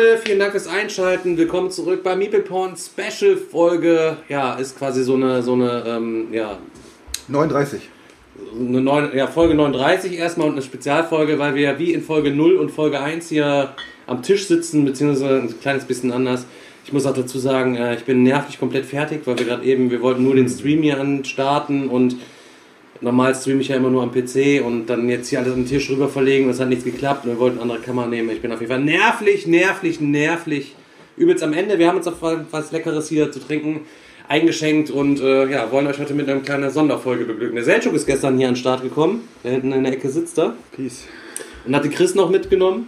Leute, vielen Dank fürs Einschalten. Willkommen zurück bei MeeplePorn Special Folge. Ja, ist quasi so eine, so eine, ähm, ja, 39. eine neun, ja, Folge 39 erstmal und eine Spezialfolge, weil wir wie in Folge 0 und Folge 1 hier am Tisch sitzen, beziehungsweise ein kleines bisschen anders. Ich muss auch dazu sagen, äh, ich bin nervlich komplett fertig, weil wir gerade eben, wir wollten nur den Stream hier anstarten und normal streame ich ja immer nur am PC und dann jetzt hier alles an den Tisch rüber verlegen, das hat nichts geklappt und wir wollten eine andere Kamera nehmen. Ich bin auf jeden Fall nervlich, nervlich, nervlich. Übelst am Ende, wir haben uns auf was Leckeres hier zu trinken eingeschenkt und äh, ja, wollen euch heute mit einer kleinen Sonderfolge beglücken. Der Selchuk ist gestern hier an den Start gekommen, der hinten in der Ecke sitzt da Peace. und hatte Chris noch mitgenommen.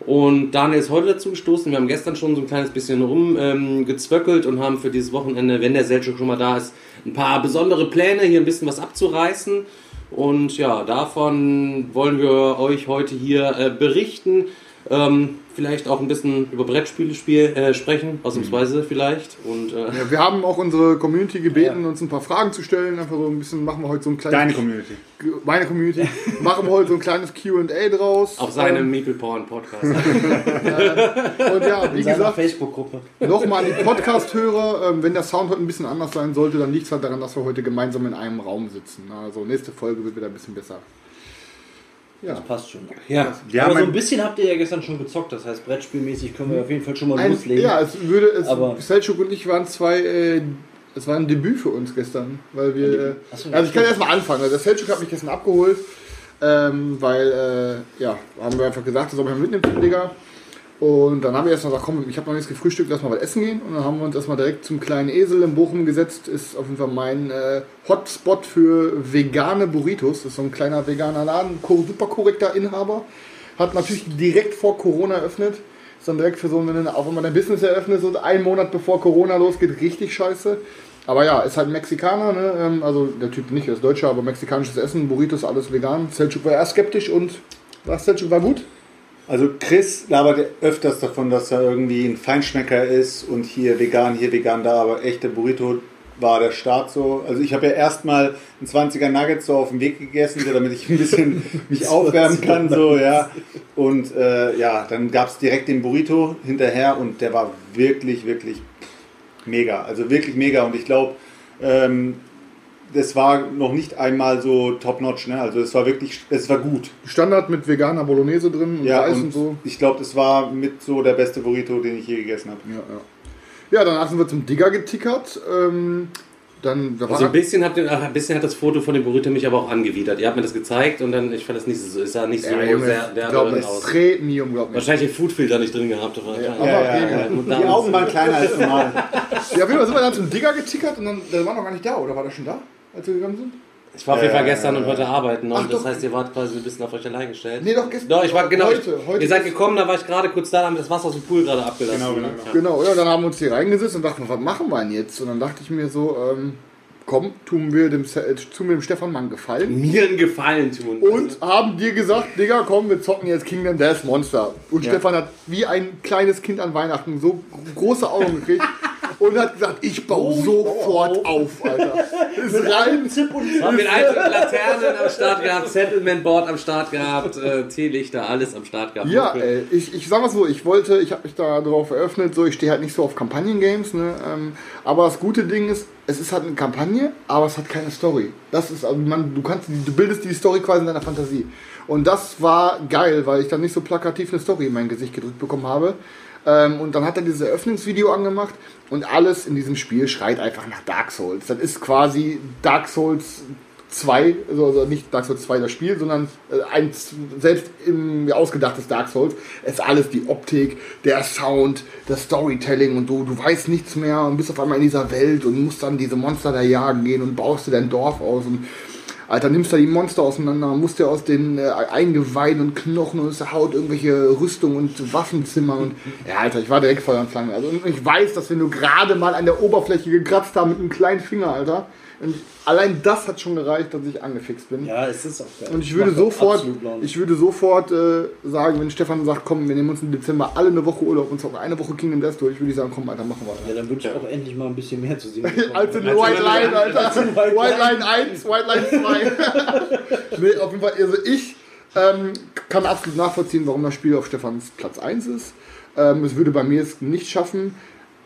Und Daniel ist heute dazu gestoßen. Wir haben gestern schon so ein kleines bisschen rumgezwöckelt ähm, und haben für dieses Wochenende, wenn der Selchuk schon mal da ist, ein paar besondere Pläne, hier ein bisschen was abzureißen. Und ja, davon wollen wir euch heute hier äh, berichten. Ähm, vielleicht auch ein bisschen über Brettspiele spiel, äh, sprechen, ausnahmsweise vielleicht. Und äh, Ja, wir haben auch unsere Community gebeten, uns ein paar Fragen zu stellen. Einfach so ein bisschen machen wir heute so ein kleines. Deine Community. Meine Community. machen wir heute so ein kleines QA draus. auf seinem Ähm, Meeple Porn Podcast. und ja, wie gesagt, Facebook-Gruppe. nochmal an die Podcast-Hörer. Ähm, wenn der Sound heute ein bisschen anders sein sollte, dann liegt es halt daran, dass wir heute gemeinsam in einem Raum sitzen. Also nächste Folge wird wieder ein bisschen besser. Ja. Das passt schon. ja, Wir Aber so ein bisschen habt ihr ja gestern schon gezockt, das heißt Brettspielmäßig können wir auf jeden Fall schon mal Ein, loslegen. ja, es würde, es, Aber- Selchuk und ich waren zwei, äh, es war ein Debüt für uns gestern, weil wir, Achso, also ich kann erstmal anfangen, also der Selchuk hat mich gestern abgeholt, ähm, weil, äh, ja, haben wir einfach gesagt, das soll man mitnehmen, Digga. Und dann haben wir erstmal gesagt, komm, ich habe noch nichts gefrühstückt, lass mal was essen gehen. Und dann haben wir uns erstmal direkt zum kleinen Esel in Bochum gesetzt. Ist auf jeden Fall mein äh, Hotspot für vegane Burritos. Das ist so ein kleiner veganer Laden, super korrekter Inhaber. Hat natürlich direkt vor Corona eröffnet. Ist dann direkt für so einen, auch wenn man ein Business eröffnet, so einen Monat bevor Corona losgeht, richtig scheiße. Aber ja, ist halt ein Mexikaner, ne? Ähm, also der Typ nicht, er ist Deutscher, aber mexikanisches Essen, Burritos, alles vegan. Selchuk war erst skeptisch und was, Selchuk war gut? Also Chris labert öfters davon, dass er irgendwie ein Feinschmecker ist und hier vegan, hier vegan, da, aber echte Burrito war der Start so. Also ich habe ja erstmal ein 20er Nugget so auf dem Weg gegessen, so damit ich ein bisschen mich aufwärmen kann, so, ja. Und äh, ja, dann gab es direkt den Burrito hinterher und der war wirklich, wirklich mega. Also wirklich mega und ich glaube, ähm, das war noch nicht einmal so top-notch, ne? Also es war wirklich, es war gut. Standard mit veganer Bolognese drin und Ja, Reis und und so. ich glaube, das war mit so der beste Burrito, den ich je gegessen habe. Ja, ja. ja, dann sind wir zum Digger getickert. Ähm, dann, da war Also ein bisschen, hat, ein bisschen hat das Foto von dem Burrito mich aber auch angewidert. Ihr habt mir das gezeigt und dann, ich fand das nicht so, es sah nicht so ja, Junge, sehr der glaub drin mir, aus. Premium, glaub mir. Wahrscheinlich den Foodfilter nicht drin gehabt. Oder? Ja, Ja, aber ja, ja. Und Die Augen waren kleiner als normal. Ja, auf jeden Fall sind wir dann zum Digger getickert und dann, der war noch gar nicht da, oder war der schon da, als wir gegangen sind? Ich war auf jeden Fall Äh, gestern und heute arbeiten noch. ach das doch. heißt, ihr wart quasi ein bisschen auf euch allein gestellt. Nee, doch gestern. Doch, ich war genau. Heute, heute ihr seid gekommen, da war ich gerade kurz da, haben das Wasser aus dem Pool gerade abgelassen. Genau, genau, ne? Genau, ja, dann haben wir uns hier reingesetzt und dachten, was machen wir denn jetzt? Und dann dachte ich mir so, ähm, komm, tun wir dem, äh, tun wir dem Stefan mal einen Gefallen. Mir einen Gefallen tun. Und haben dir gesagt, Digga, komm, wir zocken jetzt Kingdom Death Monster. Und Ja. Stefan hat wie ein kleines Kind an Weihnachten so große Augen gekriegt und hat gesagt, ich baue sofort auf, Alter. Ist rein. Zip und Wir haben mit einzelnen Laternen am Start gehabt, Settlement-Board am Start gehabt, äh, Teelichter, alles am Start gehabt. Ja, ey, ich, ich sag mal so, ich wollte, ich habe mich da drauf eröffnet, so, ich stehe halt nicht so auf Kampagnen-Games, ne, ähm, aber das gute Ding ist, es ist halt eine Kampagne, aber es hat keine Story. Das ist, also man, du kannst, du bildest die Story quasi in deiner Fantasie. Und das war geil, weil ich dann nicht so plakativ eine Story in mein Gesicht gedrückt bekommen habe. Ähm, und dann hat er dieses Eröffnungsvideo angemacht und alles in diesem Spiel schreit einfach nach Dark Souls. Das ist quasi Dark Souls 2, also, also nicht Dark Souls 2 das Spiel, sondern äh, ein selbst im ausgedachtes Dark Souls. Es ist alles die Optik, der Sound, das Storytelling und du, du weißt nichts mehr und bist auf einmal in dieser Welt und musst dann diese Monster da jagen gehen und baust dir dein Dorf aus und Alter, nimmst da die Monster auseinander, musst dir aus den äh, Eingeweiden und Knochen und aus der Haut irgendwelche Rüstungen und Waffen zimmern. Und, ja, Alter, ich war direkt Feuer und Flamme. Also, ich weiß, dass wir nur gerade mal an der Oberfläche gekratzt haben mit einem kleinen Finger, Alter. Und allein das hat schon gereicht, dass ich angefixt bin. Ja, es ist auch geil. Und ich würde auch sofort, ich würde sofort äh, sagen, wenn Stefan sagt, komm, wir nehmen uns im Dezember alle eine Woche Urlaub und zocken eine Woche Kingdom Death durch, würde ich sagen, komm, Alter, machen wir. ja, dann würde ich auch endlich mal ein bisschen mehr zu sehen. Alte White Line, Alter. White Line 1, White Line 2. nee, auf jeden Fall, also ich ähm, kann absolut nachvollziehen, warum das Spiel auf Stefans Platz 1 ist. Ähm, es würde bei mir es nicht schaffen.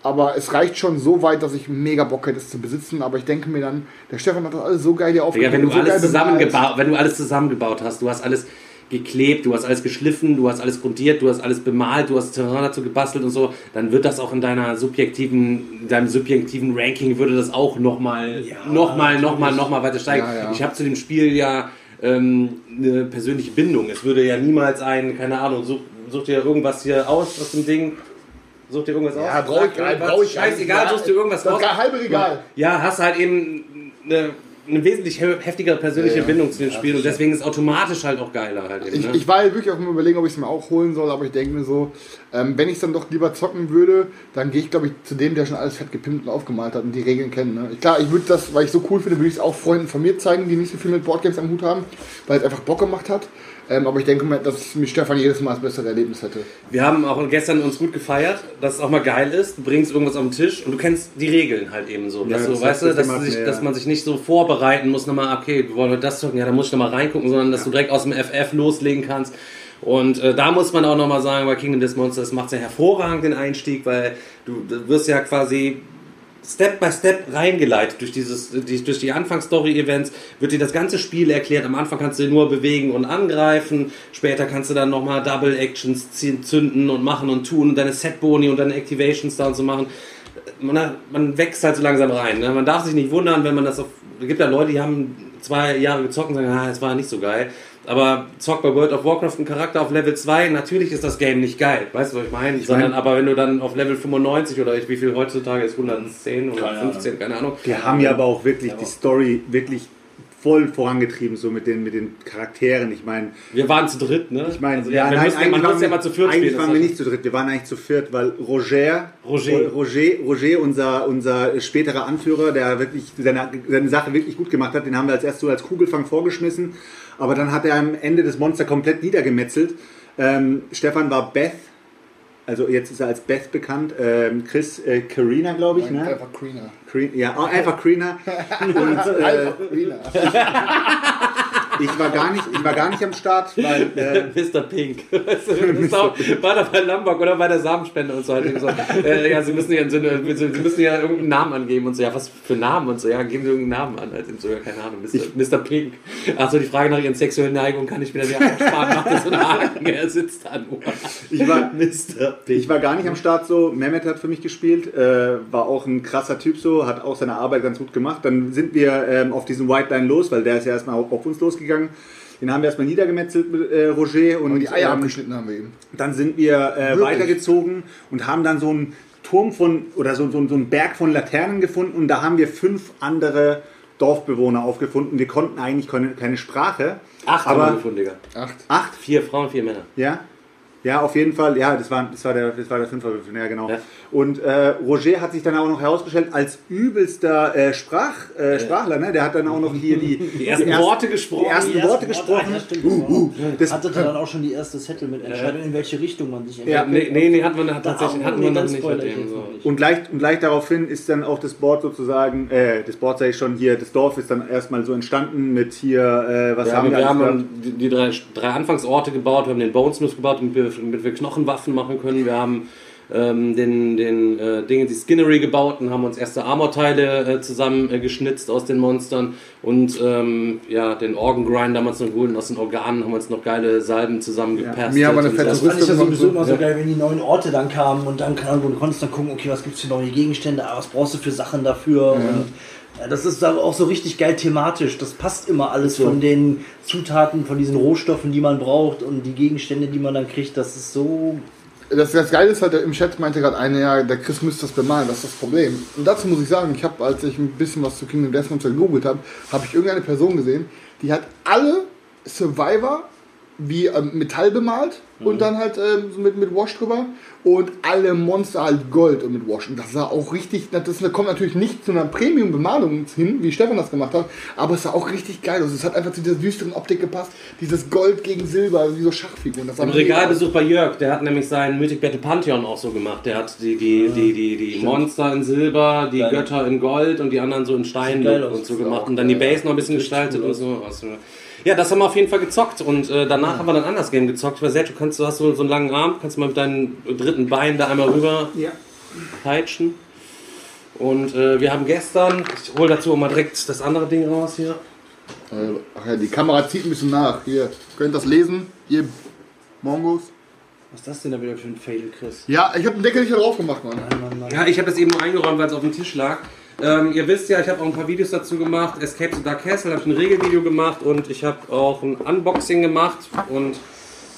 Aber es reicht schon so weit, dass ich mega Bock hätte, es zu besitzen. Aber ich denke mir dann, der Stefan hat das alles so geil hier aufgebaut. wenn du so alles zusammengebaut, wenn du alles zusammengebaut hast, du hast alles geklebt, du hast alles geschliffen, du hast alles grundiert, du hast alles bemalt, du hast Terrain dazu gebastelt und so, dann wird das auch in deiner subjektiven, in deinem subjektiven Ranking würde das auch nochmal, Ja, nochmal, nochmal, nochmal weiter steigen. Ja, ja. Ich habe zu dem Spiel ja ähm, eine persönliche Bindung. Es würde ja niemals ein, keine Ahnung, such, such dir irgendwas hier aus aus dem Ding. Such dir irgendwas Ja, aus. brauche ich, Sag brauch ich Scheißegal, ja, suchst dir irgendwas Das raus. halbe Regal. Ja, hast halt eben eine, eine wesentlich he- heftigere persönliche Ja, ja. Bindung zu dem Spiel und deswegen ist automatisch halt auch geiler halt eben. Ich, ne? ich war halt wirklich auch mal überlegen, ob ich es mir auch holen soll, aber ich denke mir so, ähm, wenn ich es dann doch lieber zocken würde, dann gehe ich, glaube ich, zu dem, der schon alles fett gepimpt und aufgemalt hat und die Regeln kennt. Ne? Ich, klar, ich würde das, weil ich so cool finde, würde ich es auch Freunden von mir zeigen, die nicht so viel mit Boardgames am Hut haben, weil es einfach Bock gemacht hat. Ähm, aber ich denke mir, dass ich mit Stefan jedes Mal das bessere Erlebnis hätte. Wir haben auch gestern uns gut gefeiert, dass es auch mal geil ist. Du bringst irgendwas auf den Tisch und du kennst die Regeln halt eben so. Dass, Ja, du, das weißt du, dass, das du immer sich, dass ja. man sich nicht so vorbereiten muss, nochmal, okay, wir wollen heute das zocken, ja, da muss ich nochmal reingucken, sondern dass du direkt aus dem FF loslegen kannst. Und äh, da muss man auch nochmal sagen, bei Kingdom Death Monsters macht es ja hervorragend den Einstieg, weil du, du wirst ja quasi Step by Step reingeleitet durch dieses die, durch die Anfangsstory-Events wird dir das ganze Spiel erklärt. Am Anfang kannst du nur bewegen und angreifen. Später kannst du dann nochmal Double Actions ziehen, zünden und machen und tun deine Set-Boni und deine Activations da und so machen. Man, man wächst halt so langsam rein. Ne? Man darf sich nicht wundern, wenn man das auf. Es gibt ja Leute, die haben zwei Jahre gezockt und sagen, ah, das war nicht so geil. Aber zockt bei World of Warcraft einen Charakter auf Level 2, natürlich ist das Game nicht geil. Weißt du, was ich meine? Sondern aber wenn du dann auf Level 95 oder ich, wie viel heutzutage ist, 110 oder 15, keine Ahnung. Wir haben ja aber auch wirklich die Story wirklich voll vorangetrieben, so mit den, mit den Charakteren. Ich meine, Wir waren zu dritt, ne? ich meine, also, ja, wir nein, eigentlich waren ja wir- mal zu viert Eigentlich spielen. waren wir nicht zu dritt, wir waren eigentlich zu viert, weil Roger, Roger. Roger, Roger, Roger unser späterer Anführer, der wirklich seine, seine Sache wirklich gut gemacht hat, den haben wir als erstes so als Kugelfang vorgeschmissen, aber dann hat er am Ende das Monster komplett niedergemetzelt. Ähm, Stefan war Beth, also jetzt ist er als Beth bekannt, ähm, Chris äh, Karina, glaube ich, ne? Einfach Queener. Kreen, ja, oh, einfach Kreener. Und äh, Einfach Queener. ich war gar nicht, ich war gar nicht am Start, weil äh, Mr. Pink. Auch, war da bei Lombok oder bei der Samenspende und so halt so. Äh, ja, sie müssen ja, eine- sie müssen ja irgendeinen Namen angeben und so. Ja, was für Namen und so. Ja, geben sie irgendeinen Namen an. Halt so, ja, keine Ahnung. Mr. Mr. Pink. Achso, die Frage nach ihren sexuellen Neigungen kann ich wieder sehr aufsparen. Macht das so einen Haken. Er sitzt da nur. ich war, Mr. Pink. ich war gar nicht am Start so. Mehmet hat für mich gespielt, äh, war auch ein krasser Typ so, hat auch seine Arbeit ganz gut gemacht. Dann sind wir ähm, auf diesen White Line los, weil der ist ja erstmal auf, auf uns losgegangen. Den haben wir erstmal niedergemetzelt mit äh, Roger und Und die Eier ähm, abgeschnitten haben wir eben. Dann sind wir äh, weitergezogen und haben dann so einen Turm von oder so, so, so einen Berg von Laternen gefunden und da haben wir fünf andere Dorfbewohner aufgefunden. Wir konnten eigentlich keine, keine Sprache. Acht haben wir aber gefunden, Digga. Acht. acht, Vier Frauen, vier Männer. ja. Ja, auf jeden Fall. Ja, das war, das war der, das war der Fünferwürfel. Ja, genau. Ja. Und äh, Roger hat sich dann auch noch herausgestellt als übelster äh, Sprach, äh, Sprachler. Ne? Der hat dann auch noch hier die, Die ersten Worte gesprochen. Die ersten Die Worte ersten gesprochen. Ja, stimmt, genau. das- Hatte dann auch schon die erste Settlement-Entscheidung, in welche Richtung man sich Ja, entwickelt. Nee, nee, nee, hatten wir hat tatsächlich hatten nee, wir noch dann nicht. Mit dem, so. Und gleich, und gleich daraufhin ist dann auch das Board sozusagen, äh, das Board sage ich schon hier, das Dorf ist dann erstmal so entstanden mit hier, äh, was Wir haben wir wir haben die, die drei, drei Anfangsorte gebaut, wir haben den Bonesmith gebaut, damit wir, damit wir Knochenwaffen machen können. Wir haben ähm, den, den äh, Dingen, die Skinnery gebaut und haben uns erste Armorteile äh, zusammen äh, geschnitzt aus den Monstern und ähm, ja, den Orgengrind damals noch geholt und aus den Organen haben wir uns noch geile Salben zusammengepasst. Mir haben wir eine Und fette Das fand ich ja sowieso immer so geil, wenn die neuen Orte dann kamen und dann kann, du konntest dann gucken, okay, was gibt's für neue Gegenstände, ah, was brauchst du für Sachen dafür und ja, das ist aber auch so richtig geil thematisch. Das passt immer alles von den Zutaten, von diesen Rohstoffen, die man braucht und die Gegenstände, die man dann kriegt. Das ist so Das, das Geile ist halt, im Chat meinte gerade einer, ja, der Chris müsste das bemalen, das ist das Problem. Und dazu muss ich sagen, ich habe, als ich ein bisschen was zu Kingdom Death Monster gegoogelt habe, habe ich irgendeine Person gesehen, die hat alle Survivor wie ähm, Metall bemalt Mhm. und dann halt ähm, so mit, mit Wash drüber und alle Monster halt Gold und mit Wash. Und das sah auch richtig, das kommt natürlich nicht zu einer Premium-Bemalung hin, wie Stefan das gemacht hat, aber es sah auch richtig geil aus. Es hat einfach zu dieser düsteren Optik gepasst. Dieses Gold gegen Silber, wie so Schachfiguren. Das Im Regalbesuch bei Jörg, der hat nämlich seinen Mythic Battle Pantheon auch so gemacht. Der hat die, die, die, die, die Monster in Silber, die Geil. Götter in Gold und die anderen so in Stein und so gemacht. Und dann die Base noch ein bisschen gestaltet cool und so. Ja, das haben wir auf jeden Fall gezockt und äh, danach haben wir dann ein anderes Game gezockt. Ich weiß nicht, du kannst, du hast so, so einen langen Arm, kannst du mal mit deinem dritten Bein da einmal rüber Ja. peitschen. Und äh, wir haben gestern, ich hole dazu auch mal direkt das andere Ding raus hier. Äh, Ach ja, die Kamera zieht ein bisschen nach. Hier, könnt das lesen? Ihr Mongos. Was ist das denn da wieder für ein Fail, Chris? Ja, ich habe den Deckel nicht drauf gemacht, Mann. Mann, Mann, Mann. Ja, ich habe das eben nur eingeräumt, weil es auf dem Tisch lag. Ähm, ihr wisst ja, ich habe auch ein paar Videos dazu gemacht. Escape to Dark Castle habe ich ein Regelvideo gemacht und ich habe auch ein Unboxing gemacht. Und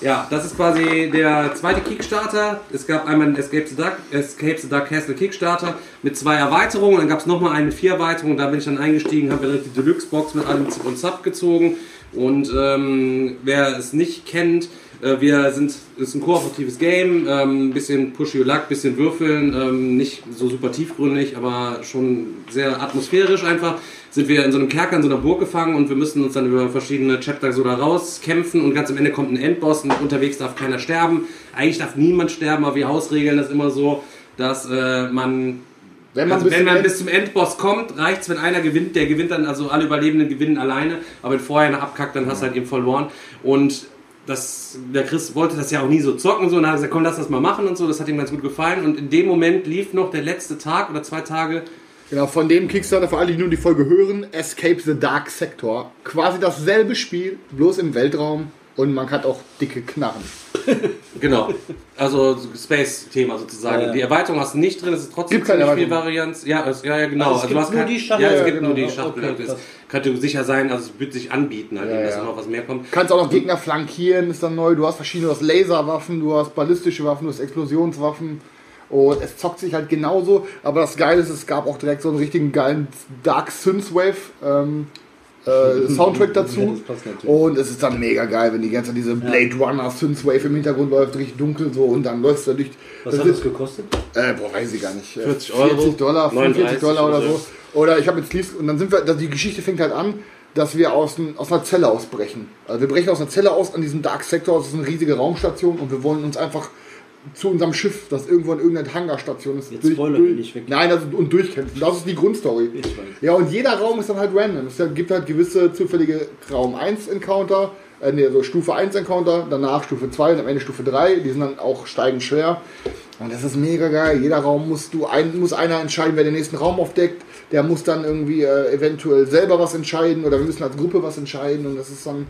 ja, das ist quasi der zweite Kickstarter. Es gab einmal einen Escape to Dark, Escape to Dark Castle Kickstarter mit zwei Erweiterungen. Dann gab es nochmal eine mit vier Erweiterungen. Da bin ich dann eingestiegen, habe direkt die Deluxe-Box mit allem und Zap gezogen. Und ähm, wer es nicht kennt, äh, wir sind, es ist ein kooperatives Game, ähm, ein bisschen Push Your Luck, bisschen Würfeln, ähm, nicht so super tiefgründig, aber schon sehr atmosphärisch einfach. Sind wir in so einem Kerker, in so einer Burg gefangen und wir müssen uns dann über verschiedene Chapter so da rauskämpfen und ganz am Ende kommt ein Endboss und unterwegs darf keiner sterben. Eigentlich darf niemand sterben, aber wir Hausregeln das immer so, dass äh, man Wenn man also bis wenn zum man bis zum Endboss kommt, reicht's, wenn einer gewinnt, der gewinnt dann, also alle Überlebenden gewinnen alleine, aber wenn vorher einer abkackt, dann hast du halt eben verloren. Und das, der Chris wollte das ja auch nie so zocken, so, und dann hat er gesagt, komm, lass das mal machen und so, das hat ihm ganz gut gefallen. Und in dem Moment lief noch der letzte Tag oder zwei Tage, Genau, von dem Kickstarter, für alle, die nur die Folge hören, Escape the Dark Sector. Quasi dasselbe Spiel, bloß im Weltraum und man hat auch dicke Knarren. genau, also Space-Thema sozusagen. Ja, ja. Die Erweiterung hast du nicht drin, es ist trotzdem Gibt keine ziemlich viel Erweiterung. Varianz. Ja, es, ja, ja, genau. Also es gibt du hast nur die Schachtel? Ja, es Ja, gibt genau. nur die Okay, Schachtel. krass. das könnte sicher sein, also es wird sich anbieten, halt, Ja, dass noch was mehr kommt. Kannst auch noch Gegner flankieren, ist dann neu. Du hast verschiedene, du hast Laserwaffen, du hast ballistische Waffen, du hast Explosionswaffen. Und es zockt sich halt genauso. Aber das Geile ist, es gab auch direkt so einen richtigen geilen Dark Synthwave ähm, äh, Soundtrack dazu. das passt natürlich. Und es ist dann mega geil, wenn die ganze Zeit diese Blade Runner Synthwave im Hintergrund läuft, richtig dunkel so und dann läufst du durch. Was das hat das ist, gekostet? äh, boah, weiß ich gar nicht. Äh, 40 Euro, 40 Dollar, 45 39 Dollar oder so. Oder ich habe jetzt liest und dann sind wir, also die Geschichte fängt halt an, dass wir aus, ein, aus einer Zelle ausbrechen. Also wir brechen aus einer Zelle aus an diesem Dark Sector, das ist eine riesige Raumstation und wir wollen uns einfach zu unserem Schiff, das irgendwo in irgendeiner Hangarstation ist, Jetzt spoilert ihn nicht weg. Nein, das, und durchkämpfen. Das ist die Grundstory. Ja, und jeder Raum ist dann halt random. Es gibt halt gewisse zufällige Raum 1 Encounter, äh, nee, so Stufe 1 Encounter, danach Stufe 2 und am Ende Stufe 3. Die sind dann auch steigend schwer. Und das ist mega geil. Jeder Raum musst du ein, muss einer entscheiden, wer den nächsten Raum aufdeckt. Der muss dann irgendwie äh, eventuell selber was entscheiden oder wir müssen als Gruppe was entscheiden. Und das ist dann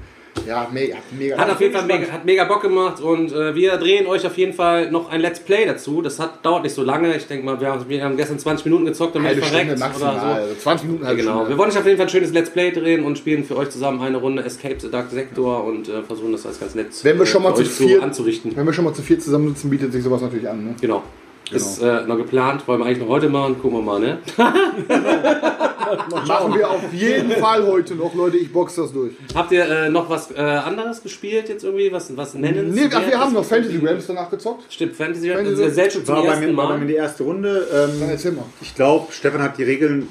ja mega, mega. Hat auf jeden Fall mega, hat mega Bock gemacht und äh, wir drehen euch auf jeden Fall noch ein Let's Play dazu. Das hat, dauert nicht so lange. Ich denke mal, wir haben, wir haben gestern 20 Minuten gezockt und halbe verreckt maximal. oder so. Also 20 Minuten halbe genau. Wir Stunde. wollen euch auf jeden Fall ein schönes Let's Play drehen und spielen für euch zusammen eine Runde Escape the Dark Sector und äh, versuchen das alles ganz nett Wenn wir schon mal zu viert- anzurichten. Wenn wir schon mal zu viert zusammensitzen, bietet sich sowas natürlich an. Ne? Genau. Ist äh, noch geplant, wollen wir eigentlich noch heute machen, gucken wir mal, ne? Machen wir auf jeden Fall heute noch, Leute. Ich box das durch. Habt ihr äh, noch was äh, anderes gespielt jetzt irgendwie? Was, was nennen? Nee, ach, wir haben noch Fantasy Realms danach gezockt. Stimmt, Fantasy Fantasy- Realms. Selbst zum War bei, ersten mir, war bei mir Mal. die erste Runde. Dann Ähm, erzähl mal. ich glaube, Stefan hat die Regeln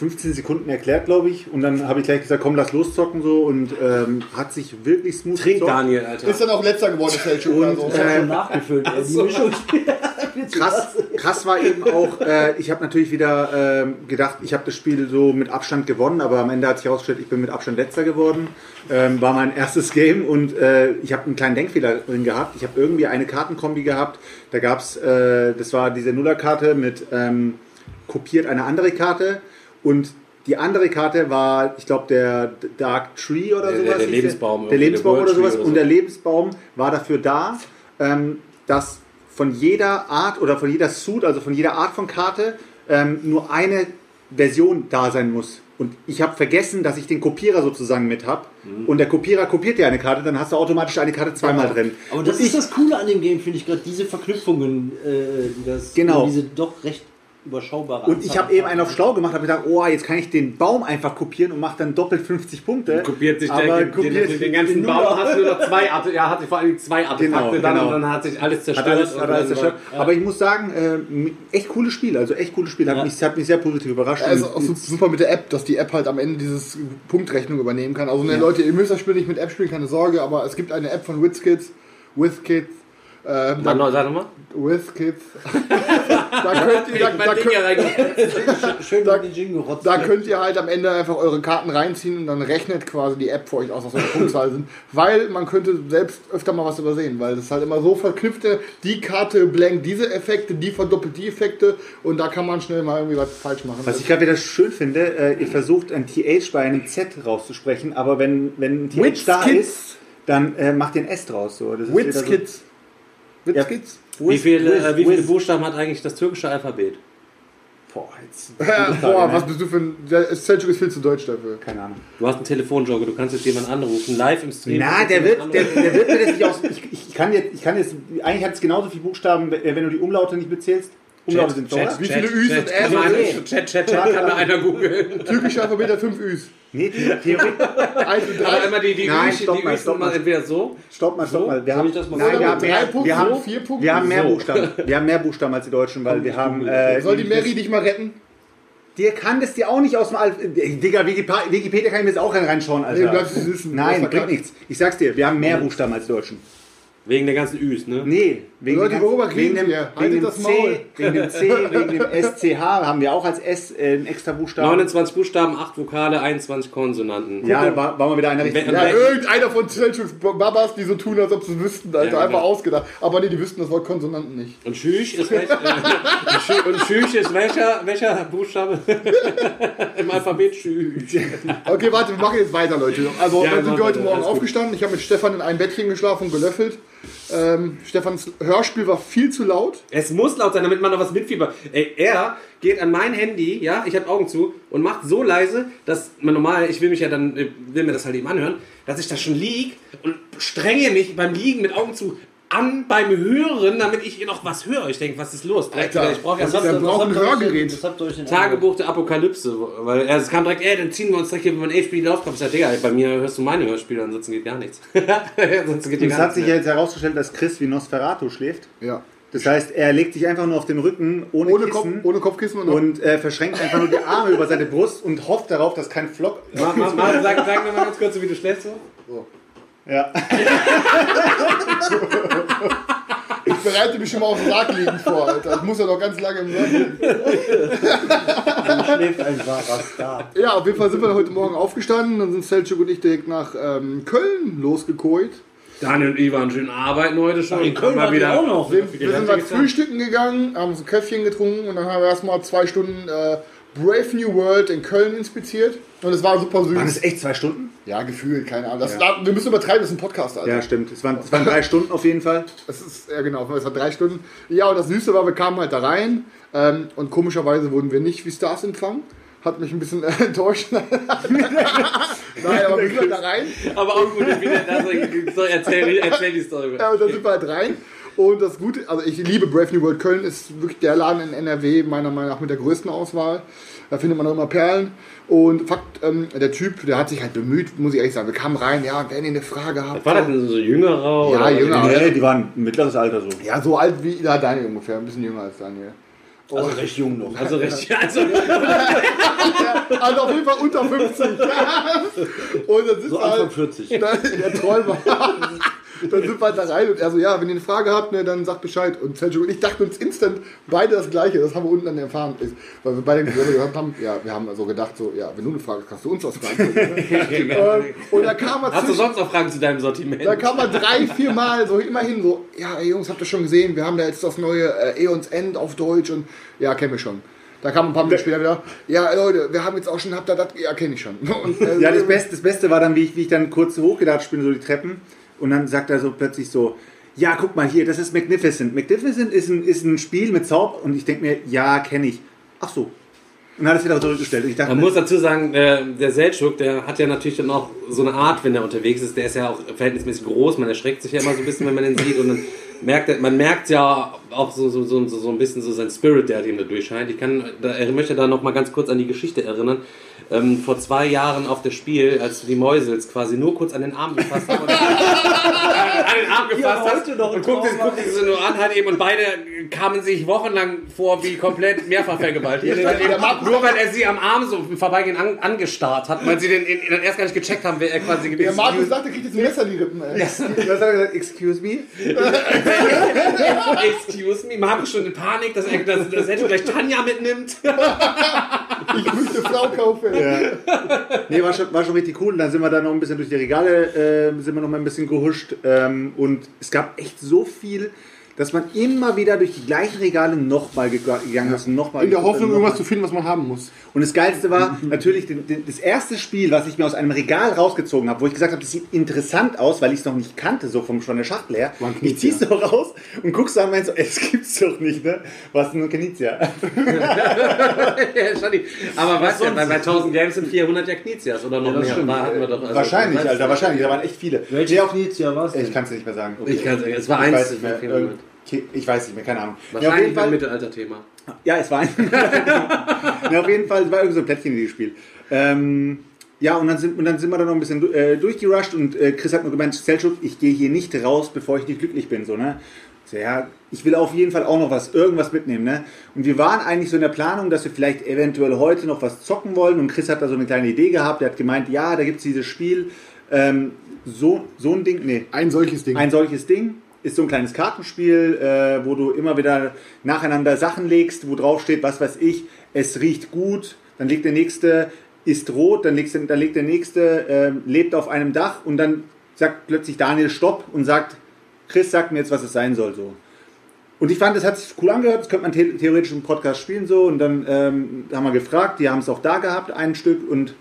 15 Sekunden erklärt, glaube ich. Und dann habe ich gleich gesagt, komm, lass loszocken so. Und ähm, hat sich wirklich smooth Trink gezockt. Daniel, Alter. Ist dann auch letzter geworden, das Fälschung oder so. Habe schon nachgefüllt. Mischung Krass, krass war eben auch, äh, ich habe natürlich wieder ähm, gedacht, ich habe das Spiel so mit Abstand gewonnen, aber am Ende hat sich herausgestellt, ich bin mit Abstand letzter geworden. Ähm, war mein erstes Game und äh, ich habe einen kleinen Denkfehler drin gehabt. Ich habe irgendwie eine Kartenkombi gehabt. Da gab es, äh, das war diese Nullerkarte mit ähm, kopiert eine andere Karte und die andere Karte war, ich glaube, der Dark Tree oder Der- sowas. der- der Lebensbaum, Der Lebensbaum der oder sowas. oder Und so. der Lebensbaum war dafür da, ähm, dass von jeder Art oder von jeder Suit, also von jeder Art von Karte, ähm, nur eine Version da sein muss. Und ich habe vergessen, dass ich den Kopierer sozusagen mit habe. Mhm. Und der Kopierer kopiert dir eine Karte, dann hast du automatisch eine Karte zweimal drin. Aber das Und ist das Coole an dem Game, finde ich gerade, diese Verknüpfungen, äh, die das, Genau. diese doch recht überschaubare Und ich habe eben einen auf schlau gemacht, habe gedacht, oh, jetzt kann ich den Baum einfach kopieren und mache dann doppelt 50 Punkte. Kopiert sich aber der, den, kopiert den, den ganzen Baum, hast du noch zwei Artefakte, ja, hatte vor allem zwei Artefakte Genau, dann genau. und dann hat sich alles Hat zerstört. alles, und hat alles zerstört. Aber ich muss sagen, äh, echt cooles Spiel, also echt cooles Spiel. Hat, Ja. mich, hat mich sehr positiv überrascht. Also Und auch su- super mit der App, dass die App halt am Ende dieses Punktrechnung übernehmen kann. Also ne, Leute, ihr müsst das Spiel nicht mit App spielen, keine Sorge, aber es gibt eine App von WizKids, WizKids, ähm, Sag da, noch- Sag nochmal. WizKids. da könnt ihr, da, da, könnt, Schön Da- den da könnt ihr halt am Ende einfach eure Karten reinziehen und dann rechnet quasi die App für euch aus, was eure Punktzahl sind. Weil man könnte selbst öfter mal was übersehen, weil das halt immer so verknüpft, die Karte blankt diese Effekte, die verdoppelt die Effekte und da kann man schnell mal irgendwie was falsch machen. Was ich gerade wieder schön finde, äh, ihr versucht ein TH bei einem Z rauszusprechen, aber wenn, wenn ein TH Witz da Kids. ist, dann äh, macht ihr ein S draus. So. Das ist wieder so- WizKids. WizKids? Wie viele, Wiz- äh, wie viele Wiz- Buchstaben hat eigentlich das türkische Alphabet? Boah, jetzt. Boah, was bist du für ein. Der Selchuk ist viel zu deutsch dafür. Keine Ahnung. Du hast einen Telefonjoker, du kannst jetzt jemanden anrufen, live im Stream. Na, der wird, der, der wird mir das nicht aus. Ich, ich, kann jetzt, ich kann jetzt. Eigentlich hat es genauso viele Buchstaben, wenn du die Umlaute nicht bezählst. Umlaute sind Chat. Wie viele Üs Chat, und Äs. Chat, Chat, Chat, kann mir einer googeln. Türkische Alphabet hat 5 Üs. Nee, The- Theorie. Und Aber immer die, die Nein, Üs, stopp die mal, stopp mal entweder so. Stopp mal, stopp mal. Wir haben, ich das mal nein, wir haben Drei mehr, Punkte, wir haben, vier Punkte? wir haben mehr. Buchstaben. Wir haben mehr Buchstaben als die Deutschen, weil wir haben. Äh, Soll die Mary dich mal retten? Dir kann das dir auch nicht aus dem Alph. Digga, Wikipedia, kann ich mir jetzt auch rein- reinschauen, Alter. Nee. Nein, Das bringt nichts. Ich sag's dir, wir haben mehr Buchstaben als die Deutschen. Wegen der ganzen Üs, ne? Nee, wegen, Leute, dem- worüber wegen dem, wir? wegen dem das C, Maul. wegen dem C, wegen dem SCH haben wir auch als S äh, einen extra Buchstaben. 29 Buchstaben, 8 Vokale, 21 Konsonanten. Ja, war, war mal wieder einer richtig. Ja, Ja, irgendeiner von Selchuks Babas, die so tun, als ob sie es wüssten, Alter. Ja, Einfach genau. ausgedacht. Aber nee, die wüssten das Wort Konsonanten nicht. Und Schüch ist, welch, äh, und Schü- und Schüch ist welcher, welcher Buchstabe? Im Alphabet Schüch. Okay, warte, wir machen jetzt weiter, Leute. Also, Ja, dann sind wir heute Morgen aufgestanden. Ich habe mit Stefan in einem Bettchen geschlafen und gelöffelt. Ähm, Stefans Hörspiel war viel zu laut. Es muss laut sein, damit man noch was mitfiebert. Ey, er geht an mein Handy, ja, ich habe Augen zu und macht so leise, dass man normal, ich will mich ja dann, äh, will mir das halt eben anhören, dass ich da schon lieg und strenge mich beim Liegen mit Augen zu an beim Hören, damit ich noch was höre. Ich denke, was ist los? Direkt Alter, ich brauche ja ein Hörgerät. Ihr Tagebuch der Apokalypse, weil er, es kam direkt, ey, dann ziehen wir uns direkt hier, wenn man H.P. Lovecraft sagt, Digga, bei mir hörst du meine Hörspiele, ansonsten geht gar nichts. ansonsten geht Und es hat sich ja jetzt herausgestellt, dass Chris wie Nosferatu schläft. Ja. Das heißt, er legt sich einfach nur auf den Rücken ohne, Ohne, Kopf, Kissen ohne Kopfkissen und, und äh, verschränkt einfach nur die Arme über seine Brust und hofft darauf, dass kein Flock. Ma, ma, ma, sag, sag mir mal ganz kurz, wie du schläfst so. Ja. ich bereite mich schon mal auf den Sarg liegen vor, Alter. Ich muss ja noch ganz lange im Sarg liegen. schläft ein wahrer Star. Ja, auf jeden Fall sind wir heute Morgen aufgestanden. Dann sind Selchuk und ich direkt nach ähm, Köln losgekoit. Daniel und Ivan schön arbeiten heute schon. In Köln wart ihr auch noch. Wir, wir sind dann frühstücken gegangen, haben so ein Käffchen getrunken und dann haben wir erstmal zwei Stunden äh, Brave New World in Köln inspiziert. Und es war super süß. Waren das echt zwei Stunden? Ja, gefühlt, keine Ahnung. Das, da, wir müssen übertreiben, das ist ein Podcast, Alter. Ja, stimmt. Es waren, es waren drei Stunden auf jeden Fall. Das ist, ja genau, es war drei Stunden. Ja, und das Süße war, wir kamen halt da rein ähm, und komischerweise wurden wir nicht wie Stars empfangen. Hat mich ein bisschen äh, enttäuscht. Nein, aber wir sind halt da rein. Aber auch gut, wieder das, so, erzähl, erzähl die Story. Ja, und dann sind wir halt rein. Und das Gute, also ich liebe Brave New World Köln, ist wirklich der Laden in NRW, meiner Meinung nach mit der größten Auswahl. Da findet man auch immer Perlen. Und Fakt, ähm, der Typ, der hat sich halt bemüht, muss ich ehrlich sagen. Wir kamen rein, ja, wenn ihr eine Frage habt. War das denn so jüngerer? Ja, oder? jünger. Nee, die waren mittleres Alter so. Ja, so alt wie ja, Daniel ungefähr, ein bisschen jünger als Daniel. Also recht jung noch. Also richtig, also Also auf jeden Fall unter 50. und dann sind So wir halt, Anfang 40. der Träumer. Dann sind wir halt da rein und er so, ja, wenn ihr eine Frage habt, ne, dann sagt Bescheid. Und Selchuk und ich dachten uns instant beide das Gleiche. Das haben wir unten dann erfahren. Ist, weil wir beide gehört haben, ja, wir haben also gedacht, so, ja, wenn du eine Frage hast, kannst du uns was fragen. ähm, und da kam er Hast du sonst noch Fragen zu deinem Sortiment? da kam man drei, vier Mal so immerhin so, ja, ey, Jungs, habt ihr schon gesehen, wir haben da jetzt das neue äh, Eons End auf Deutsch und ja, kennen wir schon. Da kam ein paar Minuten später wieder, ja, Leute, wir haben jetzt auch schon, habt ihr das, ja, kenne ich schon. Und, äh, Ja, das Beste, das Beste war dann, wie ich, wie ich dann kurz hochgedacht bin, so die Treppen. Und dann sagt er so plötzlich so, ja, guck mal hier, das ist Magnificent. Magnificent ist ein, ist ein Spiel mit Zauber. Und ich denke mir, ja, kenne ich. Ach so. Und hat es wieder zurückgestellt. Ich dachte, Man muss dazu sagen, äh, der Seltschuk, der hat ja natürlich dann auch so eine Art, wenn er unterwegs ist. Der ist ja auch verhältnismäßig groß. Man erschreckt sich ja immer so ein bisschen, wenn man den sieht. Und dann merkt, er- man merkt ja auch so, so, so, so ein bisschen so sein Spirit, der ihm da durchscheint. Ich kann, da, ich möchte da noch mal ganz kurz an die Geschichte erinnern. Ähm, vor zwei Jahren auf das Spiel, als du die Mäusels quasi nur kurz an den Arm gefasst hast. und- an den Arm gefasst hast noch ein und guckte, guckte sie nur an halt eben und beide kamen sich wochenlang vor wie komplett mehrfach vergewaltigt. nur weil er sie am Arm so im Vorbeigehen an, angestarrt hat, weil sie den, in, in, erst gar nicht gecheckt haben, wer er quasi gewesen Der ist. Markus sagt, er kriegt jetzt ein Messer in die Rippen, ey. Was hat er gesagt? Excuse me? Excuse me, Markus schon in Panik, dass er dass, dass er gleich Tanja mitnimmt. Ich möchte Frau kaufen. Nee, war schon, war schon richtig cool. Und dann sind wir da noch ein bisschen durch die Regale, äh, sind wir noch mal ein bisschen gehuscht. Ähm, und es gab echt so viel, dass man immer wieder durch die gleichen Regale nochmal gegangen ist und nochmal. In der Hoffnung, irgendwas zu finden, was man haben muss. Und das Geilste war natürlich den, den, das erste Spiel, was ich mir aus einem Regal rausgezogen habe, wo ich gesagt habe, das sieht interessant aus, weil ich es noch nicht kannte, so vom, von der Schachtel her. War ein Ich Knizia. zieh's so raus und guckst da und meinst so, es gibt's doch nicht, ne? Was denn nur Knizia? Ja. Aber weißt du, bei, bei 1000 Games sind 400 ja Knizias oder noch mehr. Da hatten wir doch, also- wahrscheinlich, Alter, wahrscheinlich. Da waren echt viele. Welche Knizia war es Ich denn? kann es nicht mehr sagen. Ich kann's- es war Ich eins weiß nicht mehr. von 400. Ich weiß nicht mehr, keine Ahnung. Ja, auf Wahrscheinlich jeden ein Mittelalter-Thema. ja, es war ein. ja, auf jeden Fall, es war irgendwie so ein Plättchen in dieses Spiel. Ähm, ja, und dann, sind, und dann sind wir da noch ein bisschen äh, durchgerusht und äh, Chris hat nur gemeint, Selchuk, ich gehe hier nicht raus, bevor ich nicht glücklich bin. So, ne? So, ja, ich will auf jeden Fall auch noch was, irgendwas mitnehmen. Ne? Und wir waren eigentlich so in der Planung, dass wir vielleicht eventuell heute noch was zocken wollen. Und Chris hat da so eine kleine Idee gehabt. Der hat gemeint, ja, da gibt es dieses Spiel. Ähm, so, so ein Ding, nee, Ein solches Ding. ein solches Ding ist so ein kleines Kartenspiel, äh, wo du immer wieder nacheinander Sachen legst, wo drauf steht, was weiß ich, es riecht gut, dann legt der nächste, ist rot, dann, legst, du- dann legt der nächste, äh, lebt auf einem Dach und dann sagt plötzlich Daniel Stopp und sagt, Chris sagt mir jetzt, was es sein soll. So. Und ich fand, das hat sich cool angehört, das könnte man the theoretisch im Podcast spielen so und dann ähm, haben wir gefragt, die haben es auch da gehabt, ein Stück und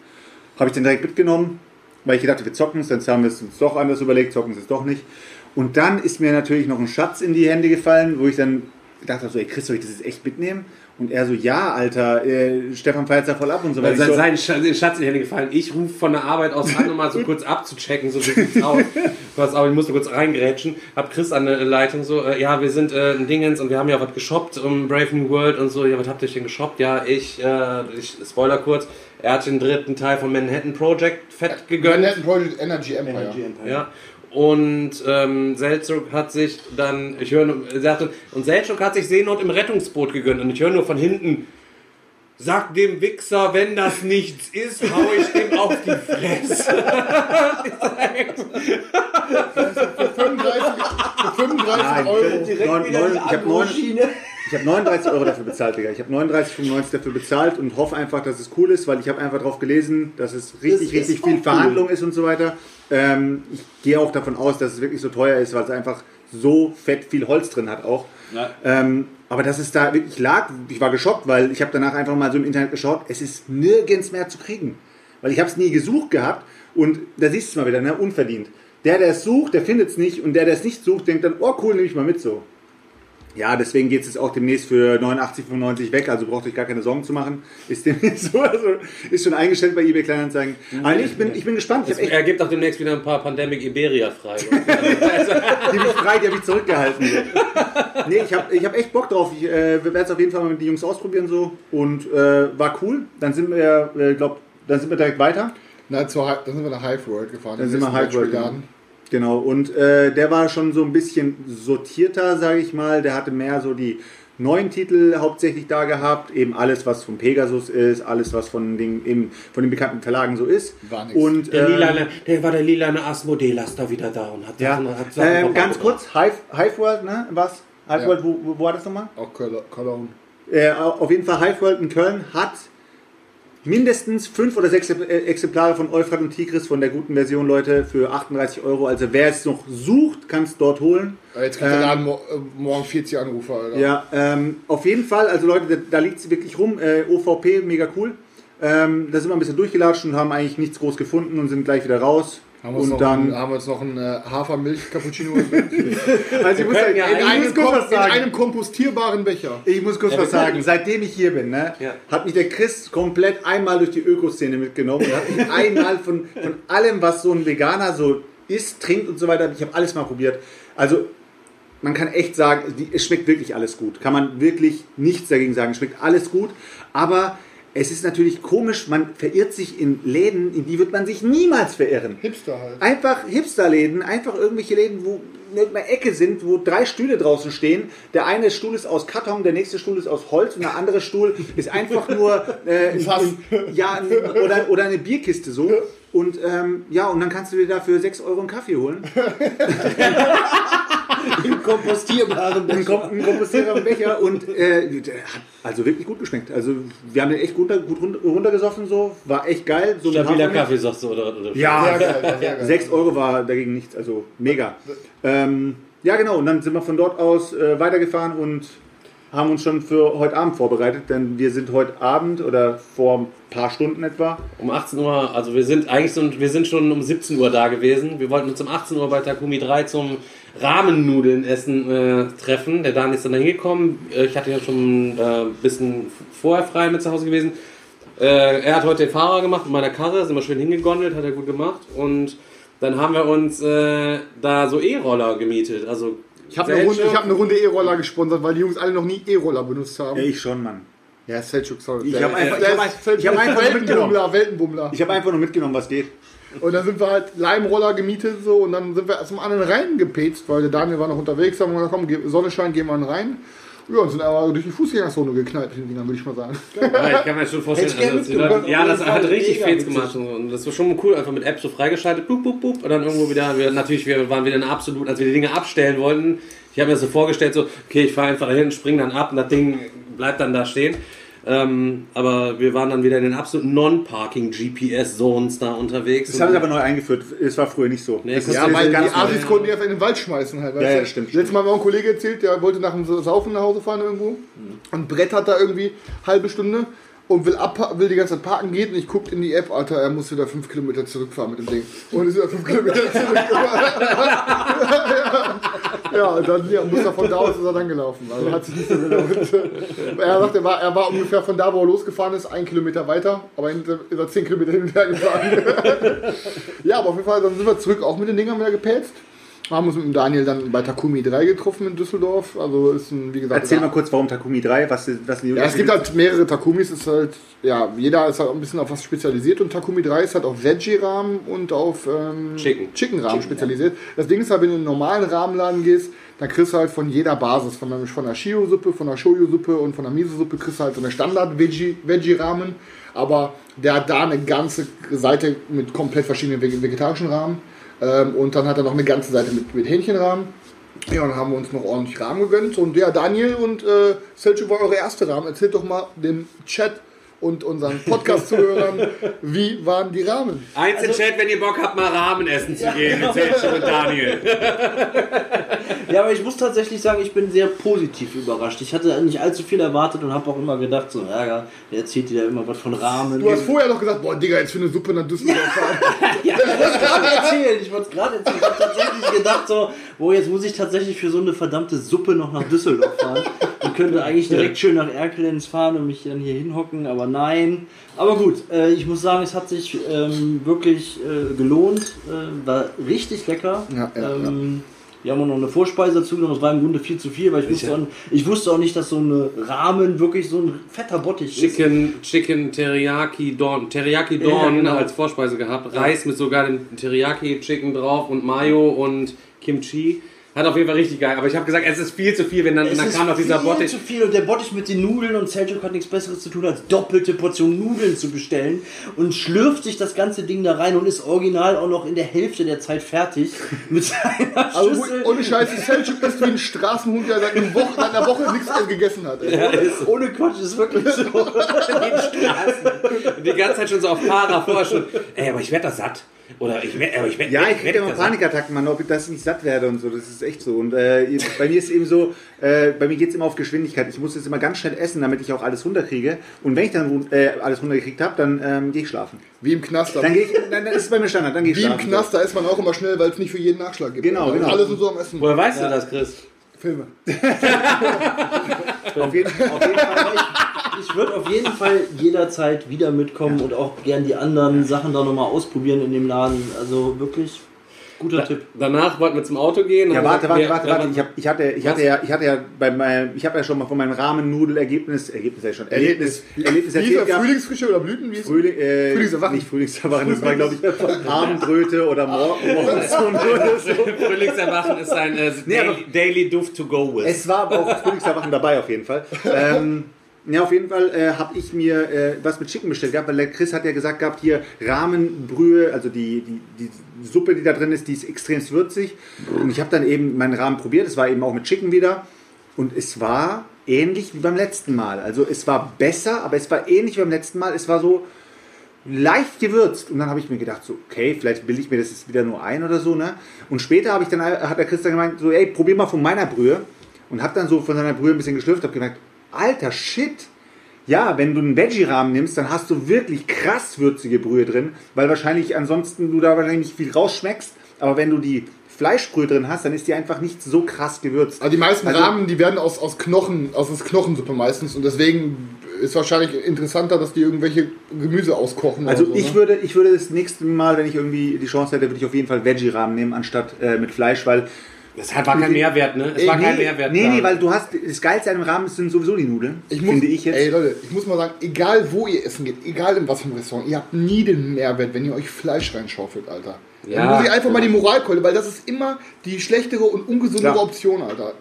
habe ich den direkt mitgenommen, weil ich gedacht, wir zocken es, dann haben wir es uns doch anders überlegt, zocken es doch nicht. Und dann ist mir natürlich noch ein Schatz in die Hände gefallen, wo ich dann gedacht habe, so, ey Chris, soll ich das jetzt echt mitnehmen? Und er so, ja, Alter, äh, Stefan feiert ja voll ab und so weiter. Ich sein, so, Sch- Schatz in die Hände gefallen. Ich rufe von der Arbeit aus an, um mal so kurz abzuchecken, so wie sieht's aus. Pass auf, ich musste kurz reingrätschen. Hab Chris an der Leitung so, äh, ja, wir sind äh, ein Dingens und wir haben ja was geshoppt um Brave New World und so. Ja, was habt ihr denn geshoppt? Ja, ich, äh, ich Spoiler kurz, er hat den dritten Teil von Manhattan Project fett gegönnt. Manhattan Project Energy Empire. Energy Empire. Ja. Und ähm, Selchuk hat sich dann, ich höre nur, er sagte, und Selchuk hat sich Seenot im Rettungsboot gegönnt. Und ich höre nur von hinten, sag dem Wichser, wenn das nichts ist, hau ich dem auf die Fresse. Für 35, für 35 Euro. Direkt Neun- wieder neun- die ich hab neun- Agroschiene. Ich habe 39 Euro dafür bezahlt, Digga. Ich habe 39,95 dafür bezahlt und hoffe einfach, dass es cool ist, weil ich habe einfach drauf gelesen, dass es richtig, ist richtig viel cool. Verhandlung ist und so weiter. Ähm, ich gehe auch davon aus, dass es wirklich so teuer ist, weil es einfach so fett viel Holz drin hat auch. Ja. Ähm, aber dass es da wirklich lag, ich war geschockt, weil ich habe danach einfach mal so im Internet geschaut, es ist nirgends mehr zu kriegen. Weil ich habe es nie gesucht gehabt und da siehst du es mal wieder, ne? unverdient. Der, der es sucht, der findet es nicht und der, der es nicht sucht, denkt dann, oh cool, nehme ich mal mit so. Ja, deswegen geht es jetzt auch demnächst für 89,95 weg, also braucht euch gar keine Sorgen zu machen. Ist demnächst so, also ist schon eingestellt bei eBay Kleinanzeigen. Aber ich bin, ich bin gespannt. Ich habe echt Er gibt auch demnächst wieder ein paar Pandemic Iberia frei. die mich frei, die habe ich zurückgehalten. nee, ich habe ich hab echt Bock drauf. Ich äh, werde es auf jeden Fall mal mit den Jungs ausprobieren so und äh, war cool. Dann sind wir, äh, glaub, dann sind wir direkt weiter. Na, zur, dann sind wir nach Hive World gefahren. Dann sind wir Hive World Brettspielgarten. Genau, und äh, der war schon so ein bisschen sortierter, sage ich mal. Der hatte mehr so die neuen Titel hauptsächlich da gehabt. Eben alles, was von Pegasus ist, alles, was von den, eben von den bekannten Verlagen so ist. War nix. Und, Der, ähm, lilane, der war der lilane Asmodelas wieder da und hat ja, Sachen- hat Sachen ähm, ganz kurz, Hive, Hive World, ne? Was? Hive Ja. World, wo, wo, war das nochmal? Auch Col- Cologne. Äh, auf jeden Fall Hive World in Köln hat mindestens fünf oder sechs äh, Exemplare von Euphrat und Tigris von der guten Version, Leute, für 38 Euro. Also wer es noch sucht, kann es dort holen. Aber Jetzt kriegt der Laden äh, morgen 40 Anrufe, Alter. Ja, ähm, auf jeden Fall, also Leute, da, da liegt es wirklich rum. Äh, OVP, mega cool. Ähm, da sind wir ein bisschen durchgelatscht und haben eigentlich nichts groß gefunden und sind gleich wieder raus. Haben wir und noch, dann, haben wir uns noch einen äh, Hafermilch-Cappuccino in, also ich muss, können ja ich einem muss kurz was in sagen. einem kompostierbaren Becher. Ich muss kurz Ja, was sagen. Seitdem ich hier bin, ne, Ja. hat mich der Chris komplett einmal durch die Ökoszene mitgenommen und hat mich einmal von, von allem, was so ein Veganer so isst, trinkt und so weiter, ich habe alles mal probiert. Also man kann echt sagen, die, es schmeckt wirklich alles gut. Kann man wirklich nichts dagegen sagen. Es schmeckt alles gut. Aber es ist natürlich komisch, man verirrt sich in Läden, in die wird man sich niemals verirren. Hipster halt. Einfach Hipsterläden, einfach irgendwelche Läden, wo in irgendeiner Ecke sind, wo drei Stühle draußen stehen. Der eine Stuhl ist aus Karton, der nächste Stuhl ist aus Holz und der andere Stuhl ist einfach nur äh, ein, ja, oder, oder eine Bierkiste so. Und ähm, ja, und dann kannst du dir dafür 6 Euro einen Kaffee holen. Im kompostierbaren Einen, kom einen kompostierbaren Becher und äh, der hat also wirklich gut geschmeckt. Also wir haben den echt gut, gut run- runtergesoffen so, war echt geil. So Stabiler. Kaffee, sagst du, oder? oder Ja, geil. 6 Euro war dagegen nichts, also mega. Ähm, ja, genau, und dann sind wir von dort aus äh, weitergefahren und haben uns schon für heute Abend vorbereitet, denn wir sind heute Abend oder vor ein paar Stunden etwa. Um 18 Uhr, also wir sind eigentlich so, wir sind schon um 17 Uhr da gewesen. Wir wollten uns um 18 Uhr bei Takumi 3 zum Rahmennudeln essen äh, treffen. Der Dan ist dann da hingekommen. Äh, Ich hatte ja schon äh, ein bisschen vorher frei mit zu Hause gewesen. Äh, er hat heute den Fahrer gemacht mit meiner Karre, sind wir schön hingegondelt, hat er gut gemacht. Und dann haben wir uns äh, da so E-Roller gemietet. Also Ich habe eine, Runde- hab eine Runde E-Roller gesponsert, weil die Jungs alle noch nie E-Roller benutzt haben. Ja, ich schon, Mann. Ja, Selchuk, sorry. Ich hab einfach- Der ich hab ich hab einfach. Weltenbummler, Weltenbummler. Ich habe einfach nur mitgenommen, was geht. Und dann sind wir halt Leimroller gemietet so und dann sind wir erstmal an den Rhein gepetzt, weil der Daniel war noch unterwegs, haben wir gesagt, komm, ge- Sonne scheint, gehen wir an den Rhein. Ja, und sind aber durch die Fußgängerzone geknallt, den Dingern, würde ich mal sagen. Ja, ich kann mir schon vorstellen, also, mitgemacht. ja, das hat richtig Fans gemacht und, und das war schon cool, einfach mit App so freigeschaltet, bup, bup, bup, und dann irgendwo wieder, wir, natürlich, wir waren wieder in absolut, als wir die Dinge abstellen wollten, ich habe mir das so vorgestellt, so, okay, ich fahre einfach dahin, spring dann ab und das Ding bleibt dann da stehen. Ähm, aber wir waren dann wieder in den absoluten Non-Parking GPS-Zones da unterwegs. Das haben sie aber neu eingeführt. Es war früher nicht so. Nee, das Ja, weil die. Asis konnten die einfach in den Wald schmeißen halt. Ja, ja, stimmt, Letztes Mal war ein Kollege erzählt, der wollte nach dem Saufen nach Hause fahren irgendwo und Brett hat da irgendwie halbe Stunde und will, ab, will die ganze Zeit parken gehen und ich gucke in die App, Alter, er muss wieder fünf Kilometer zurückfahren mit dem Ding. Und ist wieder fünf Kilometer zurückgefahren. ja, und dann ja, muss er von da aus ist er dann gelaufen. Also hat sich nicht so gelohnt. Er sagt, er war, er war ungefähr von da, wo er losgefahren ist, ein Kilometer weiter, aber ist er zehn Kilometer hin und her gefahren. ja, aber auf jeden Fall, dann sind wir zurück auch mit den Dingern wieder gepetzt. Haben uns mit dem Daniel dann bei Takumi 3 getroffen in Düsseldorf. Also ist ein, wie gesagt, Erzähl mal kurz, warum Takumi 3, was, was ja, es gibt halt mehrere Takumis, ist halt, ja, jeder ist halt ein bisschen auf was spezialisiert und Takumi 3 ist halt auf Veggie-Rahmen und auf ähm, Chicken. Chicken-Rahmen spezialisiert. Das Ding ist halt, wenn du in einen normalen Rahmenladen gehst, dann kriegst du halt von jeder Basis, von der, von der Shio-Suppe, von der Shoyu-Suppe und von der Miso-Suppe kriegst du halt so eine Standard-Veggie-Rahmen, aber der hat da eine ganze Seite mit komplett verschiedenen vege- vegetarischen Rahmen ähm, und dann hat er noch eine ganze Seite mit, mit Hähnchenrahmen. Ja, dann haben wir uns noch ordentlich Rahmen gegönnt. Und ja, Daniel und äh, Selchuk war eure erste Rahmen. Erzählt doch mal dem Chat und unseren Podcast-Zuhörern, wie waren die Rahmen? Eins im Chat, wenn ihr Bock habt, mal Rahmen essen zu gehen mit und Daniel. Ja, aber ich muss tatsächlich sagen, ich bin sehr positiv überrascht. Ich hatte nicht allzu viel erwartet und habe auch immer gedacht, so, ja, der erzählt dir da immer was von Rahmen. Du hast vorher noch gesagt, boah, Digga, jetzt für eine Suppe nach Düsseldorf fahren. Ja, ich wollte es gerade erzählen. Ich wollte es gerade erzählen. Ich habe tatsächlich gedacht, so, wo jetzt muss ich tatsächlich für so eine verdammte Suppe noch nach Düsseldorf fahren. Und könnte eigentlich direkt schön nach Erkelenz fahren und mich dann hier hinhocken, aber nein. Aber gut, äh, ich muss sagen, es hat sich ähm, wirklich äh, gelohnt. Äh, war richtig lecker. Ja, ja, ähm, Wir haben auch noch eine Vorspeise dazu genommen, das war im Grunde viel zu viel, weil ich wusste, auch, ich wusste auch nicht, dass so eine Rahmen wirklich so ein fetter Bottich ist. Chicken, Chicken Teriyaki Dorn, Teriyaki Ja, Dorn genau. als Vorspeise gehabt. Reis mit sogar dem Teriyaki Chicken drauf und Mayo und Kimchi. Hat auf jeden Fall richtig geil. Aber ich habe gesagt, es ist viel zu viel, wenn dann, Es dann ist kam noch dieser viel Bottich. zu viel und der Bottich mit den Nudeln und Seljuk hat nichts besseres zu tun, als doppelte Portion Nudeln zu bestellen und schlürft sich das ganze Ding da rein und ist original auch noch in der Hälfte der Zeit fertig mit seiner Also Schüssel. ohne Scheiße, Selchuk ist wie ein Straßenhund, der seit einer Woche, einer Woche nichts gegessen hat. Ey. ohne Quatsch, ist wirklich so. Und die ganze Zeit schon so auf Para vorher schon. Ey, aber ich werde da satt. Oder ich werde, aber ich werde. Ja, ich kriege immer Panikattacken, Mann, ob ich das nicht satt werde und so. Das ist echt so. Und äh, bei mir ist eben so, äh, bei mir geht es immer auf Geschwindigkeit. Ich muss jetzt immer ganz schnell essen, damit ich auch alles runterkriege. Und wenn ich dann äh, alles runtergekriegt habe, dann ähm, gehe ich schlafen. Wie im Knaster. Dann gehe ich, dann, dann ist es bei mir Standard, dann gehe ich Wie im schlafen. Knaster ist man auch immer schnell, weil es nicht für jeden Nachschlag gibt. Genau, Also genau. Alle sind so am Essen. Woher weißt du das, Chris? Filme. Auf jeden, auf jeden Fall. Ich, würde auf jeden Fall jederzeit wieder mitkommen und auch gern die anderen Sachen da nochmal ausprobieren in dem Laden. Also wirklich. Guter Tipp. Danach wollten wir zum Auto gehen. Ja, warte, warte, warte, warte. Ich, hab, ich, hatte, ich, hatte ja, ich hatte ja bei meinem, ich habe ja schon mal von meinem Rahmennudelergebnis, Ergebnis ja schon, Erlebnis, Erlebnis erzählt gehabt. Frühlingsfrische oder Blüten? Wie ist Frühling, äh, Frühlingserwachen. Nicht Frühlingserwachen, das war glaube ich Abendröte oder Mor Morgensonne oder so. Frühlingserwachen ist ein äh, daily, daily Duft to go with. Es war aber auch Frühlingserwachen dabei auf jeden Fall. Ähm, ja, auf jeden Fall äh, habe ich mir äh, was mit Chicken bestellt gehabt, weil der Chris hat ja gesagt gehabt, hier Rahmenbrühe, also die, die, die Suppe, die da drin ist, die ist extrem würzig. Und ich habe dann eben meinen Rahmen probiert, es war eben auch mit Chicken wieder. Und es war ähnlich wie beim letzten Mal. Also es war besser, aber es war ähnlich wie beim letzten Mal. Es war so leicht gewürzt. Und dann habe ich mir gedacht, so, okay, vielleicht bilde ich mir das jetzt wieder nur ein oder so. Ne? Und später ich dann, hat der Christian gemeint, so, ey, probier mal von meiner Brühe. Und habe dann so von seiner Brühe ein bisschen geschlürft, habe gemerkt, alter Shit. Ja, wenn du einen Veggie-Rahmen nimmst, dann hast du wirklich krass würzige Brühe drin, weil wahrscheinlich ansonsten du da wahrscheinlich nicht viel rausschmeckst. Aber wenn du die Fleischbrühe drin hast, dann ist die einfach nicht so krass gewürzt. Also die meisten Also- Rahmen, die werden aus, aus Knochen, aus aus Knochensuppe meistens und deswegen ist wahrscheinlich interessanter, dass die irgendwelche Gemüse auskochen. Also so, ich ne? würde, ich würde das nächste Mal, wenn ich irgendwie die Chance hätte, würde ich auf jeden Fall Veggie-Rahmen nehmen, anstatt äh, mit Fleisch, weil das hat- war kein Mehrwert, ne? Es war nee, kein Mehrwert. Nee, da. nee, weil du hast, das Geilste an dem Rahmen sind sowieso die Nudeln, Ich muss, finde ich jetzt. Ey Leute, ich muss mal sagen, egal wo ihr essen geht, egal in was für einem Restaurant, ihr habt nie den Mehrwert, wenn ihr euch Fleisch reinschaufelt, Alter. Ja. Dann muss ich einfach mal die Moralkeule, weil das ist immer die schlechtere und ungesundere Ja. Option, Alter.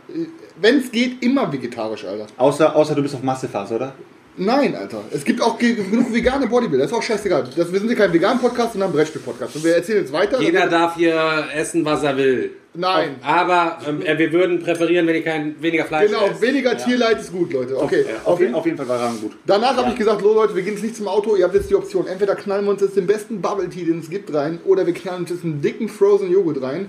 Wenn es geht, immer vegetarisch, Alter. außer, außer du bist auf Massephase, oder? Nein, Alter. Es gibt auch ge- genug vegane Bodybuilder. Das ist auch scheißegal. Das, wir sind hier kein vegan Podcast, sondern ein Brettspiel-Podcast. Und wir erzählen jetzt weiter. Jeder darf hier essen, was er will. Nein. Aber ähm, äh, wir würden präferieren, wenn ihr kein weniger Fleisch Genau, esst. weniger Tierleid ist gut, Leute. Okay. Auf, Auf jeden, jeden, auf jeden Fall war Rahmen gut. danach habe ich gesagt, so Leute, wir gehen jetzt nicht zum Auto. Ihr habt jetzt die Option. Entweder knallen wir uns jetzt den besten Bubble Tea, den es gibt, rein, oder wir knallen uns jetzt einen dicken Frozen Joghurt rein.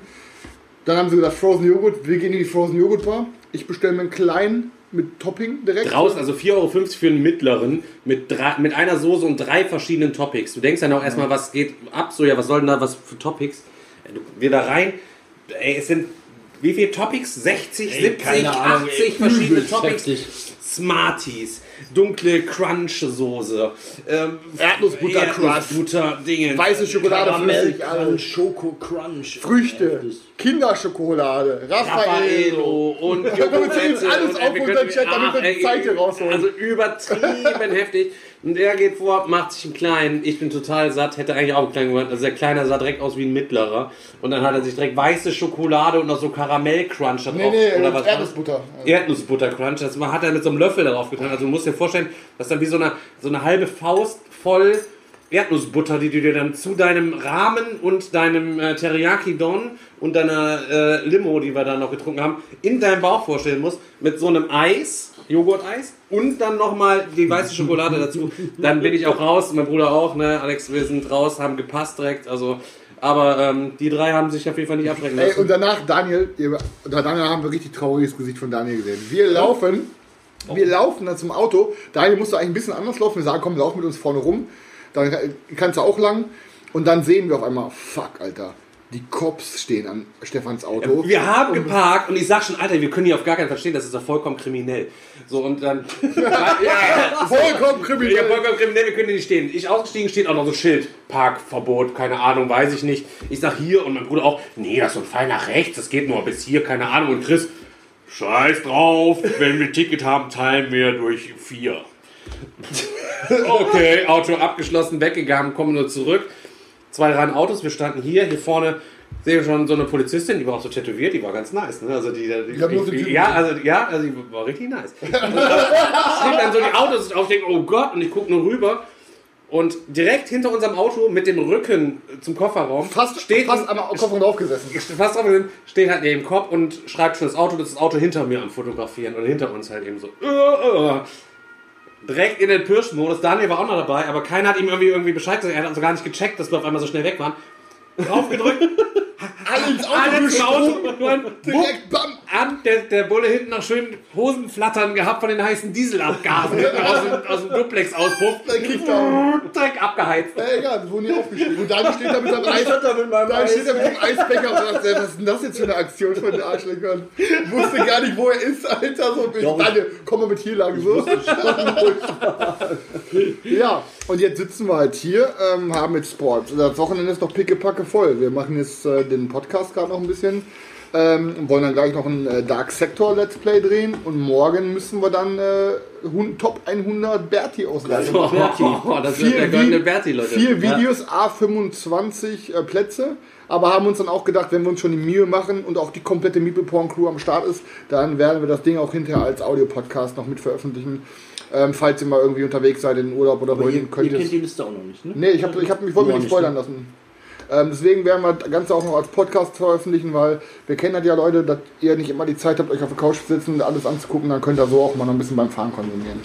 Dann haben sie gesagt, Frozen Joghurt. Wir gehen in die Frozen Joghurt Bar. Ich bestelle mir einen kleinen mit Topping direkt. Draußen, also 4,50 Euro für einen mittleren mit, drei, mit einer Soße und drei verschiedenen Topics. Du denkst dann auch erstmal, was geht ab? So, ja, was soll denn da, was für Topics? Ja, du, wir da rein, ey, es sind wie viele Topics? 60, 70, keine Ahnung, 80 ey, verschiedene heftig. Smarties, dunkle Crunch-Soße, ähm, Erdnussbutter Crunch. Erdnussbutter Dinge, Weiße Schokolade Karamell flüssig, alles. Schoko Crunch. Früchte. Kinderschokolade, Raffaello und Da können wir uns alles können- dann Chat, damit wir die ey, Zeit hier rausholen. Also übertrieben heftig. Und der geht vor, macht sich einen kleinen. Ich bin total satt, hätte eigentlich auch einen kleinen gemacht. Also der Kleine sah direkt aus wie ein mittlerer. Und dann hat er sich direkt weiße Schokolade und noch so Karamellcrunch da drauf. Nee, nee, oder was Erdnussbutter. Erdnussbuttercrunch. Das hat er mit so einem Löffel darauf getan. Also du musst dir vorstellen, dass dann wie so eine, so eine halbe Faust voll Erdnussbutter, die du dir dann zu deinem Rahmen und deinem äh, Teriyaki Don und deiner äh, Limo, die wir dann noch getrunken haben, in deinem Bauch vorstellen musst, mit so einem Eis, Joghurt-Eis und dann nochmal die weiße Schokolade dazu. Dann bin ich auch raus, mein Bruder auch, ne? Alex, wir sind raus, haben gepasst direkt, also aber ähm, die drei haben sich auf jeden Fall nicht abbrechen Ey, lassen. und danach, Daniel, Daniel haben wir richtig trauriges Gesicht von Daniel gesehen. Wir laufen, wir laufen dann zum Auto. Daniel musste eigentlich ein bisschen anders laufen. Wir sagen, komm, lauf mit uns vorne rum. Dann kannst du auch lang. Und dann sehen wir auf einmal, fuck, Alter, die Cops stehen an Stefans Auto. Wir haben geparkt und ich sag schon, Alter, wir können hier auf gar keinen verstehen, das ist doch vollkommen kriminell. So und dann. ja, Vollkommen ja, kriminell. vollkommen kriminell, wir können hier nicht stehen. Ich ausgestiegen, steht auch noch so ein Schild. Parkverbot, keine Ahnung, weiß ich nicht. Ich sag hier und mein Bruder auch, nee, das ist so ein Pfeil nach rechts, das geht nur bis hier, keine Ahnung. Und Chris, scheiß drauf, wenn wir ein Ticket haben, teilen wir durch vier. okay, Auto abgeschlossen, weggegangen, kommen nur zurück. Zwei, drei Autos, wir standen hier, hier vorne sehe ich schon so eine Polizistin, die war auch so tätowiert, die war ganz nice. Ne? Also die, die, nur so die, ja, also, ja, also die war richtig nice. Steht dann so die Autos auf, ich denke, oh Gott, und ich gucke nur rüber. Und direkt hinter unserem Auto mit dem Rücken zum Kofferraum Fast, steht fast am Koffer drauf gesessen. fast drauf gesehen, steht halt neben Kopf und schreibt schon das Auto, das ist das Auto hinter mir am Fotografieren oder hinter uns halt eben so. Äh, äh. Direkt in den Pirsch-Modus. Daniel war auch noch dabei, aber keiner hat ihm irgendwie, irgendwie Bescheid gesagt. Er hat also gar nicht gecheckt, dass wir auf einmal so schnell weg waren. Draufgedrückt, Alle ins Auto alle zum Auto gesprungen. und dann bumm, Direkt, bam. An, der, der Bulle hinten noch schön Hosenflattern gehabt von den heißen Dieselabgasen aus dem, aus dem Duplex-Auspuff. Dann kriegt er. Direkt abgeheizt. Äh, egal, wir wurden hier aufgeschrieben. Und Daniel steht da mit seinem Eis. Da steht er mit dem Eisbecher und sagt, was ist denn das jetzt für eine Aktion von den Arschlöchern? Wusste gar nicht, wo er ist, Alter. So, ich, Daniel, komm mal mit hier lang. So. Ja, und jetzt sitzen wir halt hier, ähm, haben jetzt Sport. Das Wochenende ist noch pickepacke voll. Wir machen jetzt äh, den Podcast gerade noch ein bisschen. Ähm, wollen dann gleich noch ein äh, Dark Sector Let's Play drehen. Und morgen müssen wir dann äh, Top 100 Berti ausleiten. Oh, das wird der goldene Berti, Leute. Vier Videos, A25 äh, Plätze. Aber haben uns dann auch gedacht, wenn wir uns schon die Mühe machen und auch die komplette Meeple Porn Crew am Start ist, dann werden wir das Ding auch hinterher als Audio-Podcast noch mit veröffentlichen. Ähm, falls ihr mal irgendwie unterwegs seid in den Urlaub oder wohin, könnt ihr ihr kennt die Liste auch noch nicht, ne? Nee, ich, hab, ich, hab, ich wollte mich nicht nicht, spoilern lassen. Ähm, deswegen werden wir das Ganze auch noch als Podcast veröffentlichen, weil wir kennen das ja Leute, dass ihr nicht immer die Zeit habt, euch auf der Couch zu sitzen und alles anzugucken, dann könnt ihr so auch mal noch ein bisschen beim Fahren konsumieren.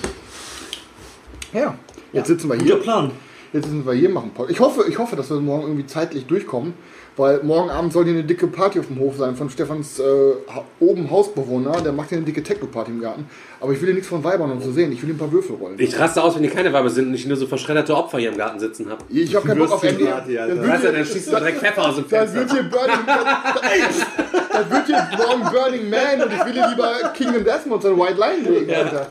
Ja, jetzt sitzen wir Guter hier. Plan. Jetzt sind wir hier machen. Pod- Ich hoffe, ich hoffe, dass wir morgen irgendwie zeitlich durchkommen, weil morgen Abend soll hier eine dicke Party auf dem Hof sein von Stefans äh, oben Hausbewohner. Der macht hier eine dicke Techno-Party im Garten. Aber ich will hier nichts von Weibern und so sehen. Ich will hier ein paar Würfel rollen. Ich raste aus, wenn die keine Weiber sind und ich nur so verschredderte Opfer hier im Garten sitzen habe. Ich habe keinen Bock auf MD. Würstchenparty, Alter. Dann Weißt du, dann schießt du direkt Pfeffer aus dem Dann wird Fenster. hier Burning Das wird hier morgen Burning Man und ich will hier lieber Kingdom Desmond und White Line legen, Alter.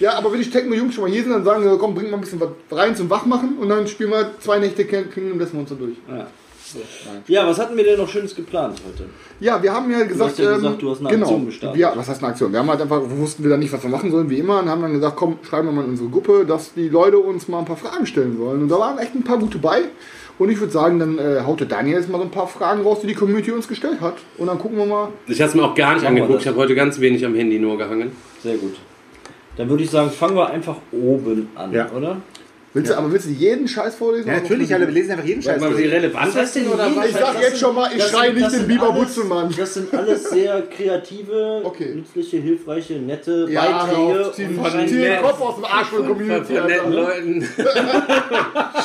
Ja, aber wenn die Techno-Jungs schon mal hier sind, dann sagen sie, komm, bring mal ein bisschen was rein zum Wachmachen und dann spielen wir zwei Nächte Kingdom Desmond so durch. Ja. Ja, was hatten wir denn noch Schönes geplant heute? Ja, wir haben ja gesagt, hast ja gesagt, ähm, du hast eine genau, Aktion gestartet. Ja, was heißt eine Aktion? Wir haben halt einfach, wussten wir dann nicht, was wir machen sollen, wie immer, und haben dann gesagt, komm, schreiben wir mal in unsere Gruppe, dass die Leute uns mal ein paar Fragen stellen sollen. Und da waren echt ein paar gute bei. Und ich würde sagen, dann äh, haut der Daniel jetzt mal so ein paar Fragen raus, die die Community uns gestellt hat. Und dann gucken wir mal. Ich habe es mir auch gar nicht angeguckt. Ich habe heute ganz wenig am Handy nur gehangen. Sehr gut. Dann würde ich sagen, fangen wir einfach oben an, Ja. oder? Willst du, aber willst du jeden Scheiß vorlesen? Ja, natürlich, alle, wir lesen einfach jeden Scheiß. Was das heißt denn oder was? Ich sag jetzt schon mal, ich schreie nicht den Biber Butzelmann. Das sind alles sehr kreative, Okay. nützliche, hilfreiche, nette Ja, Beiträge. auf, zieh wahrscheinlich- den. Kopf aus dem Arsch von Von, Community, von netten Alter. Leuten.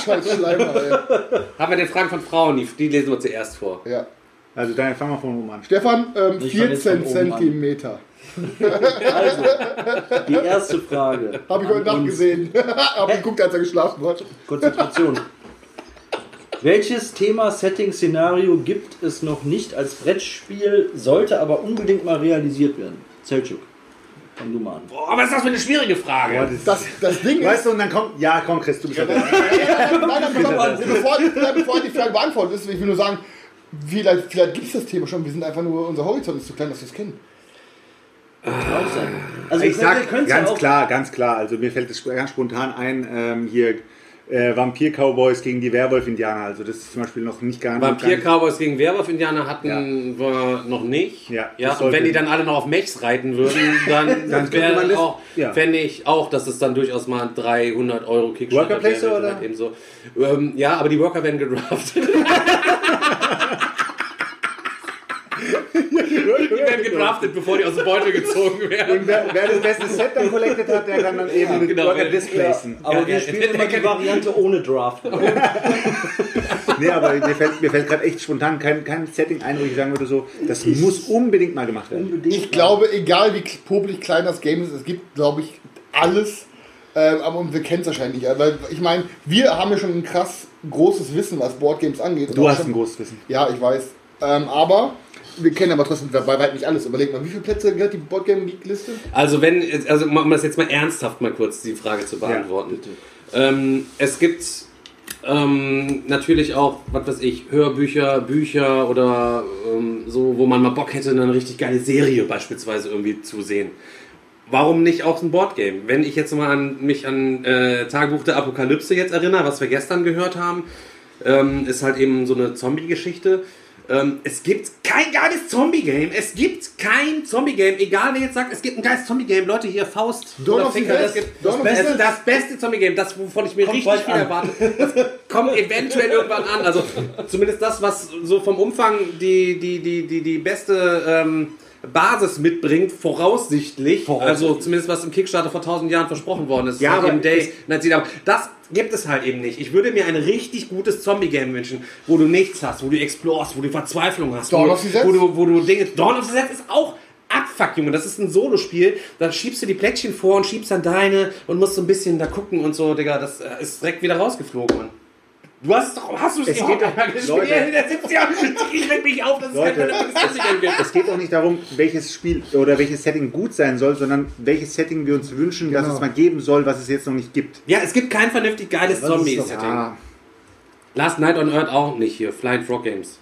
Scheiß Schleimer, ey. Haben wir den Fragen von Frauen, die, die lesen wir zuerst vor. Ja. Also, dann fangen wir von oben an. Stefan, ähm, Ich fang jetzt 14 von oben an. Zentimeter. Also, die erste Frage. Habe ich heute Nacht gesehen. Hab geguckt, als er geschlafen hat. Konzentration. Welches Thema, Setting, Szenario gibt es noch nicht als Brettspiel, sollte aber unbedingt mal realisiert werden? Selchuk, fang du mal an. Boah, aber ist das für eine schwierige Frage? Das, das Ding ist. Weißt du, und dann kommt, ja, komm, Chris, du bist ja Nein, nein, nein, bevor, bevor, nein, bevor die Frage beantwortet ist, ich will nur sagen, vielleicht, vielleicht gibt es das Thema schon, wir sind einfach nur, unser Horizont ist zu klein, dass wir es kennen. Auch sein. Also Ich sag ja ganz auch- klar, ganz klar. Also mir fällt es ganz spontan ein, ähm, hier äh, Vampir-Cowboys gegen die Werwolf-Indianer. Also das ist zum Beispiel noch nicht gar Vampir-Cowboys gegen Werwolf-Indianer hatten Ja. wir noch nicht. Ja, ja und wenn die dann alle noch auf Mechs reiten würden, dann, Dann wäre auch, ja. fände ich auch, dass es dann durchaus mal 300 Euro Kickstarter Worker wäre, oder? Halt eben so. Ähm, ja, aber die Worker werden gedraftet. die werden gedraftet, bevor die aus dem Beutel gezogen werden. Und wer, wer das beste Set dann collected hat, der kann dann eben den genau. Worker Ja. displacen. Aber Ja, wir ja, spielen immer die Variante ohne Draft. Nee, aber mir fällt, mir fällt gerade echt spontan kein, kein Setting ein, wo ich sagen würde, so, das muss unbedingt mal gemacht werden. Unbedingt. Ich glaube, egal wie popelig klein das Game ist, es gibt, glaube ich, alles. Ähm, aber wir kennen es wahrscheinlich nicht. Weil ich meine, wir haben ja schon ein krass großes Wissen, was Boardgames angeht. Du hast schon, ein großes Wissen. Ja, ich weiß. Ähm, aber wir kennen aber trotzdem bei weitem nicht alles. Überleg mal, wie viele Plätze gehört die Boardgame League Liste? Also wenn, also um das jetzt mal ernsthaft mal kurz die Frage zu beantworten. ähm, es gibt ähm, natürlich auch, was weiß ich, Hörbücher, Bücher oder ähm, so, wo man mal Bock hätte, eine richtig geile Serie beispielsweise irgendwie zu sehen. Warum nicht auch ein Boardgame? Wenn ich jetzt mal an mich an äh, Tagebuch der Apokalypse jetzt erinnere, was wir gestern gehört haben, ähm, ist halt eben so eine Zombie-Geschichte. Ähm, es gibt kein geiles Zombie-Game. Es gibt kein Zombie-Game. Egal wer jetzt sagt, es gibt ein geiles Zombie-Game. Leute, hier Faust. Dawn oder Finger, Dead. es gibt das, the das, das beste Zombie-Game, das, wovon ich mir Kommt richtig viel an. erwarte. Das kommt eventuell irgendwann an. Also zumindest das, was so vom Umfang die, die, die, die, die beste ähm, Basis mitbringt, voraussichtlich. Also zumindest was im Kickstarter vor 1000 Jahren versprochen worden ist. Ja, aber Day, es- 19, aber das gibt es halt eben nicht. Ich würde mir ein richtig gutes Zombie-Game wünschen, wo du nichts hast, wo du explorst, wo du Verzweiflung hast, Dawn wo, of the Dead? wo du, wo du Dinge. Dawn of the Dead ist auch Abfuck, Junge. Das ist ein Solospiel. Da schiebst du die Plättchen vor und schiebst dann deine und musst so ein bisschen da gucken und so, Digga. Das äh, ist direkt wieder rausgeflogen, Mann. Du hast doch, hast du es Es geht doch- gespielt? Leute. Der ich reg mich auf, dass es Leute. keine Bundesliga gibt. Es geht auch nicht darum, welches Spiel oder welches Setting gut sein soll, sondern welches Setting wir uns wünschen, dass Genau. es mal geben soll, was es jetzt noch nicht gibt. Ja, es gibt kein vernünftig geiles Zombie-Setting. Ja. Last Night on Earth auch nicht hier. Flying Frog Games.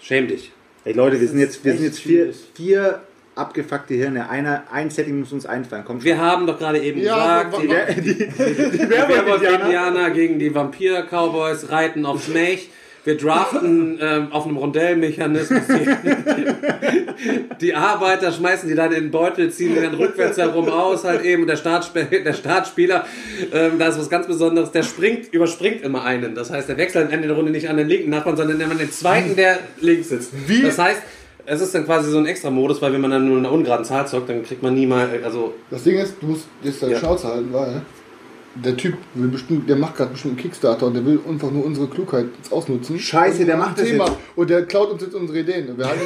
Schäm dich. Ey Leute, wir sind jetzt, wir sind jetzt vier, vier abgefuckte Hirne. Einer, ein Setting muss uns einfallen. Komm, Wir haben doch gerade eben Ja, gesagt, die, die, die, die Werwolf-Indianer gegen die Vampir-Cowboys reiten aufs Mech. Wir draften ähm, auf einem Rondellmechanismus die, die Arbeiter, schmeißen die dann in den Beutel, ziehen die dann rückwärts herum aus, halt eben. Und der, Startsp der Startspieler, ähm, da ist was ganz Besonderes, der springt, überspringt immer einen. Das heißt, der wechselt am Ende der Runde nicht an den linken Nachbarn, sondern immer den zweiten, der links sitzt. Wie? Das heißt, es ist dann quasi so ein Extra-Modus, weil wenn man dann nur in einer ungeraden Zahl zockt, dann kriegt man nie mal, also Das Ding ist, du musst jetzt deine Ja. Schnauze halten, weil der Typ will bestimmt, der macht gerade bestimmt einen Kickstarter und der will einfach nur unsere Klugheit jetzt ausnutzen. Scheiße, der macht das Thema jetzt. und der klaut uns jetzt unsere Ideen. Und Wir haben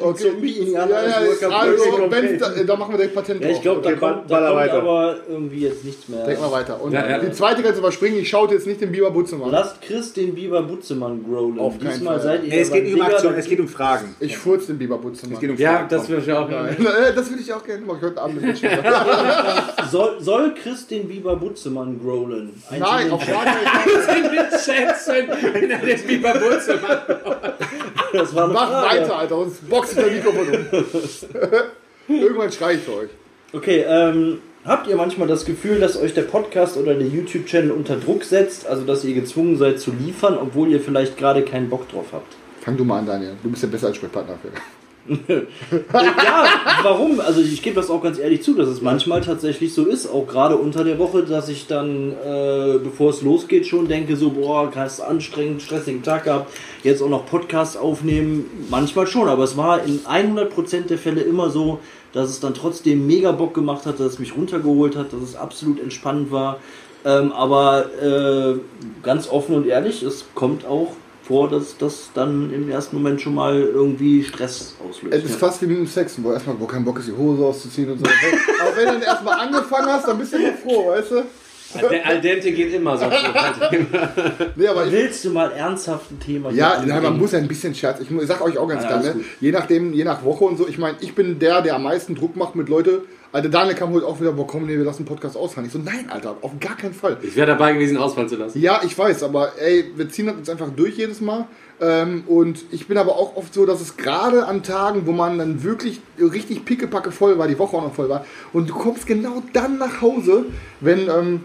okay. Zombie-Indianer ja, ja, nur also, da, da machen wir direkt Patent Ja, ich glaube, Okay, da kommt, baller da kommt weiter. aber irgendwie jetzt nichts mehr. Denk mal weiter. Und Ja, ja. die zweite kannst du überspringen. Ich schaute jetzt nicht den Biber Butzemann. Lasst Chris den Biber Butzemann grollen. Auf keinen Diesmal Fall. seid ihr Ey, es ja geht um Aktion, es geht um Fragen. Ich furz den Biber Butzemann. Es geht um ja, Fragen. das würde ich auch. Äh, das würde ich auch gerne. Mach ich heute Abend mit soll, soll Chris den Biber Butzemann growlen? Nein, auf gar keinen Fall. schätzen, wenn er den Biber Butze macht. Das war eine Mach Frage. weiter, Alter. Sonst boxt das Mikrofon um. Irgendwann schrei ich euch. Okay, ähm, habt ihr manchmal das Gefühl, dass euch der Podcast oder der YouTube-Channel unter Druck setzt, also dass ihr gezwungen seid zu liefern, obwohl ihr vielleicht gerade keinen Bock drauf habt? Fang du mal an, Daniel. Du bist der beste Ansprechpartner für. Ja, warum? Also ich gebe das auch ganz ehrlich zu, dass es manchmal tatsächlich so ist, auch gerade unter der Woche, dass ich dann, äh, bevor es losgeht, schon denke, so, boah, krass anstrengend, stressigen Tag gehabt, jetzt auch noch Podcast aufnehmen, manchmal schon, aber es war in 100% der Fälle immer so, dass es dann trotzdem mega Bock gemacht hat, dass es mich runtergeholt hat, dass es absolut entspannend war. Ähm, aber äh, ganz offen und ehrlich, es kommt auch vor, dass das dann im ersten Moment schon mal irgendwie Stress auslöst. Es ist fast wie mit dem Sex, wo erstmal wo kein Bock ist, die Hose auszuziehen und so. Aber wenn du dann erstmal angefangen hast, dann bist du immer froh, weißt du? Der Al dente geht immer so. Nee, aber ich, Willst du mal ernsthaft ein Thema hier ja, nein, man muss ja ein bisschen Scherz. Ich sag euch auch ganz Ja, ne? gut. je nachdem, je nach Woche und so. Ich meine, ich bin der, der am meisten Druck macht mit Leute. Alter, Daniel kam heute auch wieder, boah, komm, nee, wir lassen den Podcast ausfallen. Ich so, nein, Alter, auf gar keinen Fall. Ich wäre dabei gewesen, ausfallen zu lassen. Ja, ich weiß, aber ey, wir ziehen das jetzt einfach durch jedes Mal. Ähm, und ich bin aber auch oft so, dass es gerade an Tagen, wo man dann wirklich richtig pickepacke voll war, die Woche auch noch voll war, und du kommst genau dann nach Hause, wenn, ähm,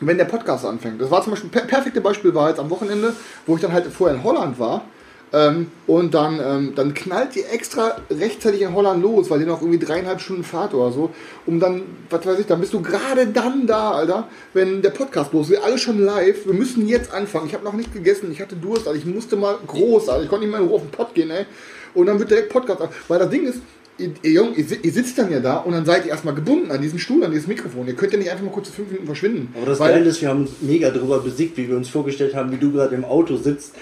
wenn der Podcast anfängt. Das war zum Beispiel, per perfekte Beispiel war jetzt am Wochenende, wo ich dann halt vorher in Holland war. Ähm, und dann, ähm, dann knallt die extra rechtzeitig in Holland los, weil die noch irgendwie dreieinhalb Stunden Fahrt oder so. Um dann, was weiß ich, dann bist du gerade dann da, Alter, wenn der Podcast los ist. Alle schon live. Wir müssen jetzt anfangen. Ich habe noch nicht gegessen. Ich hatte Durst, Alter. Ich musste mal groß, Alter. Ich konnte nicht Ruhe auf den Pott gehen, ey. Und dann wird direkt Podcast. Weil das Ding ist, ihr, ihr, Jungen, ihr, ihr sitzt dann ja da und dann seid ihr erstmal gebunden an diesen Stuhl, an dieses Mikrofon. Ihr könnt ja nicht einfach mal kurz fünf Minuten verschwinden. Aber das Geile ist, wir haben uns mega drüber besiegt, wie wir uns vorgestellt haben, wie du gerade im Auto sitzt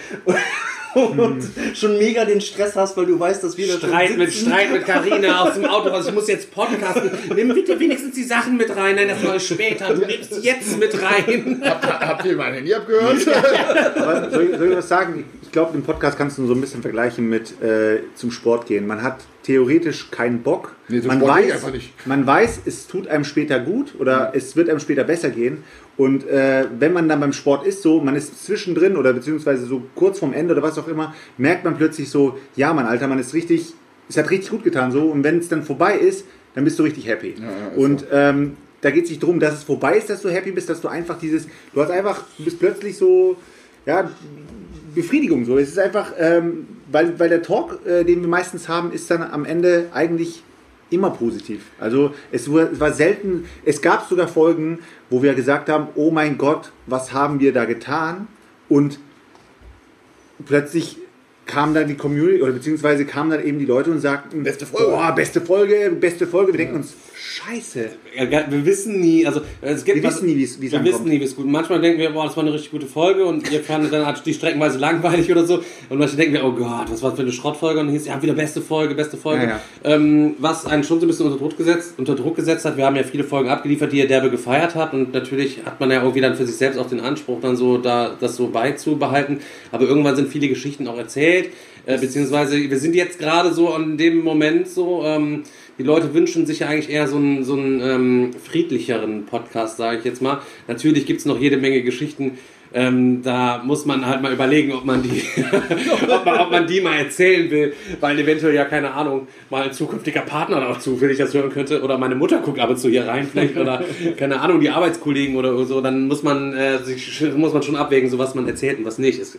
und schon mega den Stress hast, weil du weißt, dass wir da schon Streit mit sitzen. Streit mit Carina aus dem Auto raus. Ich muss jetzt podcasten. Nimm bitte wenigstens die Sachen mit rein. Nein, das mache ich später. Du nimmst jetzt mit rein. Habt, habt ihr mein Handy abgehört? Aber soll, ich- soll ich was sagen? Ich glaube, den Podcast kannst du so ein bisschen vergleichen mit äh, zum Sport gehen. Man hat theoretisch keinen Bock. Nee, man, Sport weiß, nicht. man weiß, es tut einem später gut oder es wird einem später besser gehen. Und äh, wenn man dann beim Sport ist, so, man ist zwischendrin oder beziehungsweise so kurz vorm Ende oder was auch immer, merkt man plötzlich so, ja, mein Alter, man ist richtig, es hat richtig gut getan so. Und wenn es dann vorbei ist, dann bist du richtig happy. ja, und ähm, da geht es nicht darum, dass es vorbei ist, dass du happy bist, dass du einfach dieses, du hast einfach, du bist plötzlich so, ja, Befriedigung so. Es ist einfach, ähm, weil, weil der Talk, äh, den wir meistens haben, ist dann am Ende eigentlich immer positiv. Also es war, selten, es gab sogar Folgen, wo wir gesagt haben, oh mein Gott, was haben wir da getan? Und plötzlich kam dann die Community oder beziehungsweise kamen dann eben die Leute und sagten, Beste Folge. boah, beste Folge, beste Folge. Wir denken uns, scheiße. Wir wissen nie, also es gibt Wir wissen nie, wie es- es Wir ankommt. wissen nie, wie es gut. Manchmal denken wir, boah, das war eine richtig gute Folge und ihr fandet dann die streckenweise langweilig oder so. Und manchmal denken wir, oh Gott, was war das für eine Schrottfolge? Und dann hieß ja wieder beste Folge, beste Folge. Ja, ja. Ähm, was einen schon so ein bisschen unter Druck gesetzt, unter Druck gesetzt hat. Wir haben ja viele Folgen abgeliefert, die ihr derbe gefeiert habt und natürlich hat man ja irgendwie dann für sich selbst auch den Anspruch, dann so da das so beizubehalten. Aber irgendwann sind viele Geschichten auch erzählt. Äh, beziehungsweise wir sind jetzt gerade so an dem Moment so, ähm, die Leute wünschen sich ja eigentlich eher so einen, so einen ähm, friedlicheren Podcast, sage ich jetzt mal. Natürlich gibt's noch jede Menge Geschichten, ähm, da muss man halt mal überlegen, ob man die, ob, man, ob man die mal erzählen will, weil eventuell ja keine Ahnung, mal ein zukünftiger Partner da auch zufällig das hören könnte oder meine Mutter guckt ab und zu hier rein vielleicht oder keine Ahnung, die Arbeitskollegen oder so, dann muss man äh, sich muss man schon abwägen, so was man erzählt und was nicht. Es,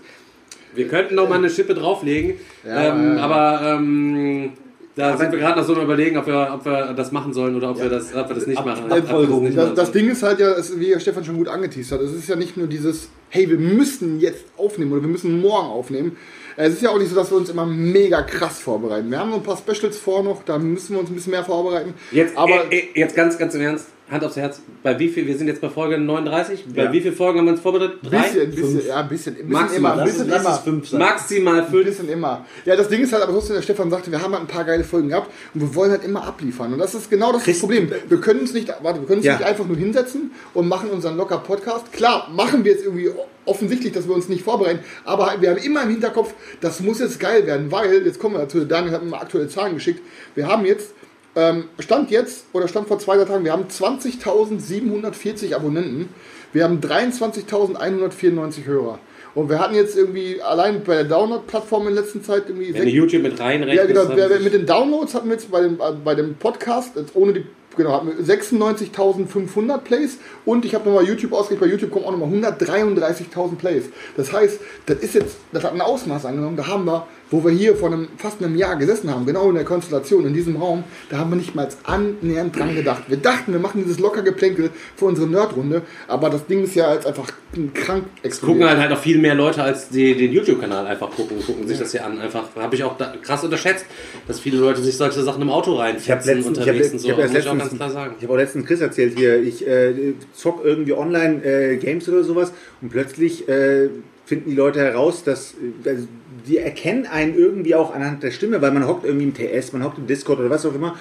wir könnten noch mal eine Schippe drauflegen, Ja, ähm, ja, ja. aber ähm, da sind wir gerade noch so überlegen, ob wir, ob wir das machen sollen oder ob wir das, ob wir das nicht machen. Ob wir das nicht Das, das. Ding ist halt ja, wie Stefan schon gut angeteased hat, es ist ja nicht nur dieses, hey, wir müssen jetzt aufnehmen oder wir müssen morgen aufnehmen. Es ist ja auch nicht so, dass wir uns immer mega krass vorbereiten. Wir haben noch ein paar Specials vor noch, da müssen wir uns ein bisschen mehr vorbereiten. Jetzt, aber äh, äh, jetzt ganz, ganz im Ernst, Hand aufs Herz. Bei wie viel, wir sind jetzt bei Folge 39, bei Ja. wie vielen Folgen haben wir uns vorbereitet? ein Drei? bisschen, bisschen, ja, ein bisschen, ein bisschen Maximal. immer, ein Lass, bisschen es- lass immer. es fünf sein. Maximal Ein fünf. bisschen immer. Ja, das Ding ist halt, aber trotzdem, der Stefan sagte, wir haben halt ein paar geile Folgen gehabt und wir wollen halt immer abliefern. Und das ist genau das Christ- Problem. Wir können uns nicht, warte, wir können uns Ja. nicht einfach nur hinsetzen und machen unseren locker Podcast. Klar, machen wir jetzt irgendwie offensichtlich, dass wir uns nicht vorbereiten, aber wir haben immer im Hinterkopf, das muss jetzt geil werden, weil, jetzt kommen wir dazu, Daniel hat mir mal aktuelle Zahlen geschickt, wir haben jetzt, ähm, Stand jetzt, oder Stand vor zwei Tagen, wir haben 20.740 Abonnenten, wir haben 23.194 Hörer. Und wir hatten jetzt irgendwie allein bei der Download-Plattform in letzter Zeit irgendwie Wenn YouTube mit reinrechnest. ja, genau. mit den Downloads hatten wir jetzt bei dem, äh, bei dem Podcast, jetzt ohne die, genau, hatten wir 96.500 Plays und ich habe nochmal YouTube ausgerechnet, bei YouTube kommen auch nochmal 133.000 Plays. Das heißt, das ist jetzt, das hat ein Ausmaß angenommen, da haben wir, wo wir hier vor einem, fast einem Jahr gesessen haben, genau in der Konstellation, in diesem Raum, da haben wir nicht mal annähernd dran gedacht. Wir dachten, wir machen dieses locker Geplänkel für unsere Nerdrunde, aber das Ding ist ja jetzt einfach krank gucken halt halt auch viel mehr Leute, als die den YouTube-Kanal einfach gucken, gucken sich das hier an. Einfach habe ich auch da, krass unterschätzt, dass viele Leute sich solche Sachen im Auto Ich reinfetzen letztens, ich hab, unterwegs und ich so. hab erst muss letztens, ganz klar sagen. ich habe auch letztens Chris erzählt hier, ich äh, zock irgendwie online äh, Games oder sowas und plötzlich äh, finden die Leute heraus, dass äh, also die erkennen einen irgendwie auch anhand der Stimme, weil man hockt irgendwie im TS, man hockt im Discord oder was auch immer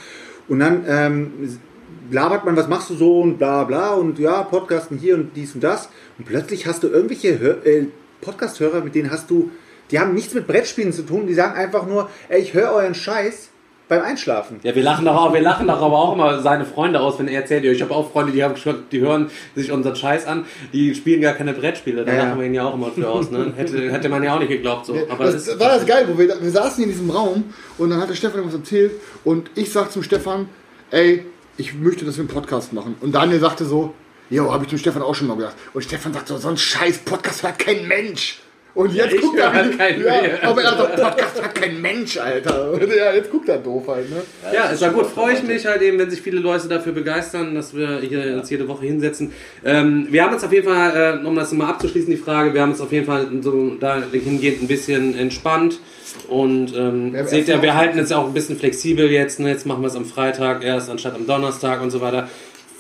und dann ähm, labert man, was machst du so und bla bla und ja, Podcasten hier und dies und das und plötzlich hast du irgendwelche Hör äh, Podcast-Hörer, mit denen hast du, die haben nichts mit Brettspielen zu tun, die sagen einfach nur, ey, ich höre euren Scheiß beim Einschlafen. Ja, wir lachen doch auch, wir lachen doch aber auch immer seine Freunde aus, wenn er erzählt, ich habe auch Freunde, die haben die hören sich unseren Scheiß an, die spielen gar keine Brettspiele, da Ja, ja. lachen wir ihn ja auch immer für aus, ne? Hätte, hätte man ja auch nicht geglaubt so. Aber das, das war das geil, wo wir, wir saßen in diesem Raum und dann hat der Stefan was erzählt und ich sag zum Stefan, ey, ich möchte, dass wir einen Podcast machen. Und Daniel sagte so, jo, habe ich dem Stefan auch schon mal gedacht. Und Stefan sagt so, so ein scheiß Podcast hört kein Mensch. Und jetzt ich guckt er, halt keinen ja, mehr. aber er sagt, Podcast hört kein Mensch, Alter. Und ja, jetzt guckt er doof halt, ne? Ja, ist ja gut. Freue ich mich halt eben, wenn sich viele Leute dafür begeistern, dass wir hier uns jede Woche hinsetzen. Ähm, wir haben uns auf jeden Fall, äh, um das mal abzuschließen, die Frage, wir haben uns auf jeden Fall so dahingehend ein bisschen entspannt. Und ähm, seht ihr, wir halten es auch ein bisschen flexibel jetzt. Ne? Jetzt machen wir es am Freitag erst anstatt am Donnerstag und so weiter.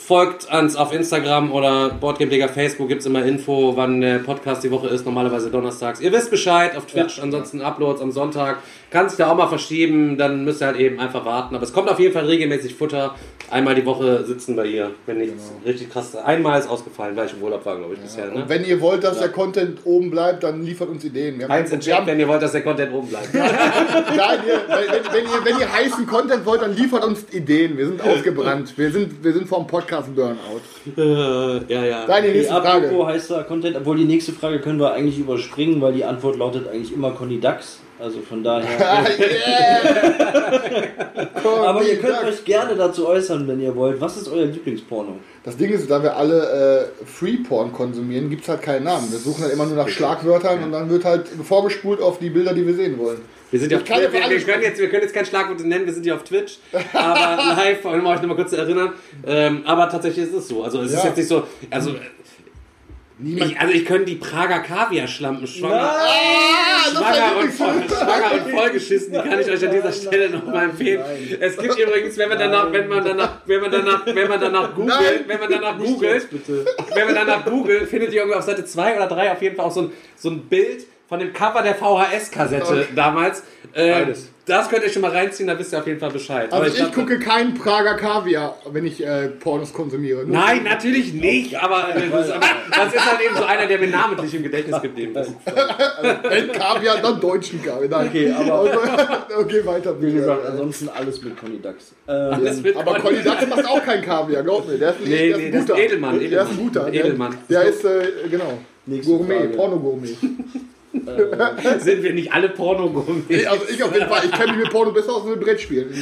Folgt uns auf Instagram oder Boardgame Facebook gibt's immer Info, wann der Podcast die Woche ist. Normalerweise donnerstags. Ihr wisst Bescheid auf Twitch, ansonsten Uploads am Sonntag. Kann sich da auch mal verschieben, dann müsst ihr halt eben einfach warten. Aber es kommt auf jeden Fall regelmäßig Futter. Einmal die Woche sitzen wir hier. Wenn nichts richtig krass. Einmal ist ausgefallen, weil ich im Urlaub war, glaube ich, bisher. Ne? Und wenn ihr wollt, dass der Content oben bleibt, dann liefert uns Ideen. Wir Eins haben, wenn ihr wollt, dass der Content oben bleibt. Nein, ihr, wenn, wenn, ihr, wenn ihr heißen Content wollt, dann liefert uns Ideen. Wir sind ausgebrannt. Wir sind, wir sind vom Podcast Burnout. Äh, ja, ja. Deine Okay, nächste apropos Frage. heißer Content, obwohl die nächste Frage können wir eigentlich überspringen, weil die Antwort lautet eigentlich immer Conny Dax. Also von daher. Aber ihr könnt euch gerne dazu äußern, wenn ihr wollt. Was ist euer Lieblingsporno? Das Ding ist, da wir alle äh, Free-Porn konsumieren, gibt es halt keinen Namen. Wir suchen halt immer nur nach Schlagwörtern und dann wird halt vorgespult auf die Bilder, die wir sehen wollen. Wir, sind ja auf Ich kann ja Twitch, wir, wir, können jetzt, wir können jetzt kein Schlagwort nennen, wir sind ja auf Twitch, aber live, um euch nochmal kurz zu erinnern. Ähm, aber tatsächlich ist es so. Also es ist Ja. jetzt nicht so, also Ich, also ich könnte die Prager Kaviar-Schlampen schwanger, schwanger, und voll, schwanger und vollgeschissen, die kann ich euch an dieser Stelle nochmal empfehlen. Es gibt übrigens, wenn man danach, wenn man danach, wenn man danach, wenn man danach googelt, Nein. wenn man danach googelt, wenn man danach googelt, findet ihr irgendwie auf Seite 2 oder 3 auf jeden Fall auch so ein, so ein Bild von dem Cover der VHS-Kassette damals. Äh, Beides. das könnt ihr schon mal reinziehen, da wisst ihr auf jeden Fall Bescheid. Aber Also ich, glaub, gucke keinen Prager Kaviar, wenn ich äh, Pornos konsumiere. Nur- Nein, natürlich nicht, aber, äh, das, aber das ist halt eben so einer, der mir namentlich im Gedächtnis geblieben ist. Wenn Kaviar, dann deutschen Kaviar. Nein. Okay, aber okay, weiter wie gesagt, ansonsten alles mit Conny Dax. Ähm, Aber Conny Dax macht auch kein Kaviar, glaub mir. Der ist, ein- Nee, der nee, ist das ein ist guter. Edelmann, Der ist ein Edelmann. guter. Der, Edelmann. der ist, äh, genau, Nächste Gourmet, Frage. Porno-Gourmet. Sind wir nicht alle Porno-Gourmets? Also ich auf jeden Fall, ich kenne mich mit Porno besser aus als mit Brettspielen.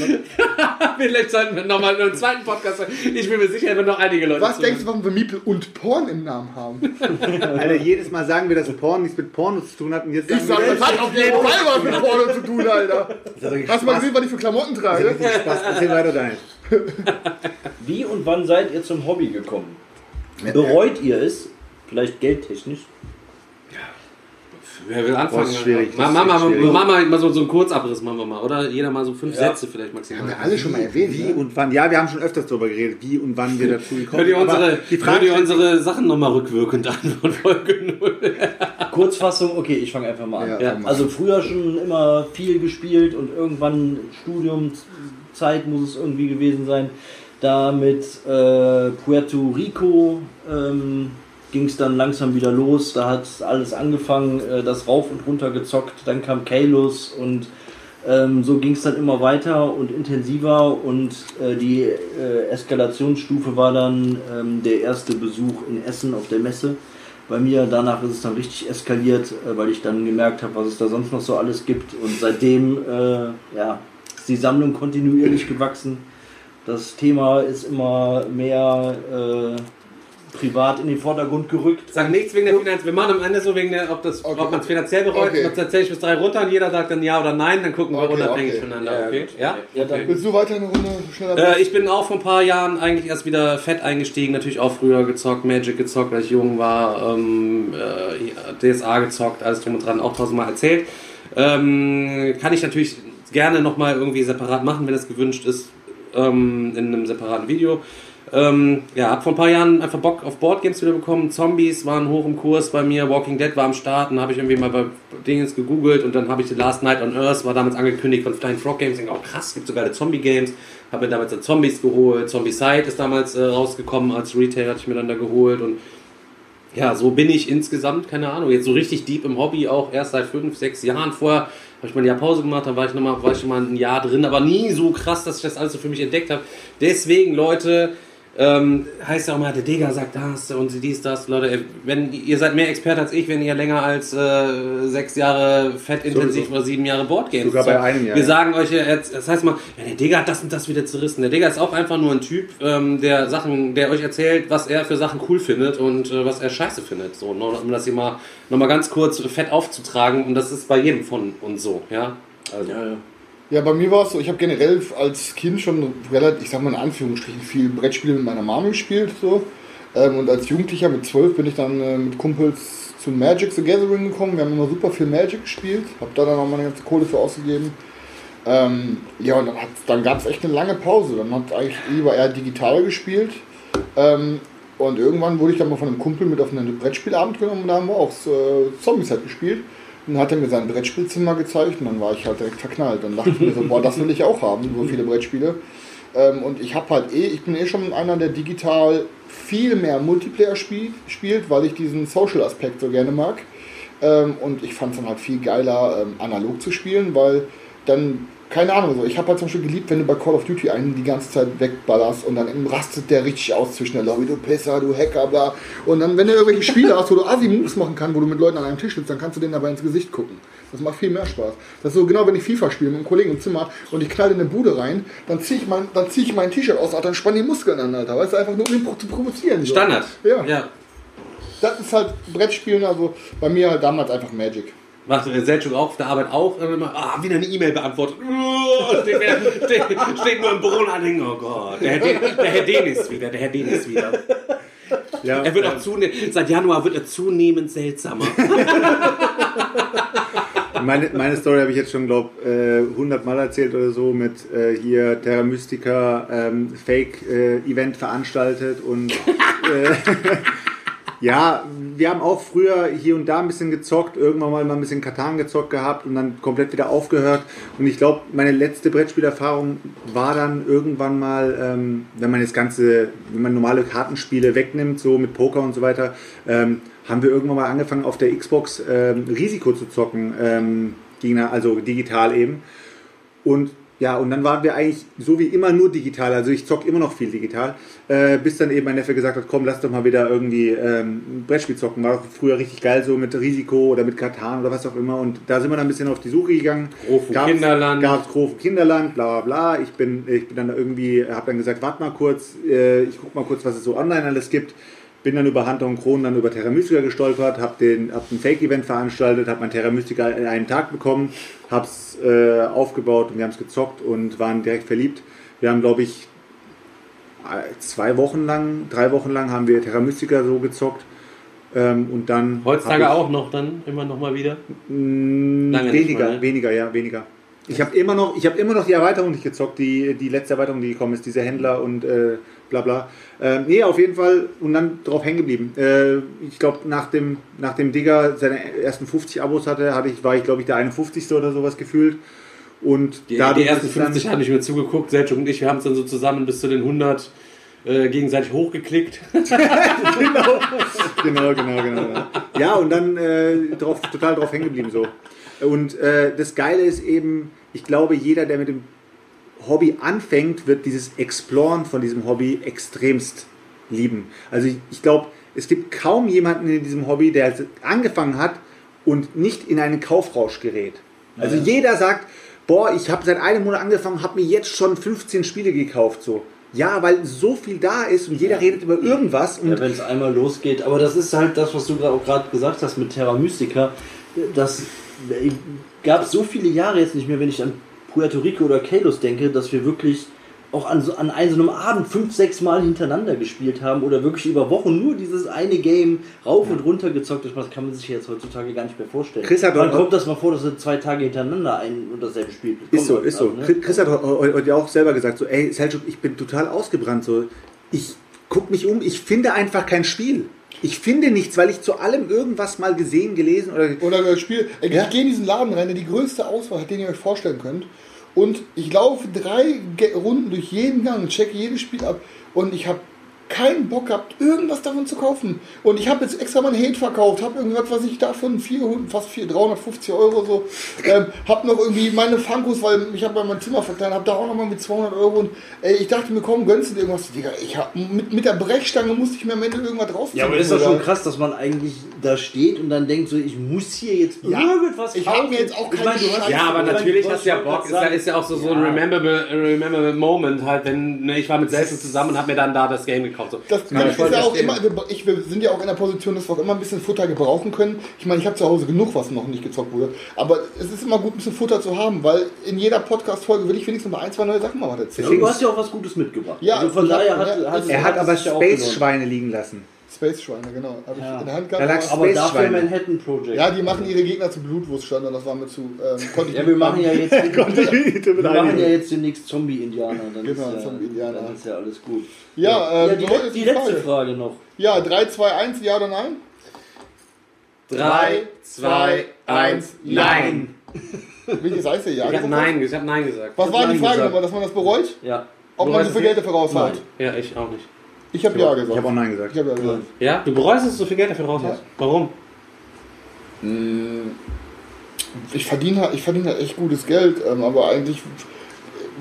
Vielleicht sollten wir nochmal einen zweiten Podcast machen. Ich bin mir sicher, wenn noch einige Leute Was denkst du, warum wir Miepel und Porn im Namen haben? Alter, jedes Mal sagen wir, dass Porn nichts mit Porno zu tun hat und jetzt Ich sagen sag, das hat auf jeden Fall was mit Porno zu tun, Alter. Hast du mal gesehen, was ich für Klamotten trage? Spaß, erzähl weiter dein. Wie und wann seid ihr zum Hobby gekommen? Bereut ihr es? Vielleicht geldtechnisch? Wer will anfangen? Boah, ist schwierig, das Ma- ist Mach mal, echt schwierig. mach mal, mal so, so einen Kurzabriss machen wir mal, oder? Jeder mal so fünf Ja. Sätze vielleicht maximal. Haben wir alle schon mal erwähnt, Wie ne? und wann? Ja, wir haben schon öfters darüber geredet, wie und wann wir dazu gekommen Hört ihr unsere, die hört unsere Sachen nochmal rückwirkend an von Folge 0? Kurzfassung, okay, ich fange einfach mal an. Ja, Ja, fang mal Also früher schon immer viel gespielt und irgendwann Studiumzeit muss es irgendwie gewesen sein. Da mit äh, Puerto Rico ähm, ging es dann langsam wieder los. Da hat alles angefangen, äh, das rauf und runter gezockt. Dann kam Kalos und ähm, so ging es dann immer weiter und intensiver. Und äh, die äh, Eskalationsstufe war dann ähm, der erste Besuch in Essen auf der Messe. Bei mir danach ist es dann richtig eskaliert, äh, weil ich dann gemerkt habe, was es da sonst noch so alles gibt. Und seitdem äh, ja, ist die Sammlung kontinuierlich gewachsen. Das Thema ist immer mehr äh, privat in den Vordergrund gerückt. Sag nichts wegen der Finanz. Wir machen am Ende so wegen der, ob, das, Okay. ob man es finanziell bereut. Okay. Sonst erzähle ich bis drei runter und jeder sagt dann ja oder nein. Dann gucken wir Okay, unabhängig okay. voneinander. Ja, Okay? Ja? Ja, dann-. Willst du weiter eine Runde schneller? Äh, ich bin auch vor ein paar Jahren eigentlich erst wieder fett eingestiegen. Natürlich auch früher gezockt, Magic gezockt, als ich jung war. Ähm, äh, DSA gezockt, alles drum und dran, auch tausendmal erzählt. Ähm, kann ich natürlich gerne nochmal irgendwie separat machen, wenn es gewünscht ist, ähm, in einem separaten Video. Ähm, ja, hab vor ein paar Jahren einfach Bock auf Boardgames wieder bekommen. Zombies waren hoch im Kurs bei mir, Walking Dead war am Start, dann habe ich irgendwie mal bei Dingens gegoogelt und dann habe ich The Last Night on Earth, war damals angekündigt von Flying Frog Games, ich denke, oh krass, gibt sogar Zombie-Games. Habe mir damals dann Zombies geholt, Zombie Side ist damals äh, rausgekommen, als Retail hatte ich mir dann da geholt und ja, so bin ich insgesamt, keine Ahnung, jetzt so richtig deep im Hobby, auch erst seit fünf, sechs Jahren. Vorher habe ich mal ein Jahr Pause gemacht, dann war ich, noch mal, war ich schon mal ein Jahr drin, aber nie so krass, dass ich das alles so für mich entdeckt habe. Deswegen, Leute, ähm, heißt ja auch mal, der Digger sagt das und dies, das. Leute, wenn, ihr seid mehr Experte als ich, wenn ihr länger als äh, sechs Jahre fett intensiv oder sieben Jahre Boardgames Sogar bei einem Jahr, Wir ja. sagen euch jetzt, das heißt mal, ja, der Digger hat das und das wieder zerrissen. Der Digger ist auch einfach nur ein Typ, ähm, der Sachen, der euch erzählt, was er für Sachen cool findet und äh, was er scheiße findet. So, nur, um das hier mal nochmal ganz kurz fett aufzutragen. Und das ist bei jedem von uns so, ja. Also, Ja, ja. Ja, bei mir war es so, ich habe generell als Kind schon relativ, ich sag mal in Anführungsstrichen, viel Brettspiele mit meiner Mama gespielt. So. Ähm, und als Jugendlicher mit zwölf bin ich dann äh, mit Kumpels zu Magic the Gathering gekommen. Wir haben immer super viel Magic gespielt, habe da dann auch meine ganze Kohle für ausgegeben. Ähm, ja, und dann, dann gab es echt eine lange Pause. Dann hat eigentlich lieber eher digital gespielt. Ähm, und irgendwann wurde ich dann mal von einem Kumpel mit auf einen Brettspielabend genommen und da haben wir auch äh, Zombies halt gespielt. Dann hat er mir sein Brettspielzimmer gezeigt und dann war ich halt direkt verknallt. Dann dachte ich mir so, boah, das will ich auch haben, so viele Brettspiele. Ähm, und ich habe halt eh, ich bin eh schon einer, der digital viel mehr Multiplayer spielt, spielt weil ich diesen Social-Aspekt so gerne mag. Ähm, und ich fand es dann halt viel geiler, ähm, analog zu spielen, weil dann, keine Ahnung, so, ich habe halt zum Beispiel geliebt, wenn du bei Call of Duty einen die ganze Zeit wegballerst und dann rastet der richtig aus zwischen der Lobby, du Pisser, du Hacker, bla. Und dann, wenn du irgendwelche Spiele hast, wo du Asi-Moves machen kannst, wo du mit Leuten an einem Tisch sitzt, dann kannst du denen dabei ins Gesicht gucken. Das macht viel mehr Spaß. Das ist so genau, wenn ich FIFA spiele mit einem Kollegen im Zimmer und ich knall in eine Bude rein, dann ziehe ich mein, dann zieh ich mein T-Shirt aus, Alter, dann spann die Muskeln an, Alter. Weißt du, einfach nur um ihn zu provozieren. So. Standard. Ja. ja. Das ist halt Brettspielen, also bei mir halt damals einfach Magic. Macht äh, Selchuk auch auf der Arbeit auch und immer, ah, wieder eine E-Mail beantwortet. Uh, steht, wieder- steht, nur im Büro alle denken, oh Gott, der Herr, Den, der Herr Denis wieder, der Herr Denis wieder. Ja, Er wird auch zunehmend, seit Januar wird er zunehmend seltsamer. Meine, meine Story habe ich jetzt schon, glaube ich, 100 Mal erzählt oder so mit äh, hier Terra Mystica ähm, Fake-Event veranstaltet und äh, ja, wir haben auch früher hier und da ein bisschen gezockt, irgendwann mal ein bisschen Katan gezockt gehabt und dann komplett wieder aufgehört. Und ich glaube, meine letzte Brettspielerfahrung war dann irgendwann mal, ähm, wenn man das Ganze, wenn man normale Kartenspiele wegnimmt, so mit Poker und so weiter, ähm, haben wir irgendwann mal angefangen auf der Xbox ähm, Risiko zu zocken, ähm, also digital eben. Und ja, und dann waren wir eigentlich so wie immer nur digital. Also ich zock immer noch viel digital. Äh, bis dann eben mein Neffe gesagt hat, komm, lass doch mal wieder irgendwie ähm, Brettspiel zocken. War doch früher richtig geil, so mit Risiko oder mit Katan oder was auch immer. Und da sind wir dann ein bisschen auf die Suche gegangen. Grofu Gab's- Kinderland. Gab's Grofu Kinderland, bla bla bla. Ich bin, ich bin dann irgendwie, habe dann gesagt, warte mal kurz, äh, ich guck mal kurz, was es so online alles gibt. Bin dann über Hunter und Kronen dann über Terra Mystica gestolpert, habe den, hab ein Fake-Event veranstaltet, habe mein Terra Mystica in einem Tag bekommen, habe es äh, aufgebaut und wir haben es gezockt und waren direkt verliebt. Wir haben, glaube ich, zwei Wochen lang, drei Wochen lang haben wir Terra Mystica so gezockt. Ähm, und dann. Heutzutage hab auch noch dann, immer noch mal wieder. Mm, Lange weniger, mal, ne? weniger, ja, weniger. Ich habe immer noch, ich habe immer noch die Erweiterung nicht gezockt, die, die letzte Erweiterung, die gekommen ist, diese Händler und äh, bla bla. Ähm, nee, auf jeden Fall und dann drauf hängen geblieben. Äh, ich glaube, nach dem, nach dem Digger seine ersten 50 Abos hatte, hatte ich, war ich glaube ich der 51. oder sowas gefühlt. Und Die, die ersten ist es dann- 50 habe ich mir zugeguckt, Selchuk und ich, wir haben es dann so zusammen bis zu den 100 äh, gegenseitig hochgeklickt. genau, genau, genau, genau. Ja, und dann äh, drauf, total drauf hängen geblieben so. Und äh, das Geile ist eben, ich glaube, jeder, der mit dem Hobby anfängt, wird dieses Exploren von diesem Hobby extremst lieben. Also ich, ich glaube, es gibt kaum jemanden in diesem Hobby, der angefangen hat und nicht in einen Kaufrausch gerät. Also jeder sagt, boah, ich habe seit einem Monat angefangen, habe mir jetzt schon 15 Spiele gekauft. So. Ja, weil so viel da ist und jeder redet über irgendwas. Und Ja, wenn es einmal losgeht. Aber das ist halt das, was du auch gerade gesagt hast mit Terra Mystica. Das gab so viele Jahre jetzt nicht mehr, wenn ich an Puerto Rico oder Kalos denke, dass wir wirklich auch an, so, an einem so einem Abend fünf, sechs Mal hintereinander gespielt haben oder wirklich über Wochen nur dieses eine Game rauf und runter gezockt ist. Das kann man sich jetzt heutzutage gar nicht mehr vorstellen. Chris hat Wann kommt das mal vor, dass du zwei Tage hintereinander ein und dasselbe spielt? Ist so, ist so. also, ne? Chris hat heu- heu- heute ja auch selber gesagt, so, ey, Selchuk, ich bin total ausgebrannt. So. Ich guck mich um, ich finde einfach kein Spiel. Ich finde nichts, weil ich zu allem irgendwas mal gesehen, gelesen oder. Oder das Spiel. Ey, Ja. Ich gehe in diesen Laden rein, der die größte Auswahl hat, den ihr euch vorstellen könnt. Und ich laufe drei Runden durch jeden Gang, checke jedes Spiel ab. Und ich habe keinen Bock gehabt, irgendwas davon zu kaufen. Und ich habe jetzt extra mein Hate verkauft, habe irgendwas, was ich davon 400, fast 400, 350 Euro so. Ähm, habe noch irgendwie meine Funkos, weil ich habe mein Zimmer verkleinert, habe da auch noch mal mit 200 Euro. Und ey, ich dachte mir, komm, gönnst du dir irgendwas? Digga, ich hab, mit, mit der Brechstange musste ich mir am Ende irgendwas rausziehen. Ja, aber ist doch Oder- schon krass, dass man eigentlich da steht und dann denkt so, ich muss hier jetzt Ja, irgendwas ich hab mir jetzt auch keine Scheiße- Ja, aber ich natürlich hast du ja Bock. Ist ist ja auch so, so ein rememberable, rememberable Moment halt, wenn ne, ich war mit Selchuk zusammen und habe mir dann da das Game gekauft. So. Das Kann ich ist ja auch immer, wir- ich, wir sind ja auch in der Position, dass wir auch immer ein bisschen Futter gebrauchen können. Ich meine, ich habe zu Hause genug, was noch nicht gezockt wurde. Aber es ist immer gut, ein bisschen Futter zu haben, weil in jeder Podcast-Folge will ich wenigstens mal ein, zwei neue Sachen mal was erzählen. Aber du hast ja auch was Gutes mitgebracht. Ja, also von ja, daher hat, ja, hat Er hat aber es ja auch gelohnt. Space-Schweine liegen lassen. Space-Schweine, genau. Habe ich Ja. in der Hand Da gehabt. lag's- Aber Space dafür Schweine. Manhattan Project. ja, die machen ihre Gegner zu Blutwurst und das war mir zu. Ähm, konnte ich Ja, wir machen ja jetzt, wir machen ja jetzt demnächst Zombie-Indianer. Dann Genau, ja, Zombie-Indianer. Dann ist ja alles gut. Ja, ähm, ja die, so die die letzte Frage. Frage noch. Ja, 3, 2, 1, ja oder nein? 3, 2, 1, Nein. Welches heißt der ja? Ich habe Nein, ich hab Nein gesagt. Was war die Frage nochmal, dass man das bereut? Ja. Ob man so viel Geld dafür raushaut? Ja, ich auch nicht. Ich habe ja gesagt. Ich habe auch Nein gesagt. Ich habe ja gesagt. Ja? Du bereust, dass du so viel Geld dafür raus hast? Warum? Ich verdiene halt, ich verdiene halt echt gutes Geld, ähm, aber eigentlich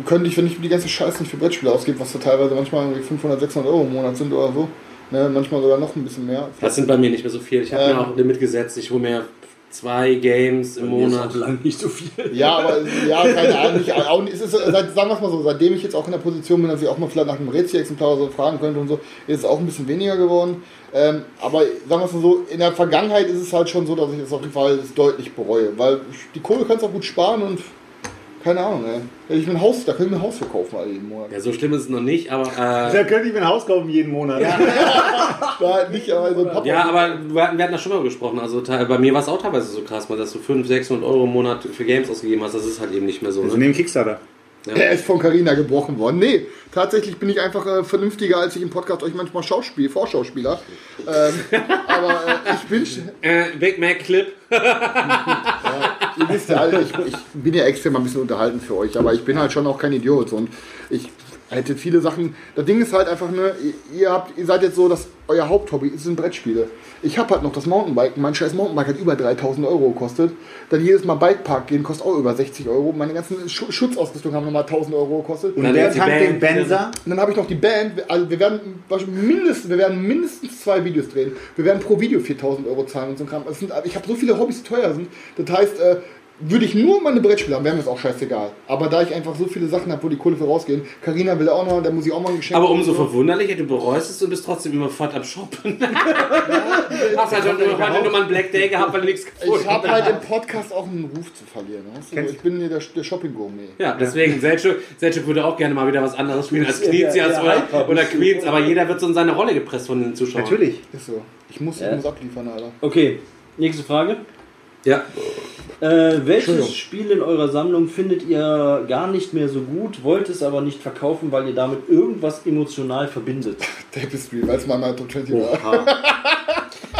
könnte ich, wenn ich die ganze Scheiße nicht für Brettspiele ausgebe, was da teilweise manchmal irgendwie 500, 600 Euro im Monat sind oder so, ne, manchmal sogar noch ein bisschen mehr. Das sind bei mir nicht mehr so viel. Ich habe Ähm. mir auch ein Limit gesetzt. Ich hole mir zwei Games im Monat. lang nicht so viel. Ja, aber ja, keine Ahnung. Nicht, auch, es ist, seit, sagen wir es mal so, seitdem ich jetzt auch in der Position bin, dass ich auch mal vielleicht nach einem Rätsel-Exemplar so fragen könnte und so, ist es auch ein bisschen weniger geworden. Ähm, aber sagen wir es mal so, in der Vergangenheit ist es halt schon so, dass ich es auf jeden Fall deutlich bereue, weil die Kohle kannst du auch gut sparen und Keine Ahnung, ey. Ich mir ein Haus, da könnte ich mir ein Haus verkaufen alle jeden Monat. Ja, so schlimm ist es noch nicht, aber. Äh, Da könnte ich mir ein Haus kaufen jeden Monat. Da nicht, aber so ein Papa. ja, aber wir hatten, wir hatten das schon mal gesprochen. Also bei mir war es auch teilweise so krass, mal, dass du 500, 600 Euro im Monat für Games ausgegeben hast. Das ist halt eben nicht mehr so. Also Ne? neben Kickstarter. Er ist von Carina gebrochen worden. Nee, tatsächlich bin ich einfach äh, vernünftiger, als ich im Podcast euch manchmal Schauspiel, Vorschauspieler. Ähm, aber äh, ich bin, Äh, Big Mac Clip. wisst ja alle, ich, ich bin ja extrem ein bisschen unterhalten für euch, aber ich bin halt schon auch kein Idiot und ich hätte viele Sachen. Das Ding ist halt einfach, ne, ihr- habt, ihr seid jetzt so, dass euer Haupthobby sind Brettspiele. Ich habe halt noch das Mountainbiken. Mein scheiß Mountainbike hat über 3000 Euro gekostet. Dann jedes Mal Bikepark gehen kostet auch über 60 Euro. Meine ganzen Schu Schutzausrüstung haben nochmal 1000 Euro gekostet. Und Dann die tankt den. Benzer? Und dann habe ich noch die Band. Also wir werden mindestens, wir werden mindestens zwei Videos drehen. Wir werden pro Video 4000 Euro zahlen und so ein Kram. Sind, ich habe so viele Hobbys, die teuer sind. Das heißt, äh, würde ich nur meine Brettspiele haben, wäre mir das auch scheißegal. Aber da ich einfach so viele Sachen habe, wo die Kohle für rausgehen, Karina will auch noch, da muss ich auch mal ein Geschenk Aber umso machen. verwunderlicher, du bereust es und bist trotzdem immer fort am Shoppen. Hast halt heute heute nur mal einen Black Day gehabt, weil du nichts gefunden Ich habe halt im Podcast auch einen Ruf zu verlieren. Weißt du? Ich bin hier der, der Shopping-Gourmet. Ja, deswegen, Selchuk würde auch gerne mal wieder was anderes spielen als Knizias der- der oder, Hyper oder. Queens, aber jeder wird so in seine Rolle gepresst von den Zuschauern. Natürlich. Ist so. Ich muss, Ja. ich muss abliefern, Alter. Okay, nächste Frage. Ja. Äh, welches. Spiel in eurer Sammlung findet ihr gar nicht mehr so gut, wollt es aber nicht verkaufen, weil ihr damit irgendwas emotional verbindet? Tapestry, weil es mal mein Top 20 war.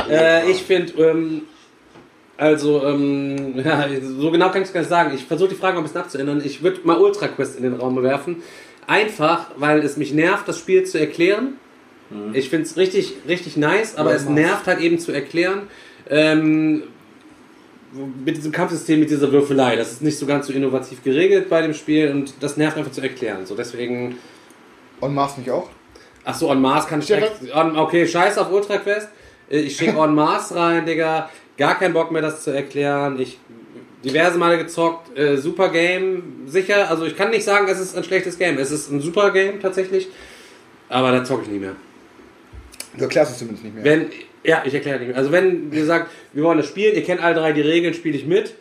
Äh, ich finde, ähm, also, ähm, ja, so genau kann ich es gar nicht sagen. Ich versuche die Frage mal ein bisschen abzuändern. Ich würde mal Ultra Quest in den Raum werfen. Einfach, weil es mich nervt, das Spiel zu erklären. Ich finde es richtig, richtig nice, aber Ja, es nervt halt eben zu erklären. Ähm, mit diesem Kampfsystem, mit dieser Würfelei. Das ist nicht so ganz so innovativ geregelt bei dem Spiel und das nervt einfach zu erklären. So, deswegen. Und Mars mich auch. Ach so, on Mars kann ich direkt. On, okay, scheiß auf Ultra Quest. Äh, Ich schicke on Mars rein, Digga. Gar keinen Bock mehr, das zu erklären. Ich diverse Male gezockt. Äh, super Game, sicher. Also ich kann nicht sagen, es ist ein schlechtes Game. Es ist ein super Game tatsächlich. Aber da zocke ich nicht mehr. Du erklärst es zumindest nicht mehr. Wenn, ja, ich erkläre nicht mehr. Also wenn ihr sagt, wir wollen das spielen, ihr kennt alle drei die Regeln, spiele ich mit.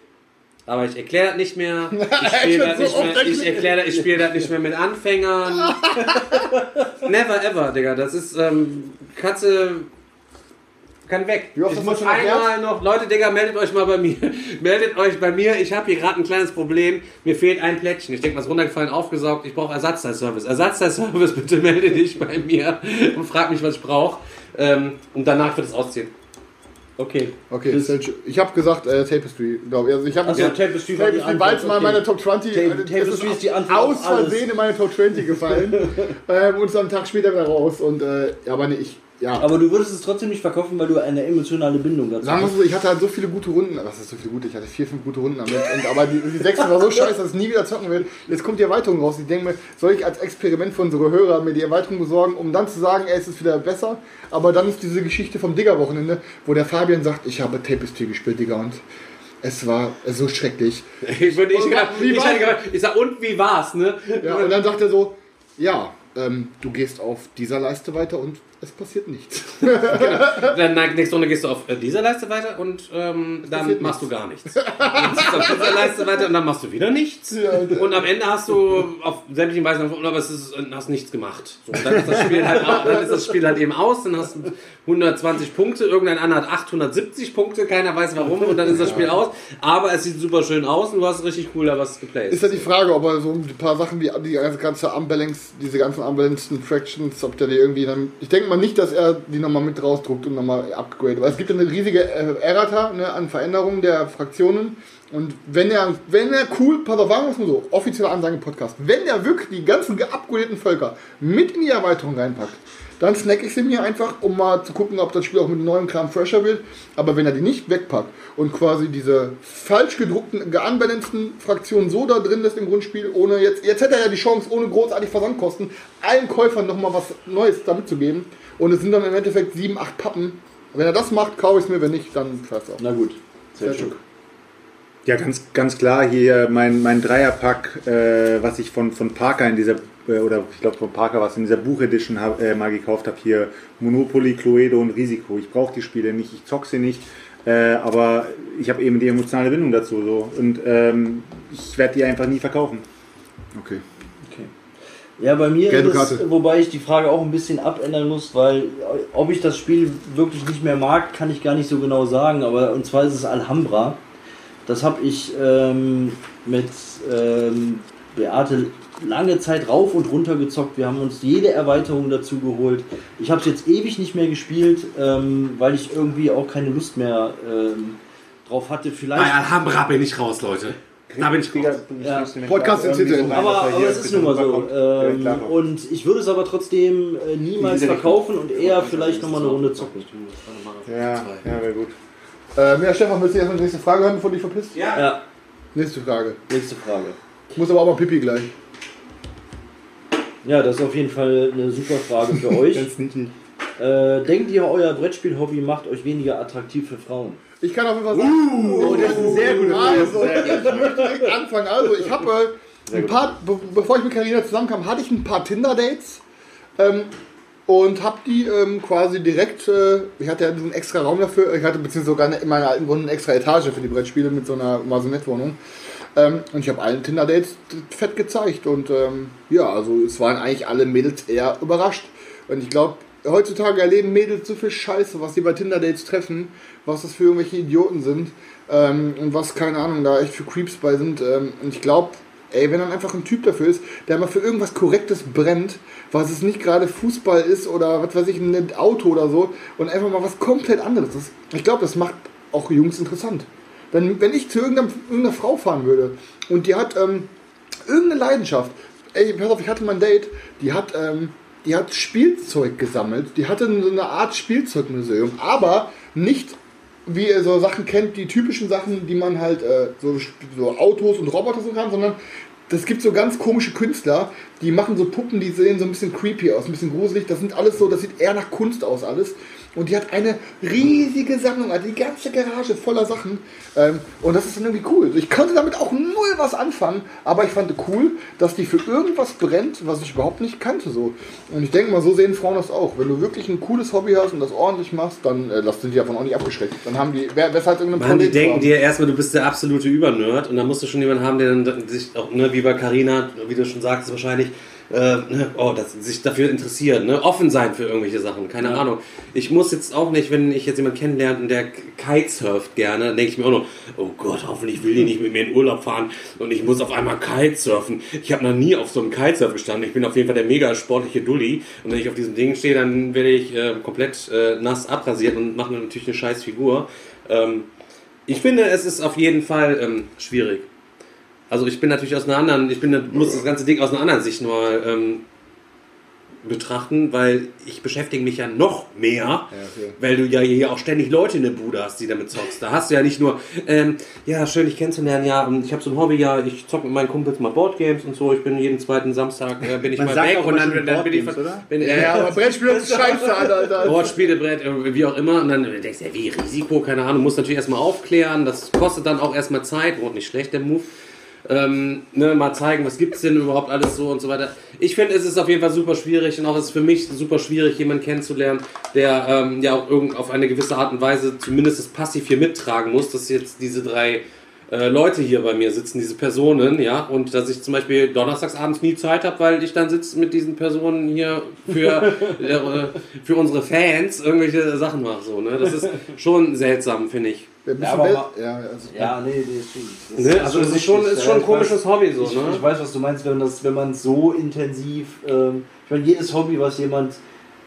Aber ich erkläre das nicht mehr. Ich spiele das so nicht mehr. Ich ich spiele das nicht mehr mit Anfängern. Never ever, Digga. Das ist ähm, Katze kann weg. Wie oft ich muss einmal noch, Leute, Digga, meldet euch mal bei mir. meldet euch bei mir. Ich habe hier gerade ein kleines Problem. Mir fehlt ein Plättchen. Ich denke, was runtergefallen, aufgesaugt. Ich brauche Ersatzteilservice. Ersatzteilservice, bitte melde dich bei mir und frag mich, was ich brauche. Ähm, und danach wird es ausziehen. Okay. Okay, Das- Selch- ich habe gesagt äh, Tapestry, glaube ich. Also ich habe Achso, Tapestry war die Tapestry, weil es Antwort, mal in okay. meine Top 20 Ta- äh, Tapestry es ist die Antwort aus auf alles. Versehen in meine Top 20 gefallen ähm, und ist am Tag später wieder raus. Und äh, ja, aber nee, ich, ja. Aber du würdest es trotzdem nicht verkaufen, weil du eine emotionale Bindung dazu Sagen wir hast. so, ich hatte halt so viele gute Runden. Was ist so viele gute? Ich hatte vier, fünf gute Runden damit. Und, aber die, die sechste war so scheiße, dass ich nie wieder zocken will. Jetzt kommt die Erweiterung raus. Ich denke mir, soll ich als Experiment für unsere Hörer mir die Erweiterung besorgen, um dann zu sagen, ey, es ist wieder besser. Aber dann ist diese Geschichte vom Digger-Wochenende, wo der Fabian sagt, ich habe Tapestry gespielt, Digga, und es war so schrecklich. Ich, würde, ich, war's? ich, ich sag, und wie war's, ne? Ja, und dann sagt er so, ja, ähm, du gehst auf dieser Leiste weiter und es passiert nichts. Dann nächste Runde gehst du auf äh, dieser Leiste weiter und ähm, dann machst du gar nichts. Dann gehst du auf dieser Leiste weiter und dann machst du wieder nichts. Ja, und, äh, am Ende hast du auf sämtlichen Weisen, aber es ist, hast nichts gemacht. So, dann, ist das Spiel halt, au- dann ist das Spiel halt eben aus, dann hast du 120 Punkte, irgendein anderer hat 870 Punkte, keiner weiß warum und dann ist das Spiel aus. Aber es sieht super schön aus und du hast richtig cool da was geplayt. Ist ja die Frage, ob er so ein paar Sachen wie die ganze Unbalance, diese ganzen Unbalanced Fractions, ob der die irgendwie dann. Ich denke mal nicht, dass er die nochmal mit rausdruckt und nochmal upgradet. Weil es gibt eine riesige äh, Errata ne, an Veränderungen der Fraktionen. Und wenn er, wenn er cool, pass auf, es mal so, offizielle Ansage im Podcast, wenn er wirklich die ganzen geupgradeten Völker mit in die Erweiterung reinpackt, dann snack ich sie mir einfach, um mal zu gucken, ob das Spiel auch mit neuem Kram fresher wird. Aber wenn er die nicht wegpackt und quasi diese falsch gedruckten, geunbalanceden Fraktionen so da drin lässt im Grundspiel, ohne jetzt, jetzt hätte er ja die Chance, ohne großartig Versandkosten, allen Käufern nochmal was Neues damit zu geben. Und es sind dann im Endeffekt sieben, acht Pappen. Wenn er das macht, kaufe ich es mir, wenn nicht, dann scheiß drauf. Na gut. Sehr schön. Ja, ganz, ganz klar hier mein, mein Dreierpack, äh, was ich von, von Parker in dieser, äh, oder ich glaube von Parker was in dieser Buchedition hab, äh, mal gekauft habe, hier Monopoly, Cluedo und Risiko. Ich brauche die Spiele nicht, ich zock sie nicht, äh, aber ich habe eben die emotionale Bindung dazu. So. Und ähm, ich werde die einfach nie verkaufen. Okay. Ja, bei mir Gelbe ist es, Karte. wobei ich die Frage auch ein bisschen abändern muss, weil ob ich das Spiel wirklich nicht mehr mag, kann ich gar nicht so genau sagen. Aber und zwar ist es Alhambra. Das habe ich ähm, mit ähm, Beate lange Zeit rauf und runter gezockt. Wir haben uns jede Erweiterung dazu geholt. Ich habe es jetzt ewig nicht mehr gespielt, ähm, weil ich irgendwie auch keine Lust mehr ähm, drauf hatte. Bei Vielleicht. Alhambra bin ich raus, Leute. Da bin ich raus. Ja. Podcast im Titel. Aber, aber es ist nun mal so. Ähm, und ich würde es aber trotzdem äh, niemals verkaufen und eher vielleicht nochmal eine Runde zocken. Ja, ja wäre gut. Ähm, ja, Stefan, willst du erstmal die nächste Frage hören, bevor du dich verpisst? Ja, Nächste Frage. nächste Frage. Ich muss aber auch mal Pipi gleich. Ja, das ist auf jeden Fall eine super Frage für euch. äh, denkt ihr, euer Brettspiel-Hobby macht euch weniger attraktiv für Frauen? Ich kann auf jeden Fall sagen. Oh, das ist eine sehr gute Frage. Also, ich möchte direkt anfangen. Also, ich habe äh, ein paar, be bevor ich mit Karina zusammenkam, hatte ich ein paar Tinder-Dates. Ähm, und habe die ähm, quasi direkt, äh, ich hatte ja einen extra Raum dafür, ich hatte beziehungsweise sogar in meiner alten Wohnung eine extra Etage für die Brettspiele mit so einer Maisonette-Wohnung. Ähm, und ich habe allen Tinder-Dates fett gezeigt und ähm, ja, also es waren eigentlich alle Mädels eher überrascht. Und ich glaube, heutzutage erleben Mädels so viel Scheiße, was sie bei Tinder-Dates treffen, was das für irgendwelche Idioten sind ähm, und was, keine Ahnung, da echt für Creeps bei sind. Ähm, und ich glaube, ey, wenn dann einfach ein Typ dafür ist, der mal für irgendwas Korrektes brennt, was es nicht gerade Fußball ist oder was weiß ich, ein Auto oder so und einfach mal was komplett anderes ist. Ich glaube, das macht auch Jungs interessant. Wenn, wenn ich zu irgendeiner, irgendeiner Frau fahren würde und die hat ähm, irgendeine Leidenschaft, ey, pass auf, ich hatte mal ein Date, die hat, ähm, die hat Spielzeug gesammelt, die hatte so eine Art Spielzeugmuseum, aber nicht wie ihr so Sachen kennt, die typischen Sachen, die man halt, äh, so, so Autos und Roboter so kann, sondern das gibt so ganz komische Künstler, die machen so Puppen, die sehen so ein bisschen creepy aus, ein bisschen gruselig. Das sind alles so, das sieht eher nach Kunst aus alles. Und die hat eine riesige Sammlung, also die ganze Garage voller Sachen. Ähm, und das ist dann irgendwie cool. Ich konnte damit auch null was anfangen, aber ich fand cool, dass die für irgendwas brennt, was ich überhaupt nicht kannte. So. Und ich denke mal, so sehen Frauen das auch. Wenn du wirklich ein cooles Hobby hast und das ordentlich machst, dann äh, sind die davon auch nicht abgeschreckt. Dann haben die, wer, wer halt irgendein Mann, die denken haben. dir erstmal, du bist der absolute Übernerd und dann musst du schon jemanden haben, der dann sich auch, ne, wie bei Carina, wie du schon sagtest, wahrscheinlich, äh, oh, das, sich dafür interessiert, ne, offen sein für irgendwelche Sachen, keine Ahnung. Ich muss jetzt auch nicht, wenn ich jetzt jemanden kennenlerne und der Kitesurft gerne, dann denke ich mir auch noch, oh Gott, hoffentlich will die nicht mit mir in Urlaub fahren und ich muss auf einmal Kitesurfen. Ich habe noch nie auf so einem Kitesurf gestanden. Ich bin auf jeden Fall der mega sportliche Dulli und wenn ich auf diesem Ding stehe, dann werde ich äh, komplett äh, nass abrasiert und mache mir natürlich eine scheiß Figur. Ähm, ich finde, es ist auf jeden Fall ähm, schwierig. Also ich bin natürlich aus einer anderen, ich bin, muss das ganze Ding aus einer anderen Sicht nur ähm, betrachten, weil ich beschäftige mich ja noch mehr, weil du ja hier auch ständig Leute in der Bude hast, die damit zockst. Da hast du ja nicht nur, ähm, ja, schön dich kennenzulernen, ja, ich habe so ein Hobby, ja, ich zocke mit meinen Kumpels mal Boardgames und so, ich bin jeden zweiten Samstag, äh, bin ich Man mal weg und dann, dann bin ich, oder? bin, Ja, ja, aber Brettspiel ist scheiße, Alter. Alter. Board, Spielebrett, äh, wie auch immer. Und dann denkst du, ja, wie Risiko, keine Ahnung, musst natürlich erstmal aufklären. Das kostet dann auch erstmal Zeit. Wurde nicht schlecht, der Move. Ähm, ne, mal zeigen, was gibt's denn überhaupt alles so und so weiter. Ich finde, es ist auf jeden Fall super schwierig und auch es ist für mich super schwierig, jemanden kennenzulernen, der ähm, ja auch irgend auf eine gewisse Art und Weise zumindest das passiv hier mittragen muss, dass jetzt diese drei äh, Leute hier bei mir sitzen, diese Personen, ja, und dass ich zum Beispiel donnerstags abends nie Zeit habe, weil ich dann sitze mit diesen Personen hier für, äh, für unsere Fans irgendwelche Sachen mache, so, ne? Das ist schon seltsam, finde ich. Ja, aber Bel- ma- ja, also, Ja, nee, nee, ist schon. das Ne? Also, es ist schon, ist schon ein komisches weiß- Hobby, so, Ich, ne? ich weiß, was du meinst, wenn das, wenn man es so intensiv, ähm, ich meine, jedes Hobby, was jemand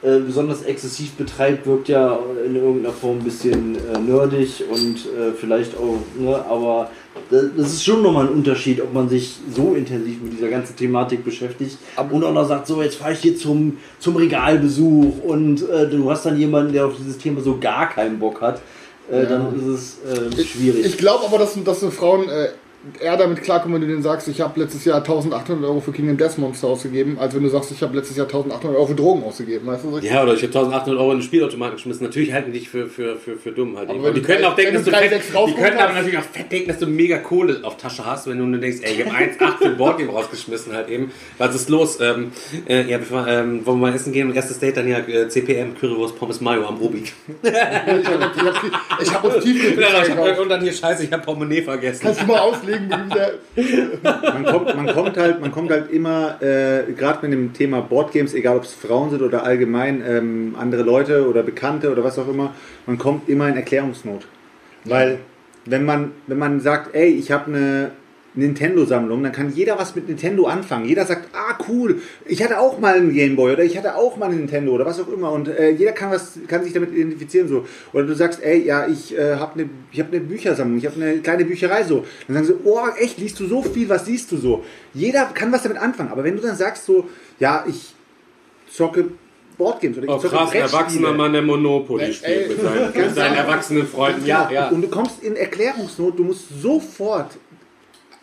äh, besonders exzessiv betreibt, wirkt ja in irgendeiner Form ein bisschen äh, nerdig und äh, vielleicht auch, ne, aber das, das ist schon nochmal ein Unterschied, ob man sich so intensiv mit dieser ganzen Thematik beschäftigt und auch noch sagt, so jetzt fahre ich hier zum, zum Regalbesuch und äh, du hast dann jemanden, der auf dieses Thema so gar keinen Bock hat, äh, dann ist es äh, schwierig. Ich glaube aber, dass, dass so Frauen äh, eher damit klarkommen, wenn du denen sagst, ich habe letztes Jahr 1800 Euro für Kingdom Death Monster ausgegeben, als wenn du sagst, ich habe letztes Jahr 1800 Euro für Drogen ausgegeben. Weißt du? Ja, oder ich habe 1800 Euro in den Spielautomaten geschmissen. Natürlich halten die dich für, für, für, für dumm halt. Aber die können auch denken, dass du fett, die können aber natürlich auch fett denken, dass du mega Kohle auf Tasche hast, wenn du nur denkst, ey, ich habe 1,8 für Boardgame rausgeschmissen halt eben. Was ist los? Ähm, äh, ja, bevor, ähm, wollen wir mal essen gehen? Erstes Date dann ja äh, CPM, Currywurst, Pommes Mayo am Rubik. Ich habe uns tief Ja, ich hab, und dann hier scheiße, ich habe Portemonnaie vergessen. Kannst du mal auslegen? Deswegen bin ich der, man kommt, man kommt halt, man kommt halt immer, äh, gerade mit dem Thema Boardgames, egal ob es Frauen sind oder allgemein ähm, andere Leute oder Bekannte oder was auch immer, man kommt immer in Erklärungsnot. Weil wenn man, wenn man sagt, ey, ich habe eine Nintendo-Sammlung, dann kann jeder was mit Nintendo anfangen. Jeder sagt, ah cool, ich hatte auch mal einen Gameboy oder ich hatte auch mal einen Nintendo oder was auch immer. Und äh, jeder kann was, kann sich damit identifizieren so. Oder du sagst, ey, ja, ich äh, habe eine, ich habe eine Büchersammlung, ich habe eine kleine Bücherei so. Dann sagen sie, oh echt, liest du so viel, was liest du so? Jeder kann was damit anfangen. Aber wenn du dann sagst so, ja, ich zocke Boardgames oder ich Oh, zocke krass, Brettspiele. erwachsener Mann, der Monopoly Ey, spielt mit seinen, mit seinen erwachsenen Freunden. Ja, ja. Und du kommst in Erklärungsnot, du musst sofort,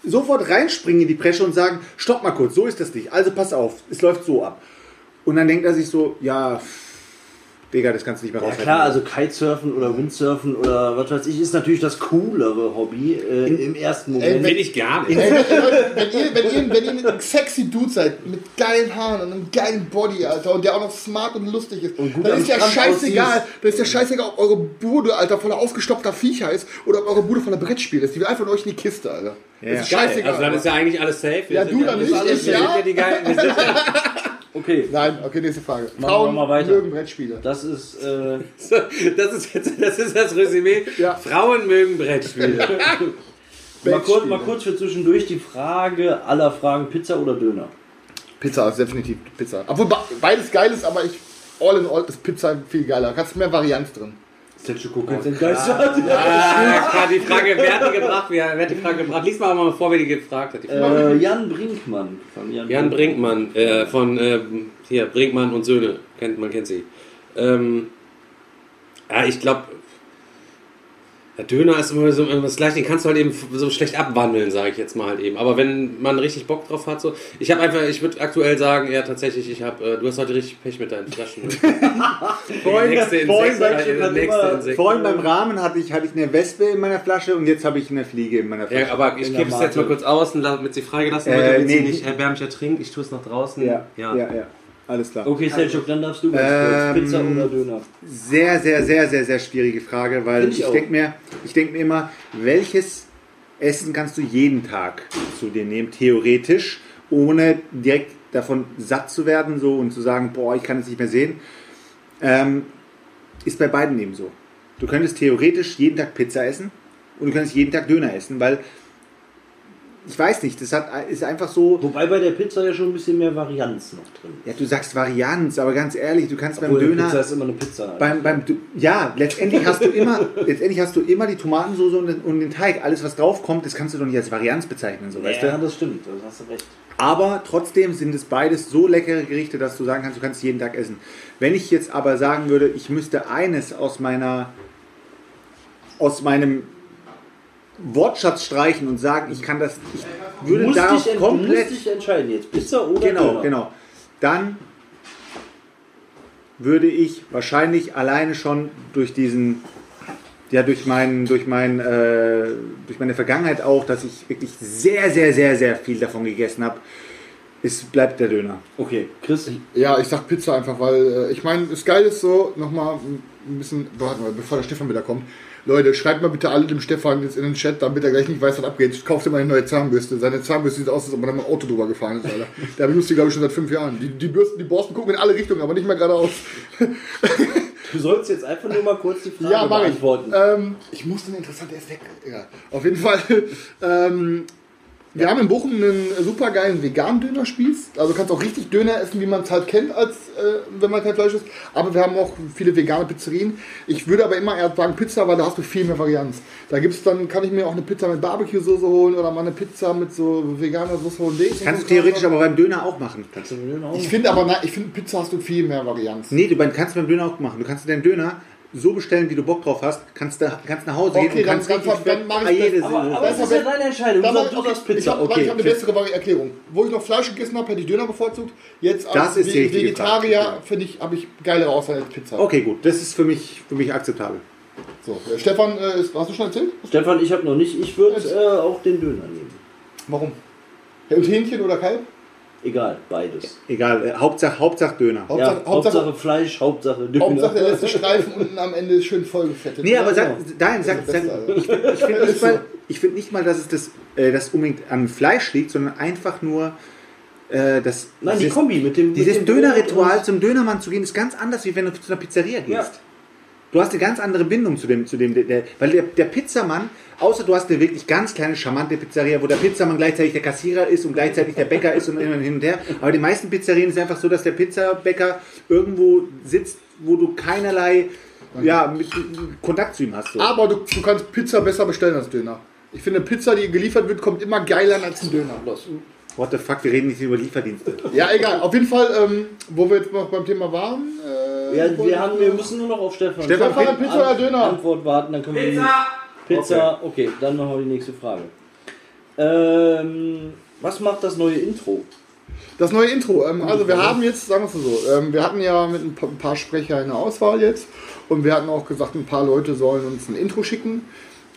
sofort reinspringen in die Presche und sagen, stopp mal kurz, so ist das nicht. Also pass auf, es läuft so ab. Und dann denkt er sich so, ja, Digga, das kannst du nicht mehr Ja raushalten. klar, also Kitesurfen oder Windsurfen oder was weiß ich, ist natürlich das coolere Hobby äh, im ersten Moment. Will ich gar nicht. Ey, wenn, wenn, ihr, wenn, ihr, wenn ihr ein sexy Dude seid, mit geilen Haaren und einem geilen Body, Alter, und der auch noch smart und lustig ist, Und gut dann ist ja scheißegal, dann ist ja scheißegal, ob eure Bude, Alter, voller ausgestopfter Viecher ist oder ob eure Bude voller Brettspiel ist. Die will einfach nur euch in die Kiste, Alter. Ja. Das ist scheißegal. Also dann ist ja eigentlich alles safe. Wir Ja, sind du dann sind alles- ja. ja die geilen. Okay, Nein, okay, nächste Frage. Frauen mal weiter. mögen Brettspiele. das ist äh, das, ist jetzt, das ist das Resümee. Ja. Frauen mögen Brettspiele. mal, kurz, mal kurz für zwischendurch die Frage aller Fragen: Pizza oder Döner? Pizza ist definitiv Pizza. Obwohl be- beides geil ist, aber ich, all in all ist Pizza viel geiler. Da hast mehr Varianz drin. Guckt jetzt entgeistert. Ah, klar, die Frage, wer hat die gebracht? Wer, wer hat die Frage gebracht? Lies mal mal vor, wer die gefragt hat. Die Frage. Äh, Jan Brinkmann. Von Jan, Jan Brinkmann äh, von äh, hier Brinkmann und Söhne kennt man kennt sie. Ähm, ja, ich glaube, der Döner ist immer so das gleiche, den kannst du halt eben so schlecht abwandeln, sage ich jetzt mal halt eben. Aber wenn man richtig Bock drauf hat, so, ich habe einfach, ich würde aktuell sagen, ja tatsächlich, ich habe, äh, du hast heute richtig Pech mit deinen Flaschen. Vorhin, Nächste vorhin, Insekt- beim, äh, nächste vorhin beim Rahmen hatte ich, hatte ich eine Wespe in meiner Flasche und jetzt habe ich eine Fliege in meiner Flasche. Ja, aber ich gebe es jetzt mal kurz außen, damit sie freigelassen Äh, wird, damit nee, sie nicht erbärmlich ertrinkt. Ich tue es nach draußen. ja, ja, ja, alles klar. Okay, Selchuk, dann darfst du Ähm, kurz. Pizza oder Döner? Sehr, sehr, sehr, sehr, sehr schwierige Frage, weil Find ich ich, denke mir, ich denke mir immer, welches Essen kannst du jeden Tag zu dir nehmen, theoretisch, ohne direkt davon satt zu werden so und zu sagen, boah, ich kann es nicht mehr sehen. Ähm, ist bei beiden eben so. Du könntest theoretisch jeden Tag Pizza essen und du könntest jeden Tag Döner essen, weil ich weiß nicht, das hat, ist einfach so, Wobei bei der Pizza ja schon ein bisschen mehr Varianz noch drin. ja, du sagst Varianz, aber ganz ehrlich, du kannst beim Obwohl, eine Döner... Pizza ist immer eine Pizza. Beim, beim, ja, letztendlich hast du immer, letztendlich hast du immer die Tomatensauce und den, und den Teig. Alles, was drauf kommt, das kannst du doch nicht als Varianz bezeichnen, so, weißt ja, du? das stimmt, da hast du recht. Aber trotzdem sind es beides so leckere Gerichte, dass du sagen kannst, du kannst jeden Tag essen. Wenn ich jetzt aber sagen würde, ich müsste eines aus meiner, aus meinem Wortschatz streichen und sagen, ich kann das, ich würde musst darauf dich, en- komplett du musst dich entscheiden jetzt, Pizza oder Genau, Döner. genau. Dann würde ich wahrscheinlich alleine schon durch diesen, ja, durch meinen, durch mein, äh, durch meine Vergangenheit auch, dass ich wirklich sehr, sehr, sehr, sehr viel davon gegessen habe, es bleibt der Döner. Okay, Chris, Ja, ich sag Pizza einfach, weil äh, ich meine, das Geile ist so, nochmal ein bisschen, warte mal, bevor der Stefan wieder kommt. Leute, schreibt mal bitte alle dem Stefan jetzt in den Chat, damit er gleich nicht weiß, was abgeht. Kauft ihm mal eine neue Zahnbürste. Seine Zahnbürste sieht aus, als ob man mit dem Auto drüber gefahren ist, Alter. Der benutzt die, glaube ich, schon seit fünf Jahren. Die, die Bürsten, die Borsten gucken in alle Richtungen, aber nicht mehr geradeaus. du sollst jetzt einfach nur mal kurz die Frage Ja, mach ich. beantworten. Ähm, ich muss eine interessante, der ist weg. Egal. Auf jeden Fall, ähm, wir haben in Bochum einen super geilen veganen Dönerspieß. Also kannst auch richtig Döner essen, wie man es halt kennt, als äh, wenn man kein Fleisch isst. Aber wir haben auch viele vegane Pizzerien. Ich würde aber immer eher sagen Pizza, weil da hast du viel mehr Varianz. Da gibt's dann, kann ich mir auch eine Pizza mit Barbecue-Soße holen oder mal eine Pizza mit so veganer Soße Hollandaise. Kannst du theoretisch aber beim Döner auch machen. Kannst du den Döner auch Ich finde aber, nein, ich finde Pizza hast du viel mehr Varianz. Nee, du beim- kannst beim Döner auch machen. Du kannst deinen Döner so bestellen, wie du Bock drauf hast. Kannst, da, kannst nach Hause Okay, gehen und dann- kannst dann- richtig dann mach ich jede das. Aber, aber Das es ist ja deine Entscheidung. Du Dann du Ich Pizza. habe Okay. hab eine bessere Erklärung. Wo ich noch Fleisch gegessen habe, hätte ich Döner bevorzugt. Jetzt als Das ist die Ve- richtige Vegetarier Frage. finde ich, habe ich geilere Auswahl als Pizza. Okay, gut. Das ist für mich, für mich akzeptabel. So, äh, Stefan, äh, hast du schon erzählt? Stefan, ich habe noch nicht. Ich würde äh, auch den Döner nehmen. Warum? Ja, und Hähnchen oder Kalb? Egal, beides. Egal, äh, Hauptsache, Hauptsache Döner. Hauptsache, ja, Hauptsache, Hauptsache Fleisch, Hauptsache Döner. Hauptsache der letzte Streifen unten am Ende ist schön vollgefettet. Nee, aber sag, dahin, sag, Das sag, das ich, ich finde nicht, mal- ich find nicht mal, dass es das, äh, das unbedingt am Fleisch liegt, sondern einfach nur äh, das, Nein, die dieses, Kombi mit dem. dieses mit dem Dönerritual zum Dönermann zu gehen, ist ganz anders, wie wenn du zu einer Pizzeria gehst. Ja. Du hast eine ganz andere Bindung zu dem, zu dem, der, weil der, der Pizzamann, außer du hast eine wirklich ganz kleine, charmante Pizzeria, wo der Pizzamann gleichzeitig der Kassierer ist und gleichzeitig der Bäcker ist und immer hin und her. Aber die meisten Pizzerien ist einfach so, dass der Pizzabäcker irgendwo sitzt, wo du keinerlei ja, mit, Kontakt zu ihm hast. So. Aber du, du kannst Pizza besser bestellen als Döner. Ich finde, Pizza, die geliefert wird, kommt immer geiler an als ein Döner. What the fuck, wir reden nicht über Lieferdienste. Ja, egal. Auf jeden Fall, ähm, wo wir jetzt noch beim Thema waren. Äh, Ja, wir, haben, wir müssen nur noch auf Stefan. Stefan, Stefan, Pizza oder Döner? Antwort warten, dann können wir die Pizza. Okay. dann machen wir die nächste Frage. Ähm, was macht das neue Intro? Das neue Intro. Ähm, also wir haben jetzt, sagen wir es so, ähm, wir hatten ja mit ein paar, ein paar Sprecher eine Auswahl jetzt und wir hatten auch gesagt, ein paar Leute sollen uns ein Intro schicken.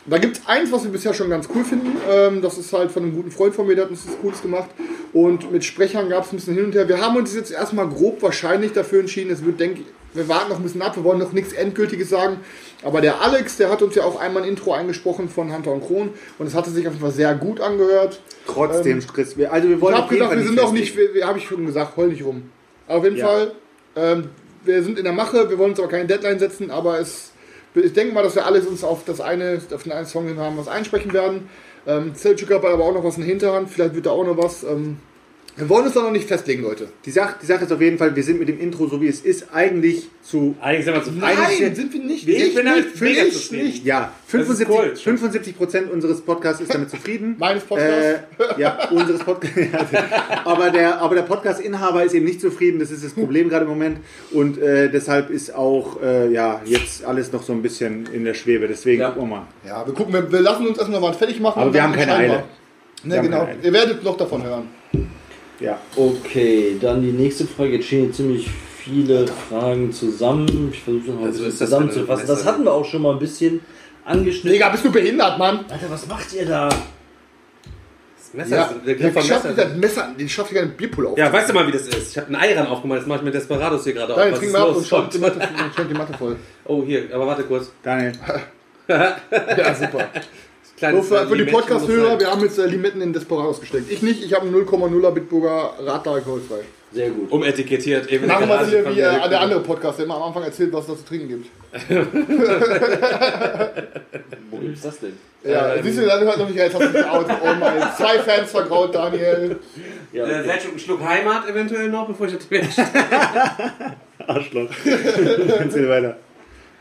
Da gibt es eins, was wir bisher schon ganz cool finden. Ähm, das ist halt von einem guten Freund von mir, der hat uns das Cooles gemacht. Und mit Sprechern gab es ein bisschen hin und her. Wir haben uns jetzt erstmal grob wahrscheinlich dafür entschieden. Es wird, denke ich, wir warten noch ein bisschen ab. Wir wollen noch nichts Endgültiges sagen. Aber der Alex, der hat uns ja auch einmal ein Intro eingesprochen von Hunter und Kron. Und es hatte sich auf jeden Fall sehr gut angehört. Trotzdem Stress. Wir- Also wir Ich wollen habe jeden gesagt, Fall wir sind auch nicht, habe ich schon gesagt, heul nicht rum. Aber auf jeden Ja. Fall, ähm, wir sind in der Mache, wir wollen uns aber keine Deadline setzen, aber es, ich denke mal, dass wir alles uns auf das eine, auf den einen Song, haben, was einsprechen werden. Ähm, Selchuk hat aber auch noch was in der Hinterhand, vielleicht wird da auch noch was. Ähm, wir wollen uns da noch nicht festlegen, Leute. Die Sache, die Sache ist auf jeden Fall, wir sind mit dem Intro, so wie es ist, eigentlich zu Eigentlich sind wir zu Nein, sind wir nicht. Wir- ich bin nicht, halt mega ich zufrieden. nicht. Ja, Das ist 75, Gold. 75 Prozent unseres Podcasts ist damit zufrieden. Meines Podcasts. Äh, ja, unseres Podcasts. aber der, aber der Podcast-Inhaber ist eben nicht zufrieden. Das ist das Problem gerade im Moment. Und äh, deshalb ist auch äh, ja, jetzt alles noch so ein bisschen in der Schwebe. Deswegen Ja. gucken wir mal. Ja, wir gucken, wir, wir lassen uns erstmal was fertig machen. Aber und wir haben keine Eile. Ne, genau. keine Eile. Ihr werdet noch davon hören. Ja. Okay, dann die nächste Frage. Jetzt stehen hier ziemlich viele Fragen zusammen. Ich versuche noch mal ein Also zusammenzufassen. Das hatten wir auch schon mal ein bisschen angeschnitten. Digga, bist du behindert, Mann? Alter, was macht ihr da? Das Messer, Ja, ist- der Griff vom schafft Messer. nicht das Messer, den schafft gar einen Bierpull auf. Ja, weißt du mal, wie das ist? Ich habe einen Eiran aufgemacht, das mache ich mit Desperados hier gerade auf. Nein, Was trink mal ab und schäumt die, Matte, die Matte voll. Oh, hier, aber warte kurz. Daniel. Ja, super. Kleines, So, für, äh, für die Podcast-Hörer, wir haben jetzt äh, Limetten in Desperados gesteckt. Ich nicht, ich habe einen 0,0er Bitburger Radler alkoholfrei. Sehr gut. Umetikettiert. Eben Machen wir Garage hier wie äh, der andere Podcast, der immer am Anfang erzählt, was es da zu trinken gibt. Wo gibt's das denn? Ja, Ähm. siehst du, dann hört noch nicht, jetzt hast du out. Oh mein, zwei Fans vergraut, Daniel. Ja, Äh, okay. Selchuk, einen Schluck Heimat eventuell noch, bevor ich das Bier Arschloch. Erzähl weiter.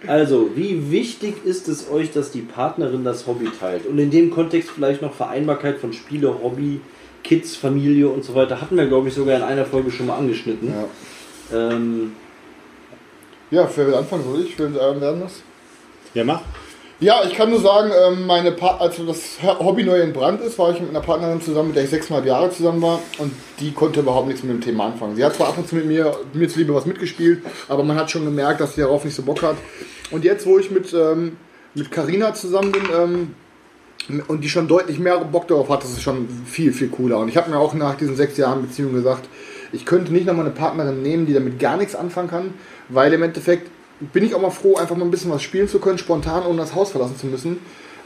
Also, wie wichtig ist es euch, dass die Partnerin das Hobby teilt? Und in dem Kontext vielleicht noch Vereinbarkeit von Spiele, Hobby, Kids, Familie und so weiter. Hatten wir, glaube ich, sogar in einer Folge schon mal angeschnitten. Ja, Ähm, ja wer will anfangen? Soll ich? Wer werden das? Ja, mach. Ja, ich kann nur sagen, ähm, meine pa als das Hobby neu in Brand ist, war ich mit einer Partnerin zusammen, mit der ich sechseinhalb Jahre zusammen war und die konnte überhaupt nichts mit dem Thema anfangen. Sie hat zwar ab und zu mit mir, mir zuliebe was mitgespielt, aber man hat schon gemerkt, dass sie darauf nicht so Bock hat. Und jetzt, wo ich mit ähm, mit Carina zusammen bin ähm, und die schon deutlich mehr Bock darauf hat, das ist schon viel, viel cooler. Und ich habe mir auch nach diesen sechs Jahren Beziehung gesagt, ich könnte nicht nochmal eine Partnerin nehmen, die damit gar nichts anfangen kann, weil im Endeffekt bin ich auch mal froh, einfach mal ein bisschen was spielen zu können, spontan, ohne das Haus verlassen zu müssen.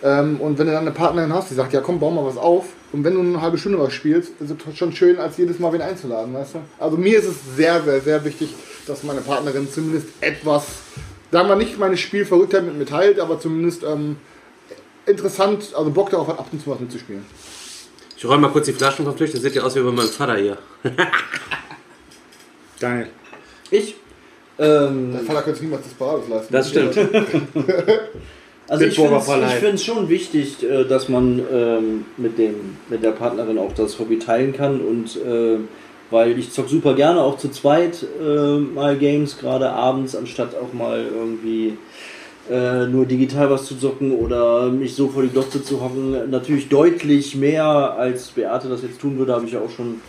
Ähm, und wenn du dann eine Partnerin hast, die sagt, ja komm, bau mal was auf. Und wenn du eine halbe Stunde was spielst, ist es schon schön, als jedes Mal wen einzuladen, weißt du? Also mir ist es sehr, sehr, sehr wichtig, dass meine Partnerin zumindest etwas, sagen wir nicht meine Spielverrücktheit mit mir teilt, aber zumindest ähm, interessant, also Bock darauf hat, ab und zu was mitzuspielen. Ich räume mal kurz die Flaschen vom Tisch, das sieht ja aus wie bei meinem Vater hier. Daniel. ich. Ähm, Der Vater könnte niemals das Parades leisten. Das stimmt. Also ich finde es schon wichtig, äh, dass man ähm, mit, dem, mit der Partnerin auch das Hobby teilen kann und äh, weil ich zock super gerne auch zu zweit äh, mal Games, gerade abends, anstatt auch mal irgendwie äh, nur digital was zu zocken oder mich so vor die Glotze zu hocken. Natürlich deutlich mehr als Beate das jetzt tun würde, habe ich ja auch schon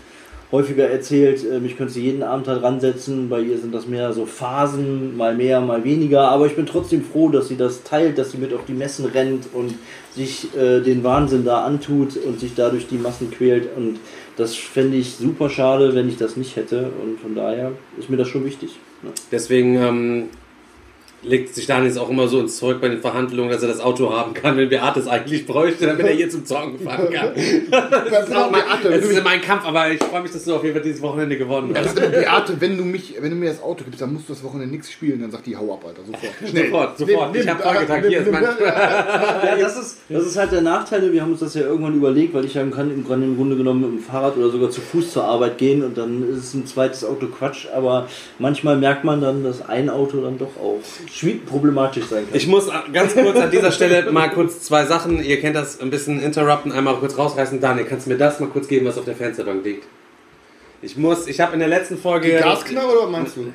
häufiger erzählt, ähm, ich könnte sie jeden Abend halt ransetzen. Bei ihr sind das mehr so Phasen, mal mehr, mal weniger. Aber ich bin trotzdem froh, dass sie das teilt, dass sie mit auf die Messen rennt und sich äh, den Wahnsinn da antut und sich dadurch die Massen quält. Und das fände ich super schade, wenn ich das nicht hätte. Und von daher ist mir das schon wichtig. Ne? Deswegen ähm, legt sich Daniel jetzt auch immer so ins Zeug bei den Verhandlungen, dass er das Auto haben kann, wenn Beate es eigentlich bräuchte, damit er hier zum Zocken fahren kann. Das ist, auch mein, das ist mein Kampf, aber ich freue mich, dass du auf jeden Fall dieses Wochenende gewonnen Das hast. Beate, wenn du, mich, wenn du mir das Auto gibst, dann musst du das Wochenende nichts spielen. Dann sagt die, hau ab, Alter, sofort. Schnell. Sofort, sofort. Nimm- ich habe nimm- hier ist mein... Ja, das ist, das ist halt der Nachteil. Wir haben uns das ja irgendwann überlegt, weil ich ja kann im Grunde, genommen mit dem Fahrrad oder sogar zu Fuß zur Arbeit gehen und dann ist ein zweites Auto Quatsch. Aber manchmal merkt man dann, dass ein Auto dann doch auch problematisch sein kann. Ich muss ganz kurz an dieser Stelle mal kurz zwei Sachen, ihr kennt das, ein bisschen interrupten, einmal kurz rausreißen. Daniel, kannst du mir das mal kurz geben, was auf der Fensterbank liegt? Ich muss, ich habe in der letzten Folge... Gasknarre oder was meinst du?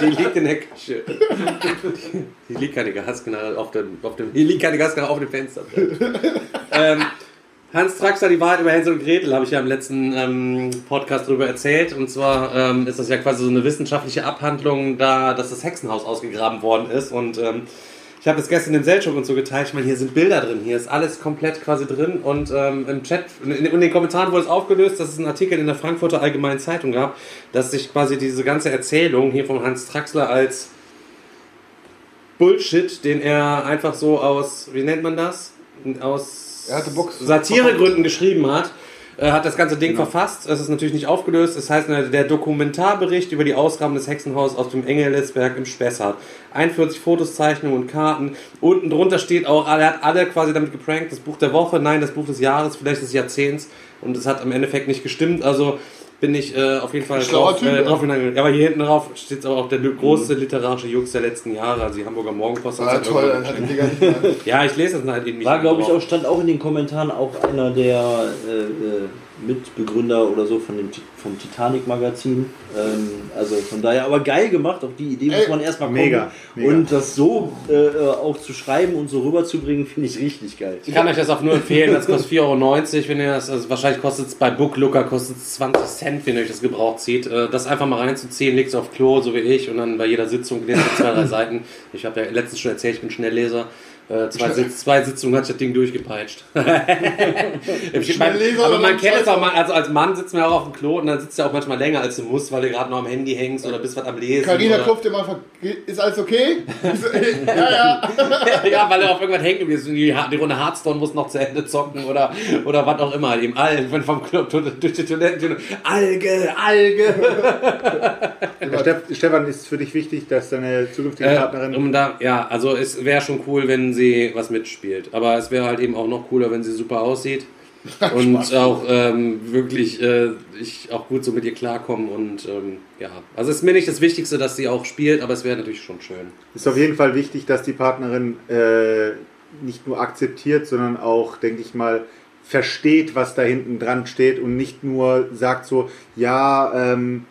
Die liegt in der Küche. Hier liegt keine Gasknarre auf dem, auf dem, hier liegt keine Gasknarre auf dem Fenster. ähm, Hans Traxler, die Wahrheit über Hänsel und Gretel, habe ich ja im letzten ähm, Podcast darüber erzählt. Und zwar ähm, ist das ja quasi so eine wissenschaftliche Abhandlung, da dass das Hexenhaus ausgegraben worden ist. Und ähm, ich habe das gestern in den Selchuk und so geteilt. Ich meine, hier sind Bilder drin, hier ist alles komplett quasi drin. Und ähm, im Chat, in, in den Kommentaren wurde es aufgelöst, dass es einen Artikel in der Frankfurter Allgemeinen Zeitung gab, dass sich quasi diese ganze Erzählung hier von Hans Traxler als Bullshit, den er einfach so aus, wie nennt man das? Aus Satiregründen geschrieben hat. äh, Hat das ganze Ding verfasst. Es ist natürlich nicht aufgelöst. Es heißt äh, der Dokumentarbericht über die Ausgaben des Hexenhauses aus dem Engelesberg im Spessart. 41 Fotos, Zeichnungen und Karten. Unten drunter steht auch, er hat alle quasi damit geprankt. Das Buch der Woche, nein, das Buch des Jahres, vielleicht des Jahrzehnts. Und es hat im Endeffekt nicht gestimmt. Also bin ich äh, auf jeden Fall drauf, Typ, äh, ja. drauf hineingegangen. Aber hier hinten drauf steht aber auch der große literarische Jux der letzten Jahre, also die Hamburger Morgenpost. Ah, hat toll, dann hat die gar nicht mehr. ja, ich lese das halt eben nicht. War, glaube ich, auch, stand auch in den Kommentaren auch einer der äh, äh, Mitbegründer oder so von dem, vom Titanic-Magazin. Ähm, also von daher, aber geil gemacht, auf die Idee muss man erstmal kommen. mega, mega. Und das so äh, auch zu schreiben und so rüberzubringen, finde ich richtig geil. Ich kann euch das auch nur empfehlen, das kostet 4,90 Euro, wenn ihr das, also wahrscheinlich kostet es bei Booklooker kostet es 20 Cent, wenn ihr euch das gebraucht zieht. Äh, Das einfach mal reinzuziehen, legt es auf Klo, so wie ich, und dann bei jeder Sitzung lest ihr zwei, drei Seiten. Ich habe ja letztens schon erzählt, ich bin Schnellleser. Äh, Zwei, Sitz, zwei Sitzungen hat sich das Ding durchgepeitscht. Schnellleser Aber oder man kennt es auch mal, also als Mann sitzt man auch auf dem Klo und dann sitzt du auch manchmal länger als du musst, weil du gerade noch am Handy hängst oder bist was am Lesen. Carina oder- klopft immer ist alles okay? Ich ja, ja. ja, weil er auf irgendwann hängen geblieben ist. Die, die Runde Hearthstone muss noch zu Ende zocken oder, oder was auch immer. Dem Algen, wenn vom Club durch die Toiletten. Alge, Alge. Aber Stefan, ist für dich wichtig, dass deine zukünftige Äh, Partnerin. um da, ja, also es wäre schon cool, wenn sie was mitspielt. Aber es wäre halt eben auch noch cooler, wenn sie super aussieht. Und auch ähm, wirklich äh, ich auch gut so mit ihr klarkomme. Und ähm, ja, also ist mir nicht das Wichtigste, dass sie auch spielt, aber es wäre natürlich schon schön. ist auf jeden Fall wichtig, dass die Partnerin äh, nicht nur akzeptiert, sondern auch, denke ich mal, versteht, was da hinten dran steht und nicht nur sagt so, ja, ähm,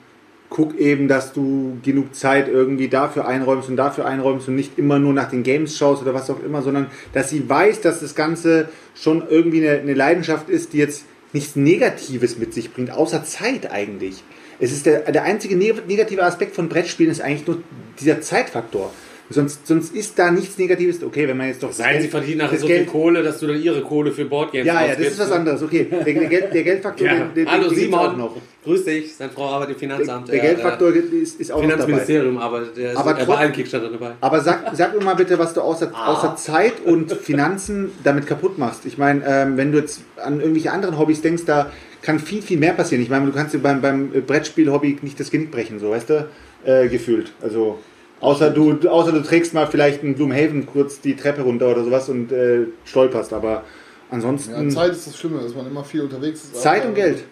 guck eben, dass du genug Zeit irgendwie dafür einräumst und dafür einräumst und nicht immer nur nach den Games schaust oder was auch immer, sondern dass sie weiß, dass das Ganze schon irgendwie eine, eine Leidenschaft ist, die jetzt nichts Negatives mit sich bringt, außer Zeit eigentlich. Es ist der, der einzige ne- negative Aspekt von Brettspielen ist eigentlich nur dieser Zeitfaktor. Sonst, sonst ist da nichts Negatives. Okay, wenn man jetzt doch das Seien sie Geld- verdient nachher so viel Geld, Kohle, dass du dann ihre Kohle für Boardgames ja, ja, das ist was anderes. Okay, der, der, Geld, der Geldfaktor, Ja. den, den, Hallo den Simon, noch. grüß dich. Seine Frau arbeitet im Der, Finanzamt. der Er, Geldfaktor ist, ist äh, auch noch dabei. Finanzministerium arbeitet. Der ist Aber er bei allen Kickstarter dabei. Aber sag, sag mir mal bitte, was du außer, Ah. außer Zeit und Finanzen damit kaputt machst. Ich meine, ähm, wenn du jetzt an irgendwelche anderen Hobbys denkst, da kann viel, viel mehr passieren. Ich meine, du kannst dir beim, beim Brettspiel-Hobby nicht das Genick brechen, so, weißt du? Äh, gefühlt. Also, außer du, außer du trägst mal vielleicht in Gloomhaven kurz die Treppe runter oder sowas und äh, stolperst. Aber ansonsten. ja. Zeit ist das Schlimme, dass man immer viel unterwegs ist. Zeit und Geld.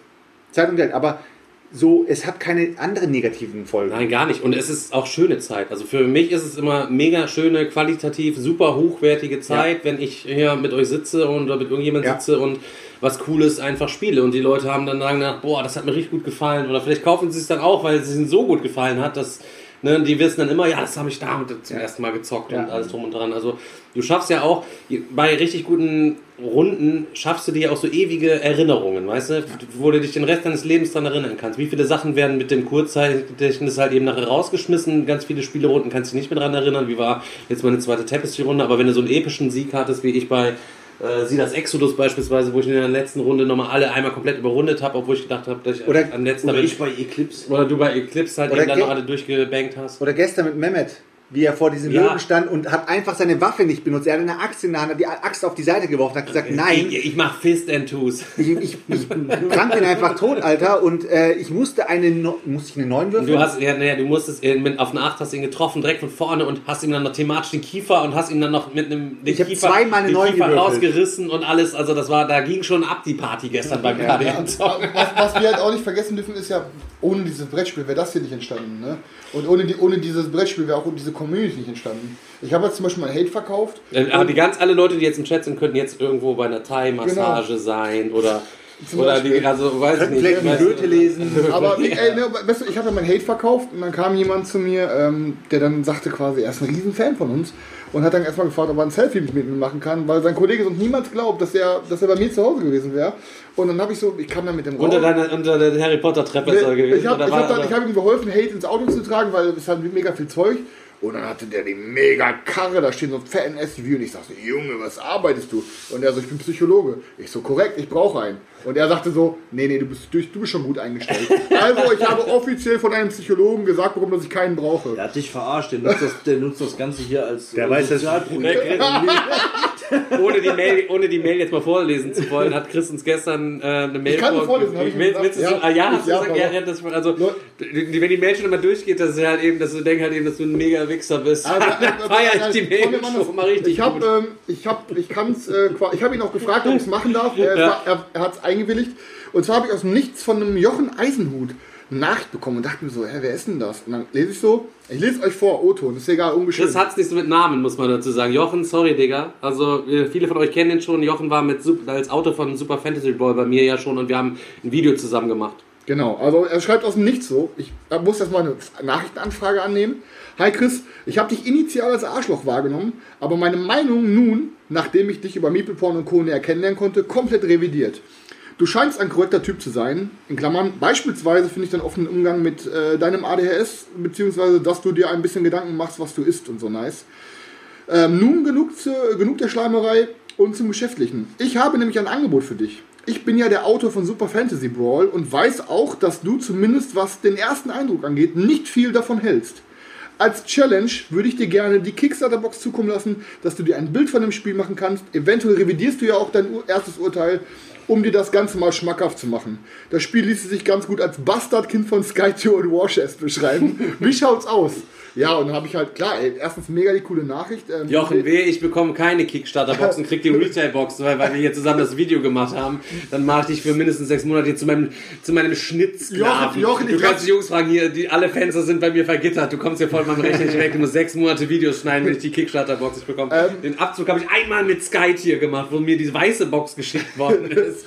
Zeit und Geld. Aber so, es hat keine anderen negativen Folgen. Nein, gar nicht. Und es ist auch schöne Zeit. Also für mich ist es immer mega schöne, qualitativ, super hochwertige Zeit, wenn ich hier mit euch sitze und oder mit irgendjemand Ja. sitze und was Cooles einfach spiele. Und die Leute haben dann sagen, boah, das hat mir richtig gut gefallen. Oder vielleicht kaufen sie es dann auch, weil es ihnen so gut gefallen hat, dass Ne, die wissen dann immer, ja, das habe ich da und zum ersten Mal gezockt und alles drum und dran. Also du schaffst ja auch, bei richtig guten Runden schaffst du dir auch so ewige Erinnerungen, weißt du, wo du dich den Rest deines Lebens dran erinnern kannst. Wie viele Sachen werden mit dem Kurzzeitgedächtnis halt eben nachher rausgeschmissen, ganz viele Spielerunden kannst du dich nicht mehr dran erinnern, wie war jetzt meine zweite Tapestry-Runde, aber wenn du so einen epischen Sieg hattest, wie ich bei äh, Silas Exodus beispielsweise, wo ich in der letzten Runde nochmal alle einmal komplett überrundet habe, obwohl ich gedacht habe, dass ich Oder- an letzter Oder bin. ich bei Eclipse. Oder du bei Eclipse halt Oder eben dann noch alle durchgebankt hast. Oder gestern mit Mehmet, wie er vor diesem Ja. Löwen stand und hat einfach seine Waffe nicht benutzt. Er hat eine Axt in der Hand, hat die Axt auf die Seite geworfen, hat gesagt, nein, Ich, ich mach Fist and Twos. ich, ich, ich trank den einfach tot, Alter. Und äh, ich musste eine, no musste ich eine 9 würfeln? Du hast, ja, naja, du musstest ihn mit, auf eine 8 hast ihn getroffen, direkt von vorne und hast ihm dann noch thematisch den Kiefer und hast ihn dann noch mit einem den Ich hab Kiefer, zweimal eine den neun Kiefer gewürfelt. rausgerissen und alles. Also das war, da ging schon ab die Party gestern beim KDM. Was, was wir halt auch nicht vergessen dürfen, ist ja, ohne dieses Brettspiel wäre das hier nicht entstanden. Ne? Und ohne, die, ohne dieses Brettspiel wäre auch diese Community nicht entstanden. Ich habe jetzt zum Beispiel mein Hate verkauft. Äh, Aber die ganz alle Leute, die jetzt im Chat sind, könnten jetzt irgendwo bei einer Thai-Massage Genau. sein oder Zum oder die, Beispiel. also weiß ich nicht. vielleicht weißt Goethe lesen. Aber ey, ne, weißt du, ich habe ja mein Hate verkauft und dann kam jemand zu mir, ähm, der dann sagte quasi, er ist ein Riesenfan von uns und hat dann erstmal gefragt, ob er ein Selfie mit mir machen kann, weil sein Kollege sonst niemals glaubt, dass er, dass er bei mir zu Hause gewesen wäre. Und dann habe ich so, ich kam dann mit dem Unter, Raum. deiner, unter der Harry Potter Treppe ist er gewesen. ich habe oder ich war- hab dann- oder- ich hab ihm geholfen, Hate ins Auto zu tragen, weil es hat mega viel Zeug. Und dann hatte der die mega Karre, da steht so ein fetten SUV und ich sagte, Junge, was arbeitest du? Und er so, ich bin Psychologe. Ich so, korrekt, ich brauche einen. Und er sagte so, nee, nee, du bist, durch, du bist schon gut eingestellt. also ich habe offiziell von einem Psychologen gesagt bekommen, dass ich keinen brauche. Der hat dich verarscht, der nutzt das, der nutzt das Ganze hier als Der äh, weiß, Sozialprojekt. ohne, die Mail, ohne die Mail jetzt mal vorlesen zu wollen, hat Chris uns gestern äh, eine Mail Ich kann vor- vorlesen, ich Will- willst so, Ja, ah, ja, hast du ja, gesagt, ja, das, also, die, wenn die Mail schon immer durchgeht, dass du halt eben, dass du denkst halt eben, dass du ein mega Wichser bist. Also, Dann feier ich die Mail schon mal richtig Ich habe ähm, ich hab, ich kann's, äh, ich habe ihn auch gefragt, ob ich es machen darf. Er, Ja. er, er hat es eingewilligt. Und zwar habe ich aus dem Nichts von einem Jochen Eisenhut eine Nachricht bekommen und dachte mir so, hä, wer ist denn das? Und dann lese ich so, ich lese euch vor, O-Ton, ist egal, ungeschrieben. Chris hat's nicht so mit Namen, muss man dazu sagen. Jochen, sorry, Digga. Also, äh, viele von euch kennen den schon. Jochen war mit als Autor von Super Fantasy Boy bei mir ja schon und wir haben ein Video zusammen gemacht. Genau, also er schreibt aus dem Nichts so. Ich muss erstmal eine Nachrichtenanfrage annehmen. Hi Chris, ich habe dich initial als Arschloch wahrgenommen, aber meine Meinung nun, nachdem ich dich über Meepleporn und Co. näher kennenlernen konnte, komplett revidiert. Du scheinst ein korrekter Typ zu sein. In Klammern, beispielsweise finde ich deinen offenen Umgang mit äh, deinem ADHS, beziehungsweise dass du dir ein bisschen Gedanken machst, was du isst und so nice. Ähm, nun genug, zu, genug der Schleimerei und zum Geschäftlichen. Ich habe nämlich ein Angebot für dich. Ich bin ja der Autor von Super Fantasy Brawl und weiß auch, dass du zumindest was den ersten Eindruck angeht, nicht viel davon hältst. Als Challenge würde ich dir gerne die Kickstarter-Box zukommen lassen, dass du dir ein Bild von dem Spiel machen kannst. Eventuell revidierst du ja auch dein erstes Urteil, um dir das Ganze mal schmackhaft zu machen. Das Spiel ließe sich ganz gut als Bastardkind von Skytour und Warchest beschreiben. Wie schaut's aus? Ja, und dann habe ich halt, klar, ey, erstens mega die coole Nachricht. ähm, Jochen, wehe, ich bekomme keine Kickstarter-Boxen, krieg die Retail-Box, weil, weil wir hier zusammen das Video gemacht haben. Dann mache ich dich für mindestens sechs Monate hier zu meinem, zu meinem Schnittsklaven. Jochen, Jochen, du kannst die Jungs fragen, hier, die, alle Fenster sind bei mir vergittert. Du kommst hier voll meinem Rechner nicht weg. Du musst sechs Monate Videos schneiden, wenn ich die Kickstarter-Box nicht bekomme. Ähm. Den Abzug habe ich einmal mit Skype hier gemacht, wo mir die weiße Box geschickt worden ist.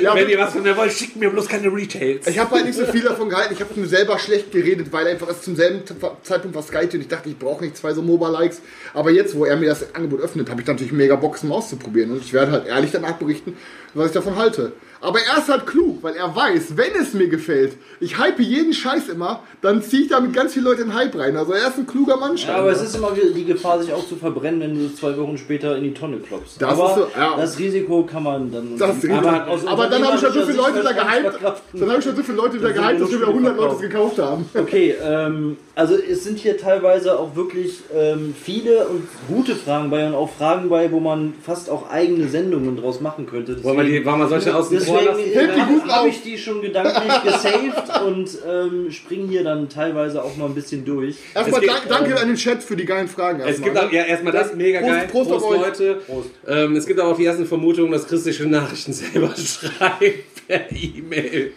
Ja, wenn ihr was von mir wollt, schickt mir bloß keine Retails. Ich habe halt nicht so viel davon gehalten. Ich habe mir selber schlecht geredet, weil einfach es zum selben Zeitpunkt war Skype und ich dachte, ich brauche nicht zwei so Mobile-Likes. Aber jetzt, wo er mir das Angebot öffnet, habe ich natürlich mega mal auszuprobieren. Und ich werde halt ehrlich danach berichten, was ich davon halte. Aber er ist halt klug, weil er weiß, wenn es mir gefällt, ich hype jeden Scheiß immer, dann ziehe ich damit ganz viele Leute in Hype rein. Also er ist ein kluger Mann. Ja, aber es ist immer die Gefahr, sich auch zu verbrennen, wenn du zwei Wochen später in die Tonne klopfst. Das aber ist so, ja. das Risiko kann man dann. Das aber, richtig. aber dann habe ich schon so viele Leute wieder gehypt. Dann habe ich schon so viele Leute wieder Das gehypt, dass schon wieder 100 Leute es gekauft haben. Okay, ähm, also es sind hier teilweise auch wirklich ähm, viele und gute Fragen bei und auch Fragen bei, wo man fast auch eigene Sendungen draus machen könnte. Wollen wir, die, wollen wir solche außen vor lassen? Deswegen die habe ich die schon gedanklich gesaved und ähm, springe hier dann teilweise auch mal ein bisschen durch. Erstmal Es geht- danke an den Chat für die geilen Fragen. Es erstmal, gibt auch, ne? ja, erstmal das, mega Prost, geil. Prost auf euch. Leute. Ähm, es gibt aber auch die ersten Vermutungen, dass Chris sich schon Nachrichten selber schreibt per E-Mail.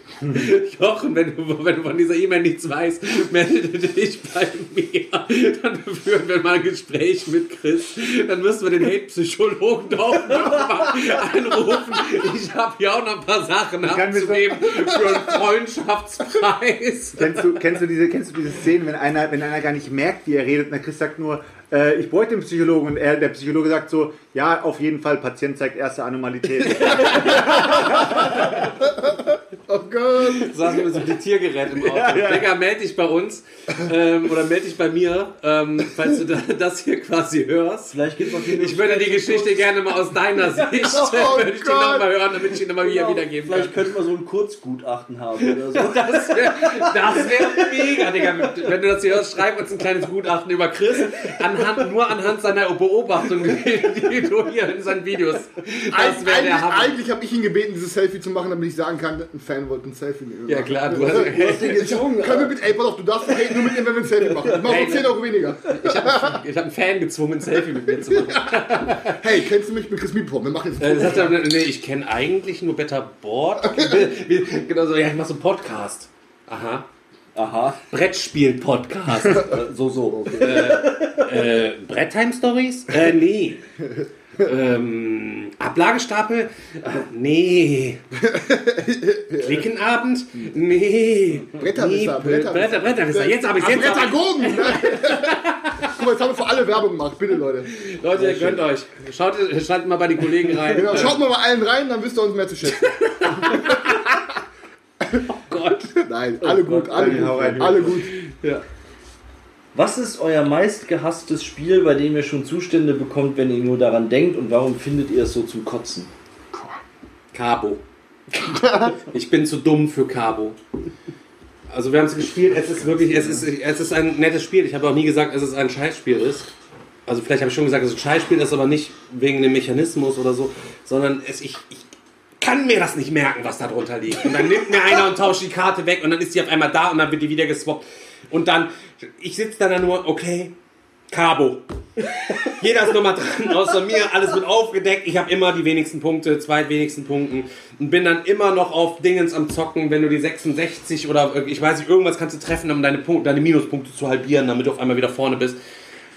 Jochen, wenn du, wenn du von dieser E-Mail nichts weißt, melde dich bei mir. Dann führen wir mal ein Gespräch mit Chris. Dann müssen wir den Hate-Psychologen doch nochmal anrufen. Ich habe hier auch noch ein paar Sachen mir so- für einen Freundschaftspreis. Kennst du, kennst du diese, kennst du diese Szenen, wenn einer, wenn einer gar nicht merkt, wie er redet, und der Chris sagt nur, äh, ich bräuchte den Psychologen und er, der Psychologe sagt so, ja, auf jeden Fall, Patient zeigt erste Anomalität. Oh Gott. saß mit so einem Diktiergerät im Auto. Digga, melde dich bei uns ähm, oder melde dich bei mir, ähm, falls du da, das hier quasi hörst. Vielleicht gibt es Ich würde die Geschichte gerne mal aus deiner Sicht, Oh würde ich die Gott. nochmal hören, damit ich ihn nochmal wieder wiedergeben kann. Vielleicht könnte man so ein Kurzgutachten haben oder so. Das wäre wär mega, Digga. Wenn du das hier hörst, schreib uns ein kleines Gutachten über Chris, anhand, nur anhand seiner Beobachtung, die, die du hier in seinen Videos. Das wäre Eigentlich, der Hammer. eigentlich habe ich ihn gebeten, dieses Selfie zu machen, damit ich sagen kann, ein Fan wollte ein Selfie mit mir Ja klar, du hast, Ich, können wir bitte, ey, pass auf, du darfst hey, nur mit ihm, wenn wir ein Selfie machen. Ich mach Hey, nur 10 Euro weniger. ich habe einen Fan gezwungen, ein Selfie mit mir zu machen. Hey, kennst du mich mit Chris Mietpop? Wir machen jetzt Äh, ein Foto. er, nee, ich kenne eigentlich nur Better Board. Genau so, ja, ich mach so einen Podcast. Aha. Aha, Brettspiel-Podcast. äh, so, so. Okay. äh, Bretttime-Stories? Äh, nee. Ähm, Ablagestapel? Äh, nee. Klickenabend? Nee. Bretterwisser, nee. Bretterwisser. Bretter, Bretterwisser. Jetzt habe ich jetzt. hab Brettagogen! Guck mal, jetzt haben wir für alle Werbung gemacht. Bitte, Leute. Leute, gönnt euch. Schaut, schaut mal bei den Kollegen rein. Genau, schaut mal bei allen rein, dann wisst ihr uns mehr zu schätzen. Gott. Nein, alle gut, alle Hau gut. rein. Alle gut. Was ist euer meistgehasstes Spiel, bei dem ihr schon Zustände bekommt, wenn ihr nur daran denkt und warum findet ihr es so zum Kotzen? Cabo. Ich bin zu dumm für Cabo. Also wir haben es gespielt, es ist wirklich, es ist, es ist ein nettes Spiel. Ich habe auch nie gesagt, dass es ein Scheißspiel ist. Also vielleicht habe ich schon gesagt, dass es ein Scheißspiel ist, aber nicht wegen dem Mechanismus oder so, sondern es, ich, ich kann mir das nicht merken, was da drunter liegt. Und dann nimmt mir einer und tauscht die Karte weg und dann ist die auf einmal da und dann wird die wieder geswappt. Und dann, ich sitze dann da nur, okay, Cabo. Jeder ist nochmal dran, außer mir. Alles wird aufgedeckt. Ich habe immer die wenigsten Punkte, zweitwenigsten Punkten. Und bin dann immer noch auf Dingens am Zocken, wenn du die 66 oder ich weiß nicht, irgendwas kannst du treffen, um deine, Punkte, deine Minuspunkte zu halbieren, damit du auf einmal wieder vorne bist.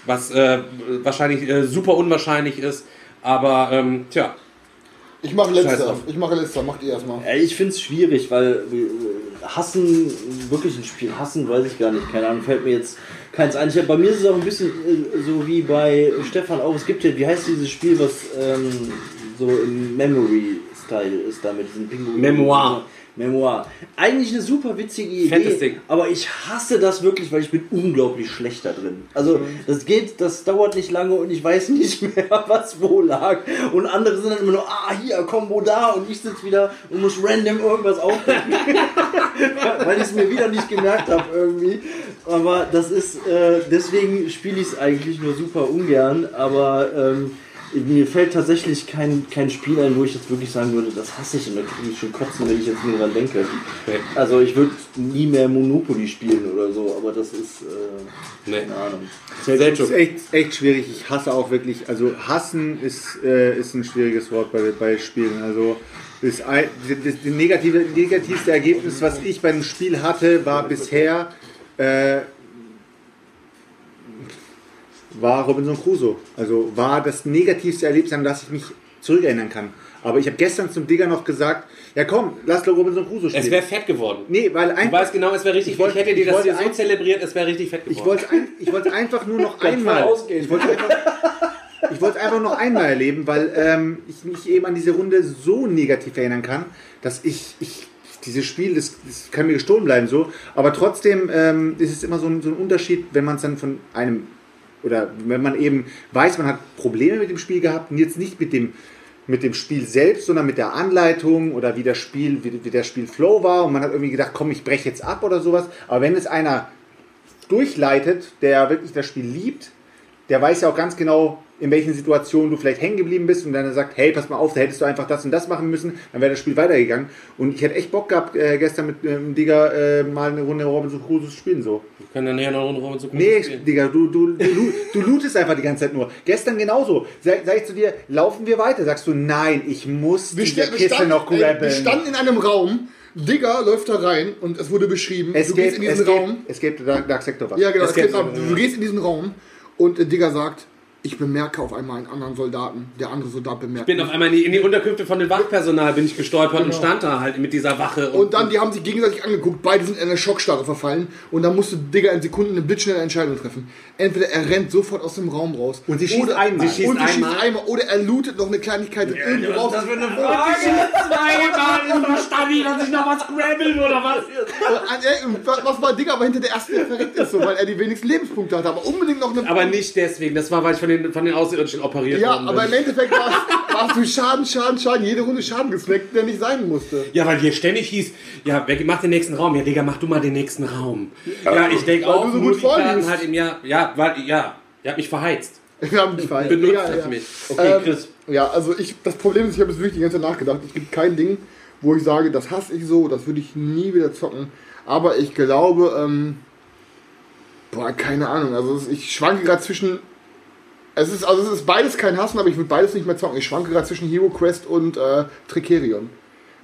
Was äh, wahrscheinlich äh, super unwahrscheinlich ist. Aber, ähm, tja, Ich mache letzter. Ich mache letzter. Macht ihr erstmal. Ich finde es schwierig, weil äh, hassen, wirklich ein Spiel hassen, weiß ich gar nicht. Keine Ahnung, fällt mir jetzt keins ein. Ich hab, bei mir ist es auch ein bisschen äh, so wie bei Stefan auch. Es gibt ja, wie heißt dieses Spiel, was ähm, so im Memory-Style ist, da mit diesen Pinguinen. Memoir. Memoir. Eigentlich eine super witzige Idee, Fettes Ding. aber ich hasse das wirklich, weil ich bin unglaublich schlecht da drin. Also das geht, das dauert nicht lange und ich weiß nicht mehr, was wo lag. Und andere sind dann immer nur, ah hier, Combo da und ich sitze wieder und muss random irgendwas aufdecken, weil ich es mir wieder nicht gemerkt habe irgendwie. Aber das ist, äh, deswegen spiele ich es eigentlich nur super ungern, aber ähm, mir fällt tatsächlich kein, kein Spiel ein, wo ich jetzt wirklich sagen würde, das hasse ich und da kriege ich schon kotzen, wenn ich jetzt nur dran denke. Also ich würde nie mehr Monopoly spielen oder so, aber das ist, äh, nee. keine Ahnung. Das ist echt, echt schwierig. Ich hasse auch wirklich, also hassen ist, äh, ist ein schwieriges Wort bei, bei Spielen. Also das, das, das negative, negativste Ergebnis, was ich bei einem Spiel hatte, war bisher äh, war Robinson Crusoe. Also war das negativste Erlebnis, an das ich mich zurückerinnern kann. Aber ich habe gestern zum Digger noch gesagt, ja komm, lass doch Robinson Crusoe spielen. Es wäre fett geworden. nee, weil Du einfach, weißt genau, es wäre richtig. Ich wollte- ich hätte dir das hier so ein- zelebriert, es wäre richtig fett geworden. ich wollte ein, ich einfach nur noch einmal. ausgehen. Ich wollte einfach, ich wollte einfach noch einmal erleben, weil ähm, ich mich eben an diese Runde so negativ erinnern kann, dass ich, ich dieses Spiel, das, das kann mir gestohlen bleiben so, aber trotzdem ähm, ist es immer so ein, so ein Unterschied, wenn man es dann von einem oder wenn man eben weiß, man hat Probleme mit dem Spiel gehabt und jetzt nicht mit dem mit dem Spiel selbst, sondern mit der Anleitung oder wie das Spiel, wie, wie der Spielflow war und man hat irgendwie gedacht, komm, ich breche jetzt ab oder sowas. Aber wenn es einer durchleitet, der wirklich das Spiel liebt, der weiß ja auch ganz genau, in welchen Situationen du vielleicht hängen geblieben bist und dann sagt, hey, pass mal auf, da hättest du einfach das und das machen müssen, dann wäre das Spiel weitergegangen. Und ich hätte echt Bock gehabt, äh, gestern mit ähm, Digga äh, mal eine Runde Robinson Crusoe zu spielen so. Wir können dann näher noch eine Runde zu Nee, spielen. Digga, du, du, du, du lootest einfach die ganze Zeit nur. Gestern genauso. Sag, sag ich zu dir, laufen wir weiter? Sagst du, nein, ich muss Wir, diese Kiste noch ey, wir grabbeln. standen in einem Raum. Digger läuft da rein und es wurde beschrieben. du Escape, gehst in diesen Escape, Raum. Escape the Dark, Dark Sector was. Ja, genau. Escape Es Room, du gehst in diesen Raum und äh, Digger sagt, ich bemerke auf einmal einen anderen Soldaten, der andere Soldat bemerkt. Ich bin auf einmal in die, in die Unterkünfte von dem Wachpersonal bin ich gestolpert und stand da halt mit dieser Wache. und dann, die haben sich gegenseitig angeguckt, beide sind in eine Schockstarre verfallen und dann musste Digga in Sekunden eine blitzschnelle Entscheidung treffen. Entweder er rennt sofort aus dem Raum raus Und sie schießt oder, einmal. Sie schießt und sie schießt einmal. einmal oder er lootet noch eine Kleinigkeit irgendwo raus. Das wird eine Frage. zweimal stand ich, dass ich noch was grabbeln oder was? Und, äh, was was war Digga, aber hinter der ersten der verreckt ist so, weil er die wenigsten Lebenspunkte hatte, aber unbedingt noch eine Aber nicht deswegen, das war, weil ich von den, von den Außerirdischen operiert Ja, worden aber im bin. Endeffekt warst, warst du Schaden, Schaden, Schaden, jede Runde Schaden gesnackt, der nicht sein musste. Ja, weil hier ständig hieß, ja, wer macht den nächsten Raum? Ja, Digga, mach du mal den nächsten Raum. Ja, ich denke auch, du so gut vorliest. halt im Jahr, ja, weil, ja, ihr habt mich verheizt. Wir haben dich verhalten. Benutzt Egal, ja. mich. Okay, Ähm, Chris. Ja, also ich, das Problem ist, ich habe jetzt wirklich die ganze Zeit nachgedacht. Es gibt kein Ding, wo ich sage, das hasse ich so, das würde ich nie wieder zocken. Aber ich glaube, ähm, boah, keine Ahnung. Also ich schwanke gerade zwischen. Es ist, also es ist beides kein Hassen, aber ich würde beides nicht mehr zocken. Ich schwanke gerade zwischen Hero Quest und äh, Tricerion.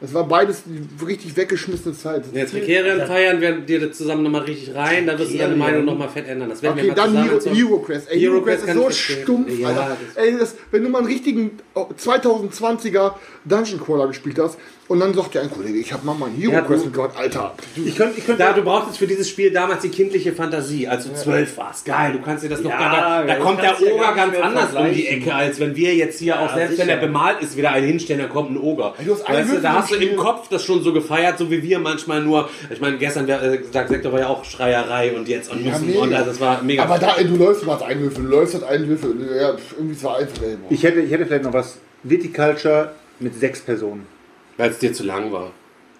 Es war beides die richtig weggeschmissene Zeit. Jetzt Rekerien feiern wir dir zusammen nochmal richtig rein, da wirst du deine. Meinung nochmal fett ändern. Das werden Okay, wir dann Hero, zocken. Hero Quest. Ey, Hero, Hero Quest Quest ist so stumpf, Ja, Alter. das- Ey, das, wenn du mal einen richtigen oh, 2020er Dungeon Crawler gespielt hast und dann sagt dir ein Kollege, ich habe mal meinen Hero Ja, Quest du- mitgebracht, Alter. Ich könnte, ich könnte Da, du brauchtest für dieses Spiel damals die kindliche Fantasie, als du zwölf warst. Geil, du kannst dir das noch Ja, gar da, da kommt der ja Oger ganz anders um die. Ecke, als wenn wir jetzt hier auch, selbst wenn sicher. er bemalt ist, wieder einen hinstellen, dann kommt ein Oger. du hast weißt du, da hast du im. Kopf das schon so gefeiert, so wie wir manchmal nur, ich meine, gestern, wär- äh, Dark Sector war ja auch Schreierei und jetzt und müssen und also das war mega. Aber da, du läufst mal als einen Würfel, du läufst als einen Würfel. Ja, irgendwie es einfach, ich hätte, ich hätte vielleicht noch was. Viticulture mit sechs Personen. Weil es dir zu lang war.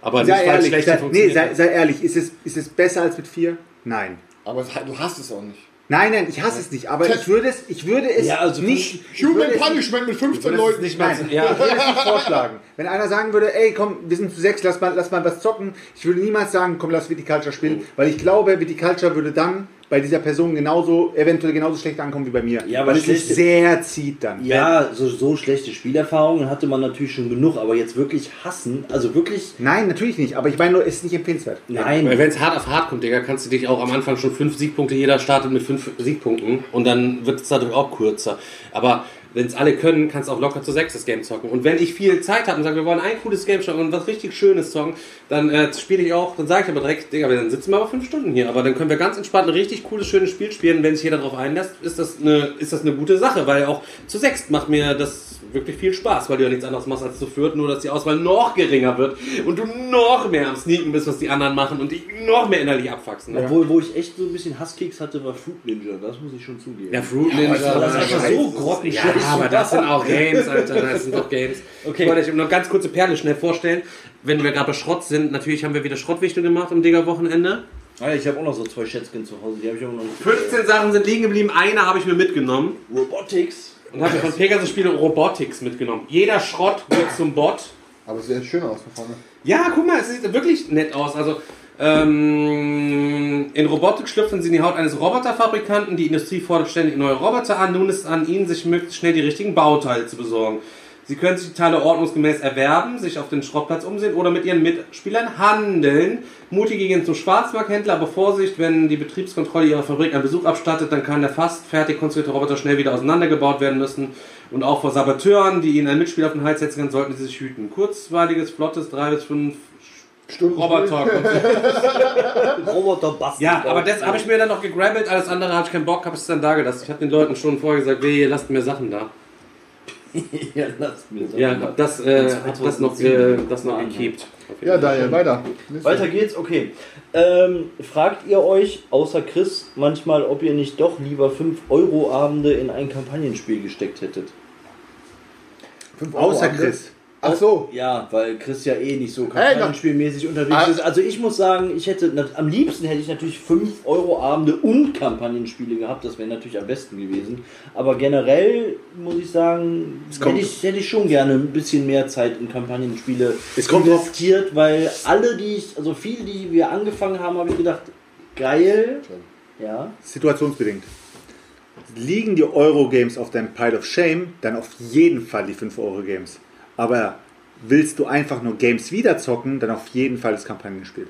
Aber nicht, Sei ehrlich, schlecht sei, nee, sei, sei ehrlich, ist es, ist es besser als mit vier? Nein. Aber du hast es auch nicht. Nein, nein, ich hasse es nicht, aber ich würde es, ich würde es Ja, also nicht. ich würde Human es- Punishment mit 15 Das ist Leuten. nicht Nein, ja, ich würde es nicht vorschlagen. Wenn einer sagen würde, ey, komm, wir sind zu sechs, lass mal, lass mal was zocken. Ich würde niemals sagen, komm, lass Viticulture spielen, weil ich glaube, Viticulture würde dann bei dieser Person genauso, eventuell genauso schlecht ankommen wie bei mir. Ja, weil aber es sich sehr zieht dann. Ja, so, so schlechte Spielerfahrungen hatte man natürlich schon genug, aber jetzt wirklich hassen, also wirklich, Nein, natürlich nicht, aber ich meine nur, es ist nicht empfehlenswert. nein. Weil wenn es hart auf hart kommt, Digga, kannst du dich auch am Anfang schon fünf Siegpunkte, jeder startet mit fünf Siegpunkten und dann wird es dadurch auch kürzer. Aber wenn es alle können, kannst du auch locker zu sechs das Game zocken. Und wenn ich viel Zeit habe und sage, wir wollen ein cooles Game zocken und was richtig Schönes zocken, dann äh, spiele ich auch, dann sage ich aber direkt, Digga, dann sitzen wir aber fünf Stunden hier. Aber dann können wir ganz entspannt ein richtig cooles, schönes Spiel spielen. Wenn sich jeder darauf einlässt, ist das, eine, ist das eine gute Sache, weil auch zu sechs macht mir das wirklich viel Spaß, weil du ja nichts anderes machst als zu viert, nur dass die Auswahl noch geringer wird und du noch mehr am Sneaken bist, was die anderen machen und dich noch mehr innerlich abwachsen. Ne? Obwohl, wo ich echt so ein bisschen Hasskicks hatte, war Fruit Ninja, das muss ich schon zugeben. Ja, Fruit Ninja. Alter, das ist einfach ja, so grottig ja, schlecht. Aber das sind auch Games, Alter. Das sind doch Games. Okay. Ich wollte euch noch ganz kurze Perle schnell vorstellen. Wenn wir gerade bei Schrott sind, natürlich haben wir wieder Schrottwichtel gemacht am Digger-Wochenende. Ah, ich habe auch noch so zwei Schätzchen zu Hause, die habe ich auch noch nicht. 15 Sachen sind liegen geblieben, eine habe ich mir mitgenommen. Robotics. Und habe von Pegasus Spiele Robotics mitgenommen. Jeder Schrott wird zum Bot. Aber es sieht schön aus von vorne. Ja, guck mal, es sieht wirklich nett aus. Also, ähm, in Robotik schlüpfen sie in die Haut eines Roboterfabrikanten. Die Industrie fordert ständig neue Roboter an. Nun ist es an ihnen, sich möglichst schnell die richtigen Bauteile zu besorgen. Sie können sich die Teile ordnungsgemäß erwerben, sich auf den Schrottplatz umsehen oder mit ihren Mitspielern handeln. Mutige gehen zum Schwarzmarkthändler, aber Vorsicht, wenn die Betriebskontrolle ihrer Fabrik einen Besuch abstattet, dann kann der fast fertig konstruierte Roboter schnell wieder auseinandergebaut werden müssen. Und auch vor Saboteuren, die ihnen einen Mitspieler auf den Hals setzen können, sollten sie sich hüten. Kurzweiliges, flottes, drei bis fünf Stunden. Roboter. Roboter basteln. Ja, aber das habe ich mir dann noch gegrabbelt, alles andere habe ich keinen Bock, habe es dann da gelassen. Ich habe den Leuten schon vorher gesagt, weh, ihr lasst mir Sachen da. ja, lass mir das. Ja, hab das, äh, hab das noch, äh, das noch gekiept. Ja, Daniel, weiter. Weiter geht's, okay. Ähm, fragt ihr euch, außer Chris, manchmal, ob ihr nicht doch lieber 5-Euro-Abende in ein Kampagnenspiel gesteckt hättet? Fünf Euro Außer Abende. Chris. Ach so. Ja, weil Chris ja eh nicht so Hey, kampagnenspielmäßig unterwegs Ah. ist. Also ich muss sagen, ich hätte am liebsten hätte ich natürlich 5 Euro Abende und Kampagnenspiele gehabt. Das wäre natürlich am besten gewesen. Aber generell muss ich sagen, hätte ich, hätte ich schon gerne ein bisschen mehr Zeit in Kampagnenspiele Es kommt investiert, weil alle, die ich, also viele, die wir angefangen haben, habe ich gedacht, geil. Ja. Situationsbedingt. Liegen die Euro-Games auf deinem Pile of Shame, dann auf jeden Fall die 5-Euro-Games. Aber willst du einfach nur Games wieder zocken, dann auf jeden Fall das Kampagnenspiel.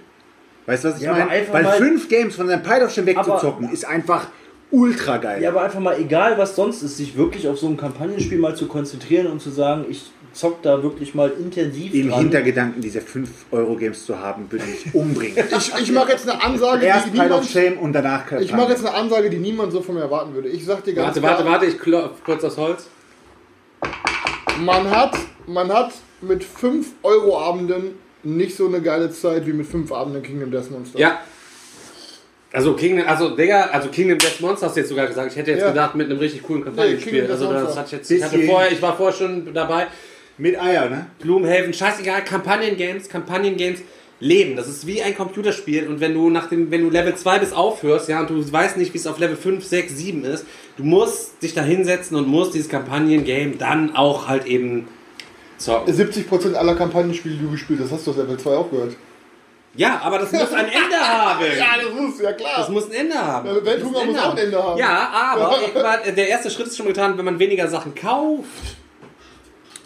Weißt du, was ich Ja, meine? einfach Weil mal- fünf Games von deinem Pile of Shame Aber- wegzuzocken, ist einfach ultra geil. Ja, aber einfach mal egal, was sonst ist, sich wirklich auf so ein Kampagnenspiel mal zu konzentrieren und zu sagen, ich zock da wirklich mal intensiv Im dran. Hintergedanken, diese 5-Euro-Games zu haben, würde mich umbringen. Ich, ich mache jetzt eine Ansage, Erst die Pile of niemand, Shame und danach ich mache jetzt eine Ansage, die niemand so von mir erwarten würde. Ich sag dir ganz Warte, klar, warte, warte, ich klopf kurz aufs Holz. Man hat, man hat mit 5 Euro Abenden nicht so eine geile Zeit wie mit 5 Abenden Kingdom Death Monster. Ja. Also Kingdom, also Digga, also Kingdom Death Monster hast du jetzt sogar gesagt. Ich hätte jetzt Ja. gedacht mit einem richtig coolen Nee, Kampagnenspiel. Kingdom also das hatte ich jetzt, ich hatte vorher, ich war vorher schon dabei. Mit Eier, ne? Gloomhaven, scheißegal, Kampagnengames, Kampagnengames leben. Das ist wie ein Computerspiel und wenn du nach dem, wenn du Level 2 bis aufhörst, ja, und du weißt nicht, wie es auf Level 5, 6, 7 ist, du musst dich da hinsetzen und musst dieses Kampagnengame dann auch halt eben zocken. 70% aller Kampagnenspiele, die du gespielt hast, hast du aus Level 2 auch gehört. Ja, aber das muss ein Ende haben. Ja, das muss, ja klar. Das muss ein Ende haben. Ja, Welthunger Das muss auch ein Ende haben. Ja, aber der erste Schritt ist schon getan, wenn man weniger Sachen kauft.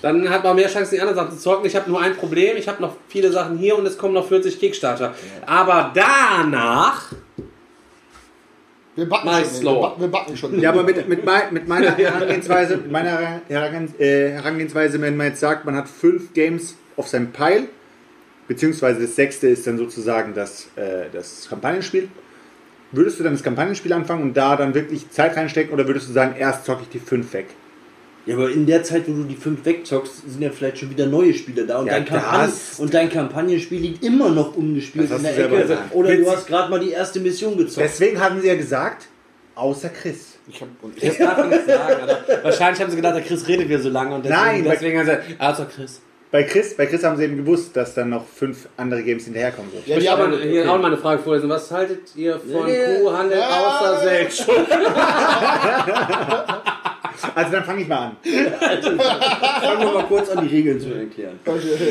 Dann hat man mehr Chancen, die anderen Sachen zu zocken. Ich habe nur ein Problem, ich habe noch viele Sachen hier und es kommen noch 40 Kickstarter. Aber danach, Wir backen Nice, schon. slow. Wir, wir backen schon. Ja, aber mit, mit, mit meiner Herangehensweise, mit meiner äh, Herangehensweise, wenn man jetzt sagt, man hat fünf Games auf seinem Pile, beziehungsweise das sechste ist dann sozusagen das, äh, das Kampagnenspiel. Würdest du dann das Kampagnenspiel anfangen und da dann wirklich Zeit reinstecken oder würdest du sagen, erst zocke ich die fünf weg? Ja, aber in der Zeit, wo du die fünf wegzockst, sind ja vielleicht schon wieder neue Spiele da. Und, Ja, dein, Kampagnen das- und dein Kampagnenspiel liegt immer noch ungespielt Das in der du Ecke. gesagt. Oder du Witzig. hast gerade mal die erste Mission gezockt. Deswegen haben sie ja gesagt, außer Chris. Ich hab, und das darf man nicht sagen. Oder? Wahrscheinlich haben sie gedacht, der Chris redet wieder so lange und deswegen, Nein, deswegen haben sie gesagt, also Chris. Bei Chris, bei Chris haben sie eben gewusst, dass dann noch fünf andere Games hinterherkommen. So. ja, Ich aber hier auch mal eine Frage vorlesen. Was haltet ihr von Ja, Kuhhandel ja. außer Selbstschutz? Also dann fange ich mal an. Fangen wir mal kurz an, die Regeln zu erklären.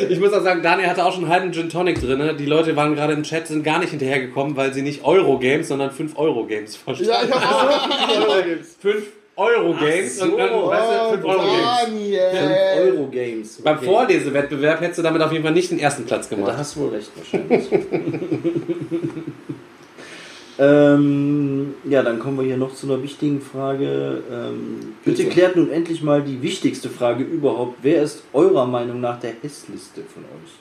Ich muss auch sagen, Daniel hatte auch schon einen halben Gin Tonic drin. ne? Die Leute waren gerade im Chat, sind gar nicht hinterhergekommen, weil sie nicht Euro-Games, sondern 5-Euro-Games verstanden. ja, ich hab auch. 5 Euro-Games so. und dann, weißt du, 5 Euro-Games. Daniel. Euro-Games. Beim Vorlesewettbewerb hättest du damit auf jeden Fall nicht den ersten Platz Da gemacht. hast du wohl recht, wahrscheinlich. ähm, ja, dann kommen wir hier noch zu einer wichtigen Frage. Ähm, bitte Bitte. klärt nun endlich mal die wichtigste Frage überhaupt. Wer ist eurer Meinung nach der Hässlichste von euch?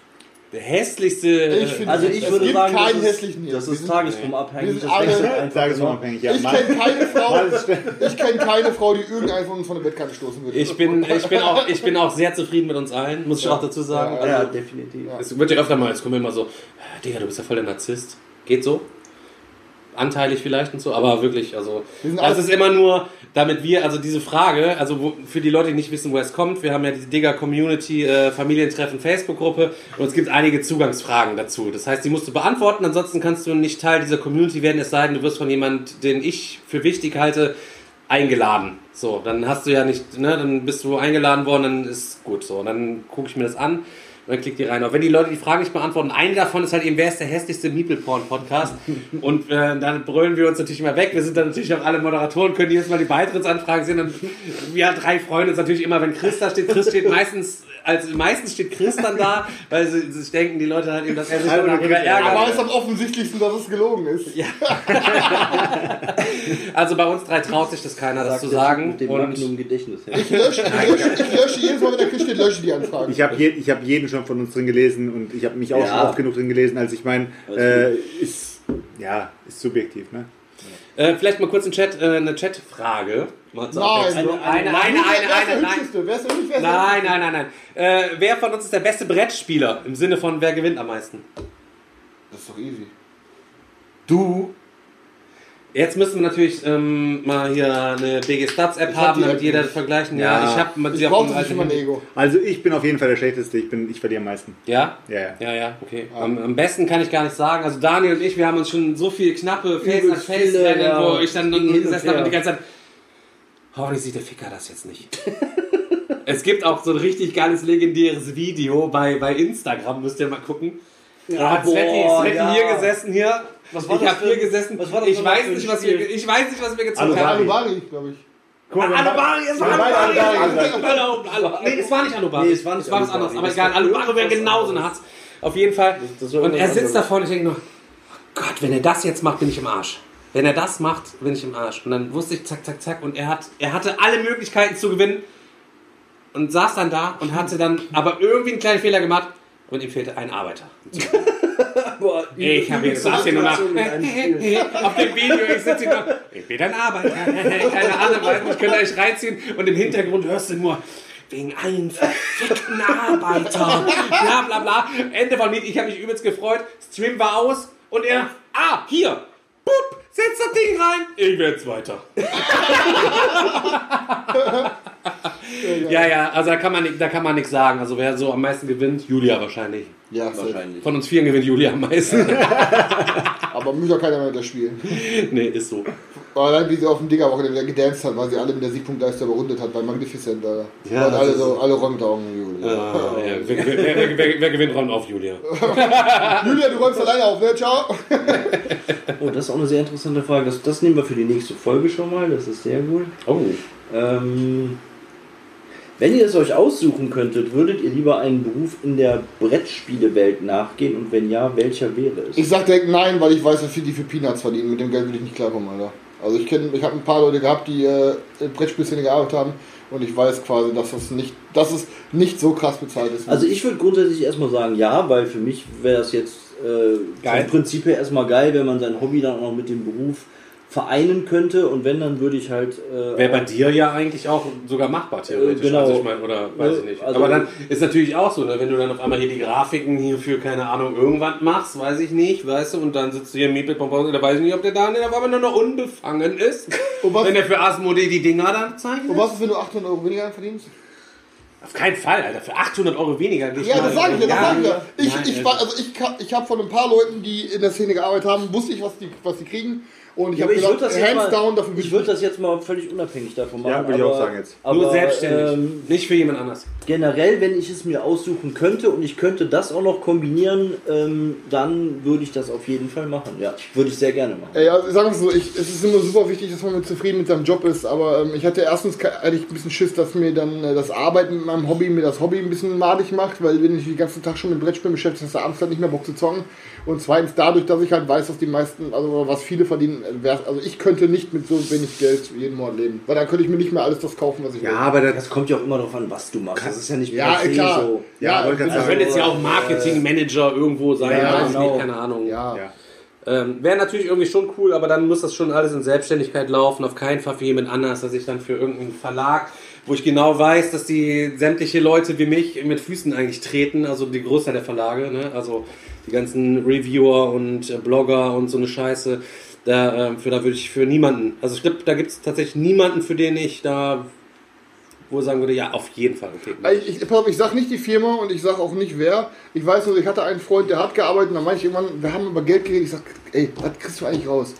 Der hässlichste. Ich finde- Also ich Es würde gibt sagen, keinen das ist, hässlichen hier. das ist tagesformabhängig. Das alle- Tagesformabhängig, ja. Ich kenne keine Frau, ich kenne keine Frau, die irgendeinen von uns von der Bettkante stoßen würde. ich, bin, ich, bin auch, ich bin auch sehr zufrieden mit uns allen, muss ich auch dazu sagen. Ja, Ja, Also, definitiv. Es wird ja öfter mal, es kommen immer so, "Ah, Digga, du bist ja voll der Narzisst. Geht so? Anteilig vielleicht und so, aber wirklich, also. Das alle- ist immer nur, damit wir, also diese Frage, also wo, für die Leute, die nicht wissen, woher es kommt, wir haben ja diese Digger Community äh, Familientreffen Facebook-Gruppe und es gibt einige Zugangsfragen dazu. Das heißt, die musst du beantworten, ansonsten kannst du nicht Teil dieser Community werden, es sei denn, du wirst von jemand, den ich für wichtig halte, eingeladen. So, dann hast du ja nicht, ne, dann bist du eingeladen worden, dann ist gut so. Und dann gucke ich mir das an und dann klick die rein. Aber wenn die Leute die Frage nicht beantworten, eine davon ist halt eben, wer ist der hässlichste Meeple-Porn-Podcast? und äh, dann brüllen wir uns natürlich immer weg. Wir sind dann natürlich auch alle Moderatoren, können jedes Mal die Beitrittsanfragen sehen. Und wir drei freuen uns natürlich immer, wenn Chris da steht. Chris steht meistens, also meistens steht Chris dann da, weil sie sich denken, die Leute halt eben, dass er sich Aber darüber ärgert. Aber es ist am offensichtlichsten, dass es gelogen ist. Ja. Also bei uns drei traut sich das keiner, das zu sagen. Mit dem Und Gedächtnis. Ja. Ich lösche, ich, lösche, ich lösche jedes Mal, wenn der Chris steht, lösche die Anfrage. Ich habe je, ich hab jeden schon von uns drin gelesen und ich habe mich auch Ja. schon oft genug drin gelesen. Also ich meine, äh, ist, ja, ist subjektiv. Ne? Äh, vielleicht mal kurz ein Chat, äh, eine Chatfrage. Nein. Eine- eine, nein. Nein, nein, nein, nein. Äh, wer von uns ist der beste Brettspieler? Im Sinne von, wer gewinnt am meisten? Das ist doch easy. Du. Jetzt müssen wir natürlich ähm, mal hier eine BG Stats App Ich hab haben, damit jeder nicht. vergleichen. Ja, Ja. ich habe Ich brauche nicht immer ein Ego. Also ich bin auf jeden Fall der Schlechteste. Ich, bin, ich verliere am meisten. Ja? Ja, ja. Ja, ja, okay. Am, am besten kann ich gar nicht sagen. Also Daniel und ich, wir haben uns schon so viele knappe face Übelst face viele, rennen ja. wo ich dann gesessen habe und die ganze Zeit. Hoffentlich sieht der Ficker das jetzt nicht. es gibt auch so ein richtig geiles legendäres Video bei, bei Instagram, müsst ihr mal gucken. Da hat boah, Sveti, Sveti ja. hier gesessen hier. Was war ich habe hier gesessen. was war das ich weiß nicht, was wir, ich weiß nicht, was wir gezogen Alubari. haben. Alubari, glaube ich. Guck mal, Alubari, es war Alubari. Alubari. Nee, es war nicht Alubari. Nee, es war nicht es war was anderes. Aber egal, war Alubari wäre genauso ein anderes. Hatz. Auf jeden Fall. Und er sitzt da anderes. vorne und ich denke nur, oh Gott, wenn er das jetzt macht, bin ich im Arsch. wenn er das macht, bin ich im Arsch. Und dann wusste ich, zack, zack, zack. Und er, hat, er hatte alle Möglichkeiten zu gewinnen und saß dann da und hatte dann aber irgendwie einen kleinen Fehler gemacht und ihm fehlte ein Arbeiter. Boah, Ich habe jetzt saß hier nur nach. Auf dem Video, ich sitze hier noch. Ich bin ein Arbeiter. Keine Ahnung, ich könnte euch reinziehen und im Hintergrund hörst du nur. Wegen einem verfickten Arbeiter. Bla bla bla. Ende von Lied. Ich habe mich übelst gefreut. Stream war aus und er. Ah, hier. Pup, setz das Ding rein. Ich werde Zweiter. Ja, ja, also da kann man, nicht- da kann man nichts sagen. Also wer so am meisten gewinnt, Julia wahrscheinlich. Ja, Wahrscheinlich. Von uns vieren gewinnt Julia am meisten. Aber muss doch keiner mehr das spielen. nee, ist so. Allein wie sie auf dem Digger-Wochenende wieder gedanced hat, weil sie alle mit der Siegpunktleiste überrundet hat bei Magnificent. Alter. Ja, und alle so, alle räumen mit Augen. Julia. Ah, ja. wer, wer, wer, wer, wer gewinnt Raum auf Julia? Julia, du räumst alleine auf, ne? Ciao. Oh, das ist auch eine sehr interessante Frage. Das, das nehmen wir für die nächste Folge schon mal. Das ist sehr gut. Oh. Ähm, wenn ihr es euch aussuchen könntet, würdet ihr lieber einen Beruf in der Brettspielewelt nachgehen? Und wenn ja, welcher wäre es? Ich sag direkt nein, weil ich weiß, wie viel die für Peanuts verdienen. Mit dem Geld würde ich nicht klarkommen, Alter. Also ich kenne, ich habe ein paar Leute gehabt, die äh, in Brettspielszene gearbeitet haben und ich weiß quasi, dass das nicht, dass es nicht so krass bezahlt ist. Also ich würde grundsätzlich erstmal sagen ja, weil für mich wäre das jetzt äh, Geil. vom Prinzip her erstmal geil, wenn man sein Hobby dann auch noch mit dem Beruf vereinen könnte und wenn, dann würde ich halt... Äh, Wäre bei dir ja eigentlich auch sogar machbar, theoretisch. Äh, genau. Also ich meine, oder weiß Ne, ich nicht. also- Aber dann ist natürlich auch so, ne, wenn du dann auf einmal hier die Grafiken hier für, keine Ahnung, irgendwas machst, weiß ich nicht, weißt du, und dann sitzt du hier im Mietbildpompon, da weiß ich nicht, ob der Daniel auf einmal nur noch unbefangen ist. Und was- wenn der für Asmodee die Dinger dann zeichnet. und was ist, wenn du 800 Euro weniger verdienst? Auf keinen Fall, Alter. Für 800 Euro weniger. nicht Ja, das sage ich ja, das Ja, sag ich. Ich, Nein, ich, war, also ich, ich habe von ein paar Leuten, die in der Szene gearbeitet haben, wusste ich, was die, was die kriegen. Und ich Ja, habe würde gesagt, das, jetzt hands mal- down, dafür würde ich würd das jetzt mal völlig unabhängig davon machen. Ja, würde ich auch sagen jetzt. Aber, Nur selbstständig. Ähm, nicht für jemand anders. generell, wenn ich es mir aussuchen könnte und ich könnte das auch noch kombinieren, ähm, dann würde ich das auf jeden Fall machen. Ja, würde ich sehr gerne machen. Also sagen wir es so, ich, es ist immer super wichtig, dass man mit zufrieden mit seinem Job ist, aber ähm, ich hatte erstens hatte ich ein bisschen Schiss, dass mir dann äh, das Arbeiten mit meinem Hobby mir das Hobby ein bisschen madig macht, weil wenn ich den ganzen Tag schon mit Brettspielen beschäftigt bin, hast du abends dann nicht mehr Bock zu zocken. Und zweitens dadurch, dass ich halt weiß, dass die meisten, also was viele verdienen, also ich könnte nicht mit so wenig Geld jeden Monat leben, weil dann könnte ich mir nicht mehr alles das kaufen, was ich will. aber das, Das kommt ja auch immer darauf an, was du machst. Das ist ja nicht Ja, per se klar. so. Ja, wollte gerade also wenn jetzt ja auch Marketingmanager irgendwo sein, Ja, genau. nicht, keine Ahnung. Ja. Ja. Ähm, Wäre natürlich irgendwie schon cool, aber dann muss das schon alles in Selbstständigkeit laufen. Auf keinen Fall für jemand anders, dass ich dann für irgendeinen Verlag, wo ich genau weiß, dass die sämtliche Leute wie mich mit Füßen eigentlich treten, also die Großteil der Verlage, ne? also die ganzen Reviewer und äh, Blogger und so eine Scheiße. Da, ähm, für da würde ich für niemanden, also ich glaube, da gibt es tatsächlich niemanden, für den ich da wo sagen würde, ja, auf jeden Fall. Okay, Ich, ich, ich sag nicht die Firma und ich sag auch nicht wer. Ich weiß nur, ich hatte einen Freund, der hat gearbeitet und dann meinte ich irgendwann, wir haben über Geld geredet. Ich sag, ey, was kriegst du eigentlich raus?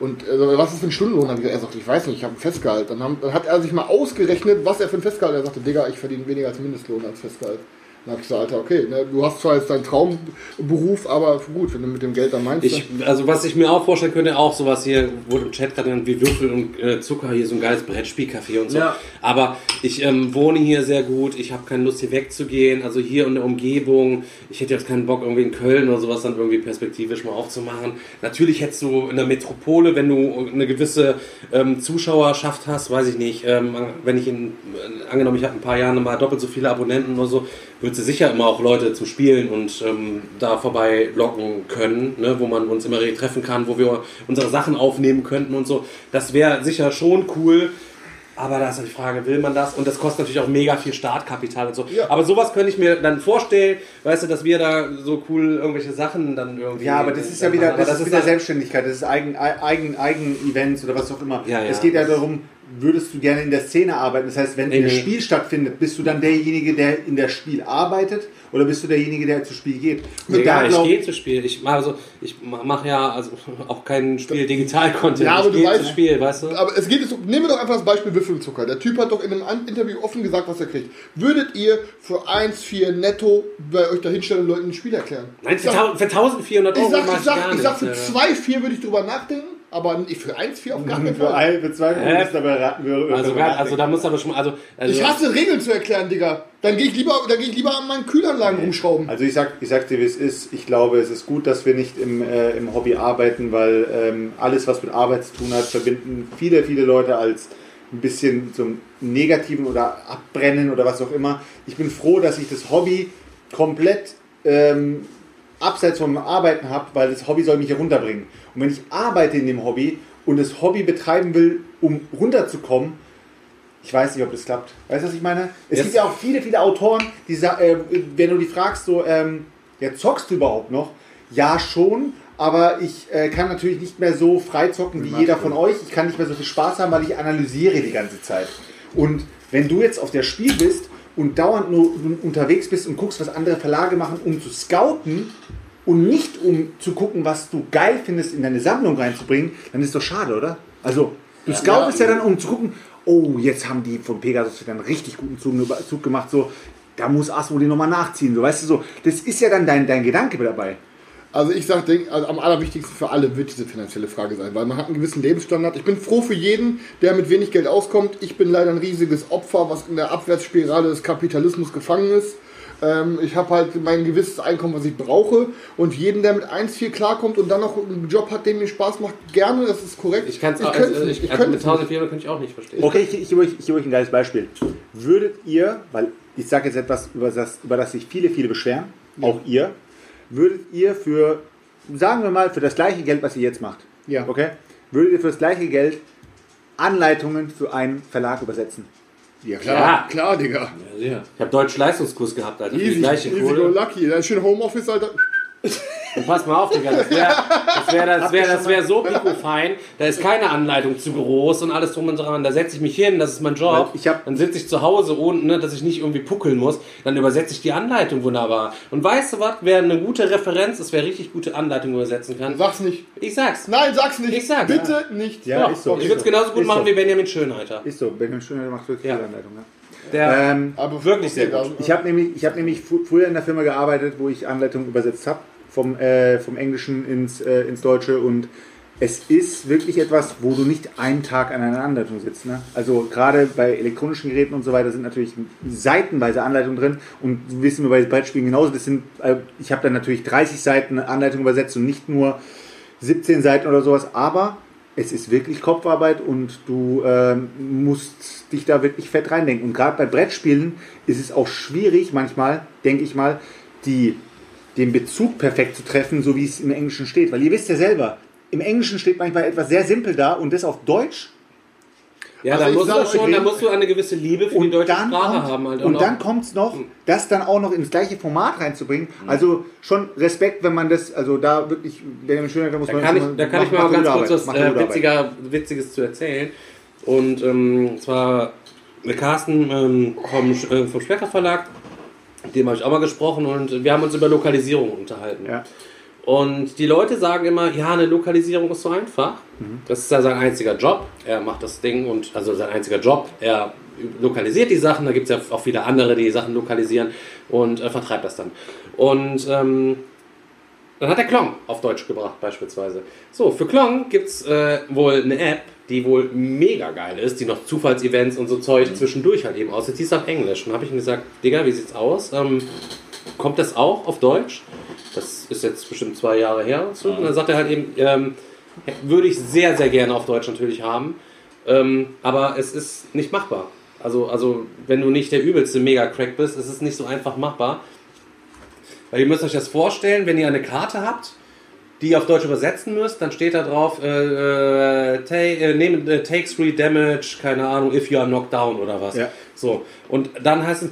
Und äh, was ist für ein Stundenlohn? Gesagt, er sagt, ich weiß nicht, ich habe ein Festgehalt. Dann, haben, dann hat er sich mal ausgerechnet, was er für ein Festgehalt hat. Er sagte, Digga, ich verdiene weniger als Mindestlohn als Festgehalt. Dann hab ich gesagt, Alter, okay, ne, du hast zwar jetzt deinen Traumberuf, aber gut, wenn du mit dem Geld dann meinst. Ich, also was ich mir auch vorstellen könnte, auch sowas hier, wurde im Chat gerade genannt, wie Würfel und äh, Zucker, hier so ein geiles Brettspielcafé und so. Ja. Aber ich ähm, wohne hier sehr gut, ich habe keine Lust hier wegzugehen, also hier in der Umgebung. Ich hätte jetzt keinen Bock irgendwie in Köln oder sowas dann irgendwie perspektivisch mal aufzumachen. Natürlich hättest du in der Metropole, wenn du eine gewisse ähm, Zuschauerschaft hast, weiß ich nicht, ähm, wenn ich in, äh, angenommen, ich habe ein paar Jahre mal doppelt so viele Abonnenten oder so, würdest du sicher immer auch Leute zum Spielen und ähm, da vorbei locken können, ne, wo man uns immer treffen kann, wo wir unsere Sachen aufnehmen könnten und so. Das wäre sicher schon cool. Aber da ist halt die Frage, will man das? Und das kostet natürlich auch mega viel Startkapital und so. Ja. Aber sowas könnte ich mir dann vorstellen, weißt du, dass wir da so cool irgendwelche Sachen dann irgendwie. Ja, aber das ist ja wieder, das Aber ist wieder dann- Selbstständigkeit, das ist eigen, eigen, eigen Events oder was auch immer. Ja, ja. Es geht ja darum, würdest du gerne in der Szene arbeiten? Das heißt, wenn Nee, das nee. Spiel stattfindet, bist du dann derjenige, der in das Spiel arbeitet oder bist du derjenige, der zu Spiel geht? Egal, da ich glaub- gehe zu Spiel. Ich mache also, ich mache ja also auch kein Spiel Digital-Content. Ja, aber ich du weißt- zu Spiel, weißt du? Aber es geht jetzt, um- nehmen wir doch einfach das Beispiel Würfelzucker. Der Typ hat doch in einem Interview offen gesagt, was er kriegt. Würdet ihr für 1,4 netto bei euch da hinstellen und Leuten ein Spiel erklären? Nein, ich für, sag, für 1400 ich Euro sag, mach ich sag, ich sag für Alter. 2,4 würde ich drüber nachdenken. Aber ich für 1,4 auf gar keinen Für, Fall. ein, für zwei Hä? ist dabei raten wir. Also, gar- also da muss aber schon, also, also Ich hasse Regeln zu erklären, Digga. Dann gehe ich lieber, dann gehe ich lieber an meinen Kühlanlagen rumschrauben. Also ich sag, ich sag dir, wie es ist. Ich glaube, es ist gut, dass wir nicht im, äh, im Hobby arbeiten, weil ähm, alles, was mit Arbeit zu tun hat, verbinden viele, viele Leute als ein bisschen zum Negativen oder Abbrennen oder was auch immer. Ich bin froh, dass ich das Hobby komplett ähm, abseits vom Arbeiten habe, weil das Hobby soll mich herunterbringen. Und wenn ich arbeite in dem Hobby und das Hobby betreiben will, um runterzukommen, ich weiß nicht, ob das klappt. Weißt du, was ich meine? Es Yes. gibt ja auch viele, viele Autoren, die sagen, äh, wenn du die fragst, so, ähm, ja, zockst du überhaupt noch? Ja, schon, aber ich äh, kann natürlich nicht mehr so frei zocken wie jeder von euch. Ich kann nicht mehr so viel Spaß haben, weil ich analysiere die ganze Zeit. Und wenn du jetzt auf der Spiel bist und dauernd nur unterwegs bist und guckst, was andere Verlage machen, um zu scouten und nicht um zu gucken, was du geil findest, in deine Sammlung reinzubringen, dann ist doch schade, oder? Also, du scoutest ja, dann, um zu gucken, oh, jetzt haben die von Pegasus wieder einen richtig guten Zug, Zug gemacht, so, da muss Asmodee nochmal nachziehen, so, weißt du, so, das ist ja dann dein, dein Gedanke dabei. Also ich sag, denk- also am allerwichtigsten für alle wird diese finanzielle Frage sein, weil man hat einen gewissen Lebensstandard. Ich bin froh für jeden, der mit wenig Geld auskommt. Ich bin leider ein riesiges Opfer, was in der Abwärtsspirale des Kapitalismus gefangen ist. Ähm, ich habe halt mein gewisses Einkommen, was ich brauche. Und jeden, der mit 1,4 klarkommt und dann noch einen Job hat, der mir Spaß macht, gerne, das ist korrekt. ich kann es könnte also, nicht. ich, also mit es nicht. 1400 könnte ich auch nicht verstehen. Okay, ich, ich, gebe euch, ich gebe euch ein geiles Beispiel. Würdet ihr, weil ich sage jetzt etwas, über das, über das sich viele, viele beschweren, auch ihr, würdet ihr für, sagen wir mal, für das gleiche Geld, was ihr jetzt macht, Ja. okay, würdet ihr für das gleiche Geld Anleitungen für einen Verlag übersetzen? Ja, klar, Ja. klar, Digga. Ja. Ich habe Deutsch-Leistungskurs gehabt, Alter. Für die Easy, gleiche easy go Kohle. lucky. Da ist schön Homeoffice, Alter. Und pass mal auf, Digga. Das wäre das wär, das wär, das wär so pico-fein. Da ist keine Anleitung zu groß und alles drum und dran. Da setze ich mich hin, das ist mein Job. Weil ich hab- dann sitze ich zu Hause und, ne, dass ich nicht irgendwie puckeln muss. Dann übersetze ich die Anleitung wunderbar. Und weißt du was? Wer eine gute Referenz ist, wer richtig gute Anleitung übersetzen kann? Sag's nicht. Ich sag's. Nein, sag's nicht. Ich sag's. Bitte nicht. Ja, Doch, ist so. ich würde es genauso gut Ist machen so. wie Benjamin Schönheiter. Ist so, Benjamin Schöner macht wirklich Ja. viele Anleitungen. Ja. Der Ähm, Aber Wirklich sehr gut. Ich habe nämlich, ich hab nämlich früher in der Firma gearbeitet, wo ich Anleitungen übersetzt habe, vom, äh, vom Englischen ins, äh, ins Deutsche und es ist wirklich etwas, wo du nicht einen Tag an einer Anleitung sitzt. Ne? Also gerade bei elektronischen Geräten und so weiter sind natürlich seitenweise Anleitungen drin und wissen wir bei Brettspielen genauso. Das sind, äh, ich habe dann natürlich 30 Seiten Anleitung übersetzt und nicht nur 17 Seiten oder sowas, aber es ist wirklich Kopfarbeit und du ähm, musst dich da wirklich fett reindenken. Und gerade bei Brettspielen ist es auch schwierig, manchmal, denke ich mal, die, den Bezug perfekt zu treffen, so wie es im Englischen steht. Weil ihr wisst ja selber, im Englischen steht manchmal etwas sehr simpel da und das auf Deutsch. ja, Also da ich musst, du schon, da musst du eine gewisse Liebe für die deutsche Sprache kommt, haben. Alter. und dann kommt es noch, das dann auch noch ins gleiche Format reinzubringen. Also schon Respekt, wenn man das, also da wirklich, Benjamin Schöner, da muss Da man kann ich, da kann ich macht- mal ganz kurz was äh, witziger, Witziges zu erzählen. Und ähm, zwar der Carsten ähm, vom, äh, vom Sprecher Verlag, dem habe ich auch mal gesprochen und wir haben uns über Lokalisierung unterhalten. Ja. Und die Leute sagen immer, ja, eine Lokalisierung ist so einfach. Das ist ja sein einziger Job. Er macht das Ding und also sein einziger Job. Er lokalisiert die Sachen. Da gibt es ja auch viele andere, die Sachen lokalisieren und äh, vertreibt das dann. Und ähm, dann hat er Klong auf Deutsch gebracht, beispielsweise. So, für Klong gibt es äh, wohl eine App, die wohl mega geil ist, die noch Zufallsevents und so Zeug zwischendurch halt eben aussieht. Die ist auf Englisch. Und habe ich ihm gesagt, Digga, wie sieht's aus? Ähm, kommt das auch auf Deutsch? Das ist jetzt bestimmt zwei Jahre her. So. Und dann sagt er halt eben, ähm, würde ich sehr, sehr gerne auf Deutsch natürlich haben. Ähm, aber es ist nicht machbar. Also, also, wenn du nicht der übelste Mega-Crack bist, ist es nicht so einfach machbar. Weil ihr müsst euch das vorstellen, wenn ihr eine Karte habt, die ihr auf Deutsch übersetzen müsst, dann steht da drauf, äh, äh, ta äh, nehme, äh, takes free damage, keine Ahnung, if you are knocked down oder was. Ja. So. Und dann heißt es,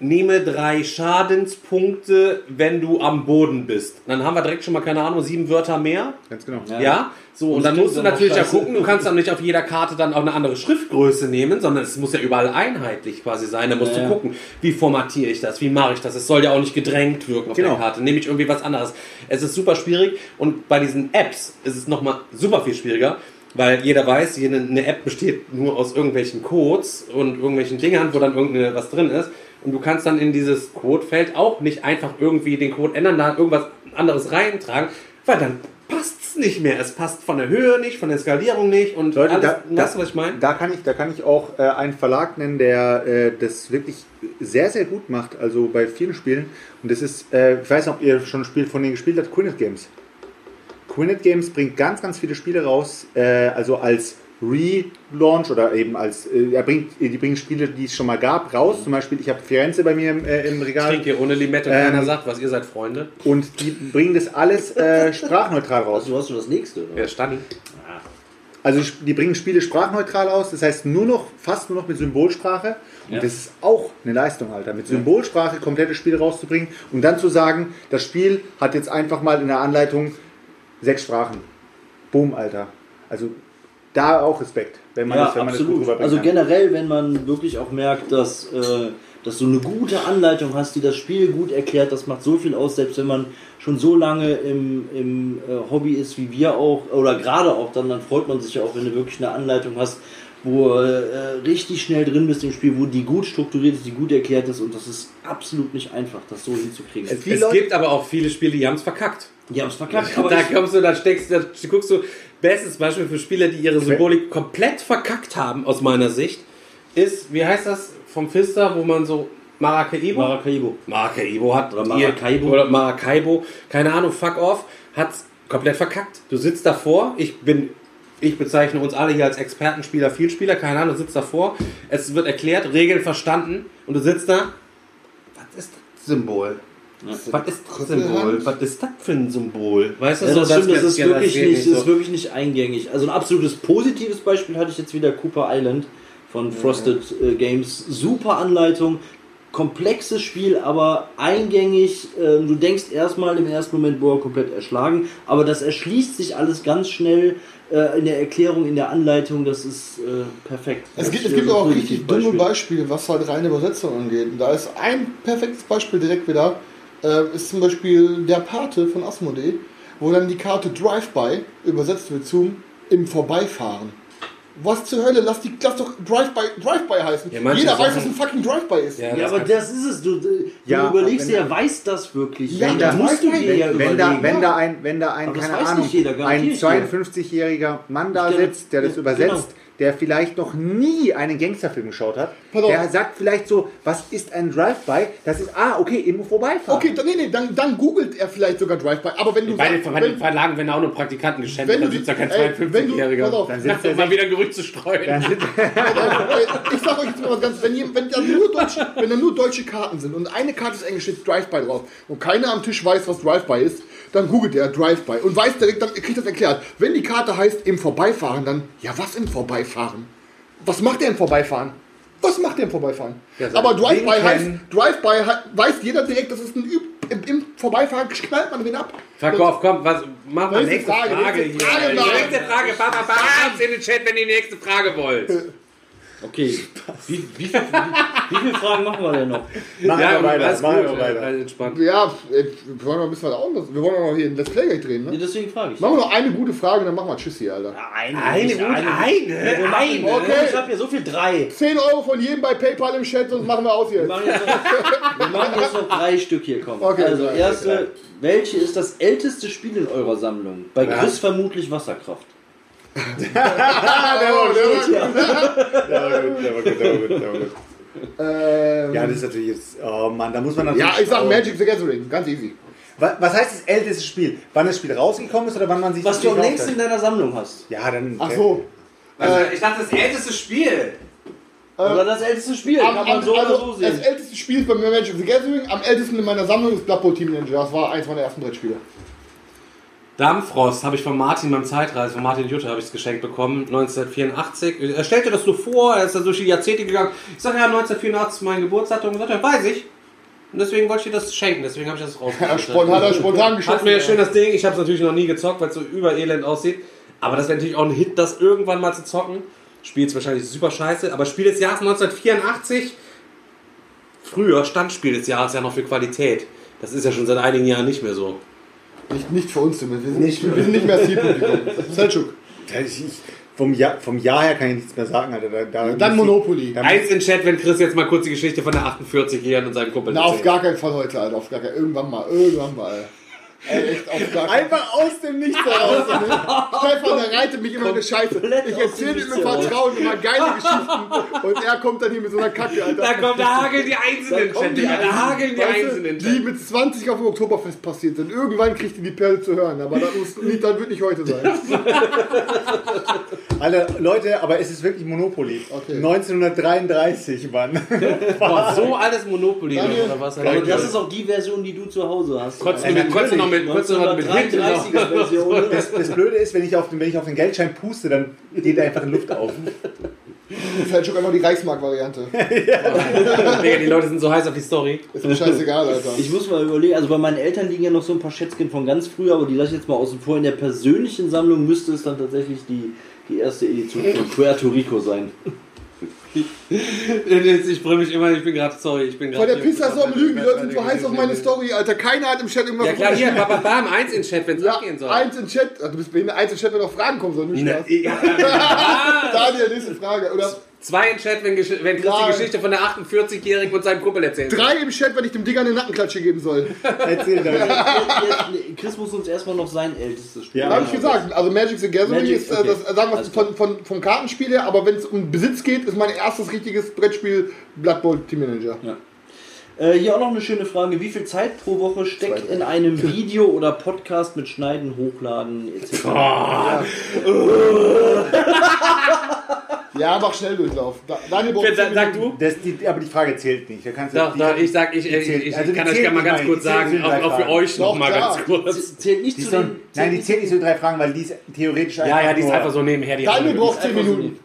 nehme drei Schadenspunkte, wenn du am Boden bist. Dann haben wir direkt schon mal, keine Ahnung, sieben Wörter mehr. Ganz genau. Ja, so, und Das dann musst du natürlich ja gucken, du kannst dann nicht auf jeder Karte dann auch eine andere Schriftgröße nehmen, sondern es muss ja überall einheitlich quasi sein. Da musst Ja, du ja. gucken, wie formatiere ich das, wie mache ich das. Es soll ja auch nicht gedrängt wirken auf Genau. der Karte. Nehme ich irgendwie was anderes. Es ist super schwierig und bei diesen Apps ist es nochmal super viel schwieriger. Weil jeder weiß, jede, eine App besteht nur aus irgendwelchen Codes und irgendwelchen Dingern, wo dann irgendeine was drin ist. Und du kannst dann in dieses Codefeld auch nicht einfach irgendwie den Code ändern, da irgendwas anderes reintragen, weil dann passt passt's nicht mehr. Es passt von der Höhe nicht, von der Skalierung nicht und Leute, alles, da, weißt du, was ich meine? Da kann ich, da kann ich auch äh, einen Verlag nennen, der äh, das wirklich sehr, sehr gut macht. Also bei vielen Spielen. Und das ist, äh, ich weiß nicht, ob ihr schon ein Spiel von denen gespielt habt, Quinnet Games. Quinnet Games bringt ganz, ganz viele Spiele raus, äh, also als Relaunch oder eben als, äh, er bringt, die bringen Spiele, die es schon mal gab, raus. Zum Beispiel, ich habe Firenze bei mir im, äh, im Ich Regal. trinke hier ohne Limette und Ähm, keiner sagt was, ihr seid Freunde. Und die bringen das alles äh, sprachneutral raus. Also, du hast schon das nächste, oder? Ja, Stani. Also die bringen Spiele sprachneutral aus, das heißt nur noch, fast nur noch mit Symbolsprache. Und Ja. das ist auch eine Leistung, Alter. Mit Symbolsprache komplette Spiele rauszubringen und dann zu sagen, das Spiel hat jetzt einfach mal in der Anleitung sechs Sprachen. Boom, Alter. Also da auch Respekt, wenn man Ja, das, wenn man das gut Also generell, wenn man wirklich auch merkt, dass, äh, dass du eine gute Anleitung hast, die das Spiel gut erklärt, das macht so viel aus, selbst wenn man schon so lange im, im äh, Hobby ist wie wir auch, oder gerade auch dann, dann freut man sich ja auch, wenn du wirklich eine Anleitung hast, wo du äh, richtig schnell drin bist im Spiel, wo die gut strukturiert ist, die gut erklärt ist und das ist absolut nicht einfach, das so hinzukriegen. Es- Es gibt aber auch viele Spiele, die haben es verkackt. die haben es verkackt, Aber aber da kommst du, da steckst da guckst du, bestes Beispiel für Spieler, die ihre Symbolik komplett verkackt haben, aus meiner Sicht, ist, wie heißt das vom Fister, wo man so Maracaibo? Maracaibo. Maracaibo hat Oder Maracaibo. oder Maracaibo, keine Ahnung, fuck off, hat's komplett verkackt. Du sitzt davor, ich bin ich bezeichne uns alle hier als Expertenspieler, Vielspieler, keine Ahnung, du sitzt davor, es wird erklärt, Regeln verstanden und du sitzt da, was ist das Symbol? Was ist das Symbol? Was ist das für ein Symbol? Weißt du, Ja, so, das das ist, ja, wirklich geht nicht, das ist so. wirklich nicht eingängig. Also ein absolutes positives Beispiel hatte ich jetzt wieder Cooper Island von Frosted äh, Games. Super Anleitung, komplexes Spiel, aber eingängig. Ähm, du denkst erstmal im ersten Moment, boah, komplett erschlagen, aber das erschließt sich alles ganz schnell äh, in der Erklärung, in der Anleitung. Das ist äh, perfekt. Es Das gibt, es gibt auch richtig dumme Beispiele, was halt reine Übersetzung angeht. Und da ist ein perfektes Beispiel direkt wieder, äh, ist zum Beispiel der Pate von Asmodee, wo dann die Karte Drive-By übersetzt wird zum im Vorbeifahren. Was zur Hölle? Lass, die, lass doch Drive-By Drive -by heißen. Ja, Jeder weiß, Sachen- was ein fucking Drive-By ist. Ja, Ja, das aber das ist es. Du, du Ja, überlegst wenn dir, er weiß das wirklich. Ja, da musst du weiß dir man- ja wenn, überlegen. da, wenn da ein, wenn da ein keine weiß Ahnung, nicht jeder, ein garantiere ich dir. 52-jähriger Mann da sitzt, der das ja, übersetzt, genau. Der vielleicht noch nie einen Gangsterfilm geschaut hat, auf. der sagt vielleicht so, was ist ein Drive-By? Das ist, ah, okay, immer vorbeifahren. Okay, dann, nee, nee, dann, dann googelt er vielleicht sogar Drive-By. Aber wenn du Bei den, sagst, bei den wenn, Verlagen werden auch nur Praktikanten geschämt, Wenn da du- sitzt da kein ey, wenn du- 52-Jähriger. pass auf, dann sitzt der mal wieder ein Gerücht zu streuen. Dann ich sag euch jetzt mal was ganz, wenn, ihr, wenn, da nur deutsche, wenn da nur deutsche Karten sind und eine Karte ist Englisch, steht Drive-By drauf und keiner am Tisch weiß, was Drive-By ist, dann googelt er Drive-By und weiß direkt, dann kriegt das erklärt. Wenn die Karte heißt im Vorbeifahren, dann, ja, was im Vorbeifahren? Was macht der im Vorbeifahren? Was macht der im Vorbeifahren? Ja, Aber Drive-By heißt, Drive-By weiß jeder direkt, das ist ein Üb im, im Vorbeifahren knallt man den ab. Verkauf, komm, was, mach mal Nächste nächste Frage, Frage, nächste hier. Frage, Mann. nächste Frage, bam, bam, bam, schreibt's in den Chat, wenn ihr die nächste Frage wollt. Okay. Wie, wie, wie, wie viele Fragen machen wir denn noch? Machen wir weiter, machen gut, wir weiter. entspannt. Ja, wir wollen noch ein bisschen weiter auch. Wir wollen auch noch hier ein Let's Play gleich drehen, ne? deswegen frage ich. Machen wir noch eine gute Frage und dann machen wir Tschüss hier, Alter. Eine, Eine, nicht gut, eine, Wir machen, eine. Okay. Ich habe hier so viel drei. 10 Euro von jedem bei PayPal im Chat, sonst machen wir aus Wir hier. machen jetzt noch, wir machen jetzt noch drei Stück hier kommen. Okay, also erste, welche ist das älteste Spiel in eurer Sammlung? Bei Chris vermutlich Wasserkraft. Der war gut, der war gut, der war gut, der war gut. Ähm, Ja, das ist natürlich jetzt, oh Mann, da muss man natürlich... ja, ich sag Magic the Gathering, ganz easy. Wa- Was heißt das älteste Spiel? Wann das Spiel rausgekommen ist oder wann man sich Was das du am längsten in deiner Sammlung hast. Ja, dann... Ach so. Also, ich dachte, das älteste Spiel. Oder das älteste Spiel, Am, kann man so oder so also, sehen. das älteste Spiel ist bei mir Magic the Gathering. Am ältesten in meiner Sammlung ist Blood Bowl Team Ninja. Das war eins meiner ersten Brettspiele. Dampfrost habe ich von Martin beim Zeitreise, von Martin Jutta habe ich es geschenkt bekommen, 1984. Er stellte das nur vor, er ist da durch die Jahrzehnte gegangen. Ich sage, ja, 1984 ist mein Geburtsdatum. Und sagt er, weiß ich. Und deswegen wollte ich dir das schenken, deswegen habe ich das Ja, rausgebracht. spontan, hat er spontan Hat geschossen. mir schön das Ding, ich habe es natürlich noch nie gezockt, weil es so überelend aussieht. Aber das wäre natürlich auch ein Hit, das irgendwann mal zu zocken. Spiel ist wahrscheinlich super scheiße, aber Spiel des Jahres 1984, früher Standspiel des Jahres ja noch für Qualität. Das ist ja schon seit einigen Jahren nicht mehr so. Nicht, nicht für uns zumindest. Wir sind nicht, wir sind nicht mehr Zielpublikum. Ich, vom, Jahr, vom Jahr her kann ich nichts mehr sagen, Alter. Da, da Dann Monopoly. Da- Eins in Chat, wenn Chris jetzt mal kurz die Geschichte von der 48-Jährigen und seinem Kumpel Na, auf erzählt. gar keinen Fall heute, Alter. Auf gar keinen Irgendwann mal. Irgendwann mal. Einfach aus dem Nichts heraus. Stefan, der reitet mich immer eine Scheiße. Ich erzähle ihm im. Vertrauen immer geile Geschichten und er kommt dann hier mit so einer Kacke, Alter. Da kommt, da hageln die Einzelnen, Da die da hageln die Einzelnen. die mit 20 auf dem Oktoberfest passiert sind. Irgendwann kriegt ihr die Perle zu hören, aber das, muss das wird nicht heute sein. Alle Leute, aber es ist wirklich Monopoly. Okay. 1933, Mann. Boah, so alles Monopoly Daniel, oder was? Aber das ist auch die Version, die du zu Hause hast. Konntest du noch mit, mit Hinten noch- 1933er Version. Das, das Blöde ist, wenn ich, auf den, wenn ich auf den Geldschein puste, dann geht er einfach in Luft auf. Das ist halt schon einfach die Reichsmark-Variante. Digga, die Leute sind so heiß auf die Story. Ist mir scheißegal, Alter. Ich muss mal überlegen, also bei meinen Eltern liegen ja noch so ein paar Schätzchen von ganz früher, aber die lasse ich jetzt mal außen vor. In der persönlichen Sammlung müsste es dann tatsächlich die, die erste Edition von Puerto Rico sein. Ich freue mich immer, ich bin gerade, sorry, ich bin gerade. der Pisser ist so am Lügen, die Leute sind so heiß auf meine Story, Alter. Keiner hat im Chat irgendwas Ja klar, hier, bam, bam, eins in Chat, wenn es Ja, abgehen soll. eins im Chat. Du bist behindert. Eins im Chat, wenn noch Fragen kommen sollen. Nicht Spaß. ja, ja, Daniel, nächste Frage. Oder Zwei in Chat, wenn, Gesch- wenn Chris Drei. die Geschichte von der 48-Jährigen und seinem Kumpel erzählt. drei im Chat, wenn ich dem Digger eine Nackenklatsche geben soll. Erzähl jetzt- Chris muss uns erstmal noch sein ältestes Spiel. Ja. Habe ich gesagt. Also Magic the Gathering Magic, ist, äh, okay. das, sagen wir Alles von, von, vom Kartenspiel her, aber wenn es um Besitz geht, ist mein erstes richtiges Brettspiel Blood Bowl Team Manager. Äh, hier auch noch eine schöne Frage. Wie viel Zeit pro Woche steckt in einem Video oder Podcast mit Schneiden, Hochladen etc.? Ja, mach Schnelldurchlauf. Da, Daniel braucht Sag, 10 sag Minuten. du? Das, die, aber die Frage zählt nicht. Da kannst Doch, die- doch, ich sag, ich, ich, ich, also kann zählt gerne mal ganz meine kurz sagen, auch, auch für euch noch Doch, mal klar. ganz kurz. Zählt nicht Die zu den. nein, die zählt nicht so drei Fragen, weil die ist theoretisch Ja, ja, die ist einfach so nebenher. Die Daniel braucht 10 einfach so Minuten.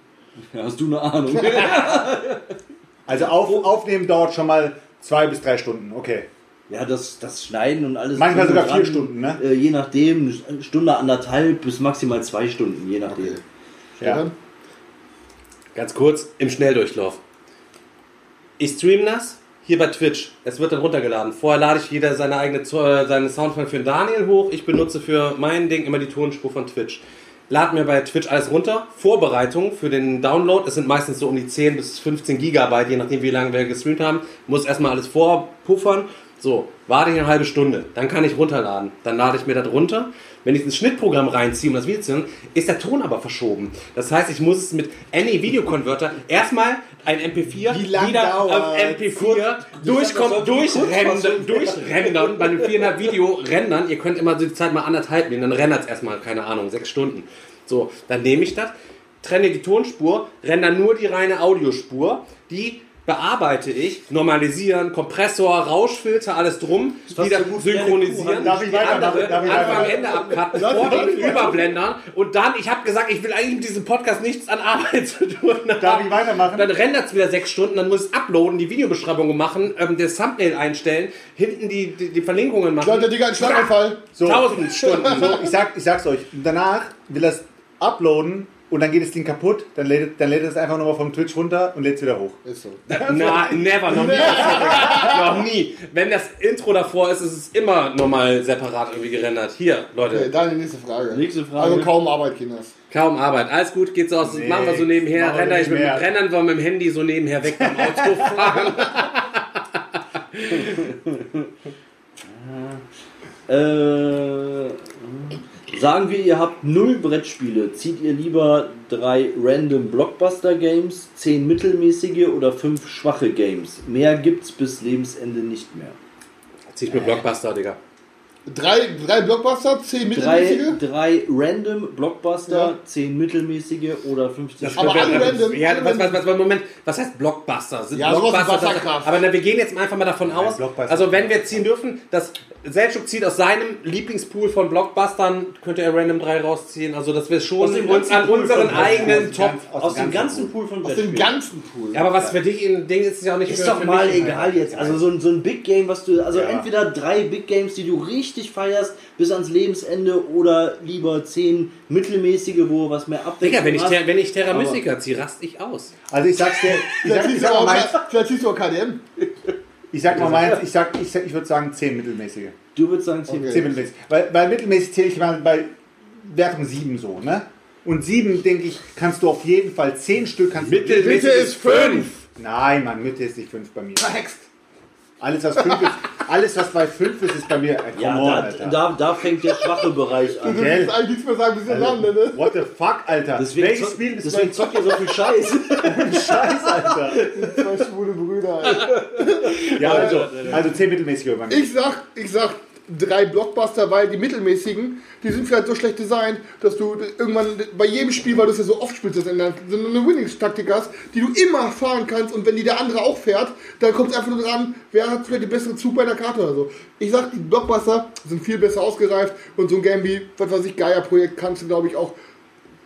Ja, hast du eine Ahnung? Also auf, aufnehmen dauert schon mal zwei bis drei Stunden. Okay. Ja, das, das Schneiden und alles. Manchmal sogar vier dran, Stunden, ne? Äh, je nachdem, eine Stunde, anderthalb bis maximal zwei Stunden, je nachdem. Ja. Ganz kurz, im Schnelldurchlauf. Ich stream das hier bei Twitch. Es wird dann runtergeladen. Vorher lade ich jeder seine eigene äh, seine Soundfile für den Daniel hoch. Ich benutze für mein Ding immer die Tonspur von Twitch. Lad mir bei Twitch alles runter. Vorbereitung für den Download. Es sind meistens so um die 10 bis 15 Gigabyte, je nachdem wie lange wir gestreamt haben. Muss erstmal alles vorpuffern. So, warte ich eine halbe Stunde. Dann kann ich runterladen. Dann lade ich mir das runter. Wenn ich ins Schnittprogramm reinziehe, um das Video zu hören, ist der Ton aber verschoben. Das heißt, ich muss es mit Any Video Converter erstmal ein MP4 Wie lang wieder auf dauert's? MP4 durchkommen, durchrendern, durchrendern, bei einem 400 Video rendern. Ihr könnt immer die Zeit mal anderthalb nehmen, dann rendert es erstmal, keine Ahnung, sechs Stunden. So, dann nehme ich das, trenne die Tonspur, render nur die reine Audiospur, die bearbeite ich, normalisieren, Kompressor, Rauschfilter, alles drum, wieder so synchronisieren. Darf ich weiter- andere, darf ich Anfang, weiter- Ende abcutten, Vorbild überblendern und dann, ich habe gesagt, ich will eigentlich mit diesem Podcast nichts an Arbeit zu tun haben. Darf ich weitermachen? Dann rendert es wieder sechs Stunden, dann muss es uploaden, die Videobeschreibung machen, ähm, das Thumbnail einstellen, hinten die, die, die Verlinkungen machen. Leute, Digga, ein Schlaganfall. So, Tausend Stunden. so ich, sag, ich sag's euch. Danach will er es uploaden und dann geht das Ding kaputt. Dann lädt, dann lädt es einfach nochmal vom Twitch runter und lädt es wieder hoch. Ist so. Na, never, noch nie. noch nie. Wenn das Intro davor ist, ist es immer nochmal separat irgendwie gerendert. Hier, Leute, Okay, Daniel, nächste Frage. Nächste Frage. Also kaum Arbeit, Kinders. kaum Arbeit. Alles gut, geht so aus. Nee, machen wir so nebenher. Render ich mit, mehr. rendern wir mit dem Handy so nebenher weg beim Autofahren. Äh, sagen wir, ihr habt null Brettspiele. Zieht ihr lieber drei random Blockbuster-Games, zehn mittelmäßige oder fünf schwache Games? Mehr gibt's bis Lebensende nicht mehr. Zieh ich mir Blockbuster, Digga. Drei, drei Blockbuster, zehn Drei, mittelmäßige. drei random Blockbuster, Ja. zehn mittelmäßige oder 50 Aber schwache. alle random, Ja, was, was, was, Moment, was heißt Blockbuster? Sind Ja, sowas wie Blockbuster das- Wasserkraft. aber na, wir gehen jetzt einfach mal davon aus, Blockbuster. also wenn wir ziehen dürfen, dass Selchuk zieht aus seinem Lieblingspool von Blockbustern, könnte er random 3 rausziehen, also dass wir schon Aus dem uns ganzen an Pool unseren von eigenen Aus dem Top... ganz- Aus dem ganzen Pool von Aus dem ganzen Pool. Ja, aber was für dich ein Ding ist, ist ja auch nicht Ist für, doch für mal mich. egal jetzt. Also so ein, so ein Big Game, was du. Also Ja. entweder drei Big Games, die du richtig feierst bis ans Lebensende oder lieber zehn mittelmäßige, wo was mehr abdeckt. Digga, wenn ich, wenn ich Terra Mystica ziehe, rast ich aus. Also ich sag's dir, ich ich vielleicht ziehst du auch KDM. Ich sag mal meins, ich, sag, ich, sag, ich würde sagen 10 mittelmäßige. Du würdest sagen zehn. Okay. 10 mittelmäßig. Weil, weil mittelmäßig zähle ich mal bei Wertung 7 so, ne? Und 7, denke ich, kannst du auf jeden Fall 10 Stück kannst du. Mittelmäßig Mitte ist fünf. Nein, Mann, Mitte ist nicht 5 bei mir. Verhext. Alles, was fünf ist, alles, was bei 5 ist, ist bei mir. Äh, come Ja, on, da, Alter. da, da fängt der schwache Bereich Du an. willst Gell? jetzt eigentlich nichts mehr sagen, bis ihr Namen nenne. What the fuck, Alter? Deswegen, Welches zock, Spiel ist deswegen mein zockt ihr so viel Scheiß. Scheiß, Alter? Zwei schwule Brüder, Alter. Ja, also, also 10 mittelmäßige mir. Ich sag, ich sag drei Blockbuster, weil die mittelmäßigen, die sind vielleicht so schlecht designt, dass du irgendwann bei jedem Spiel, weil du es ja so oft spielst, du eine Winning-Taktik hast, die du immer fahren kannst und wenn die der andere auch fährt, dann kommt es einfach nur dran, wer hat vielleicht den besseren Zug bei der Karte oder so. Ich sag, die Blockbuster sind viel besser ausgereift und so ein Game wie, was weiß ich, Gaia-Projekt kannst du, glaube ich, auch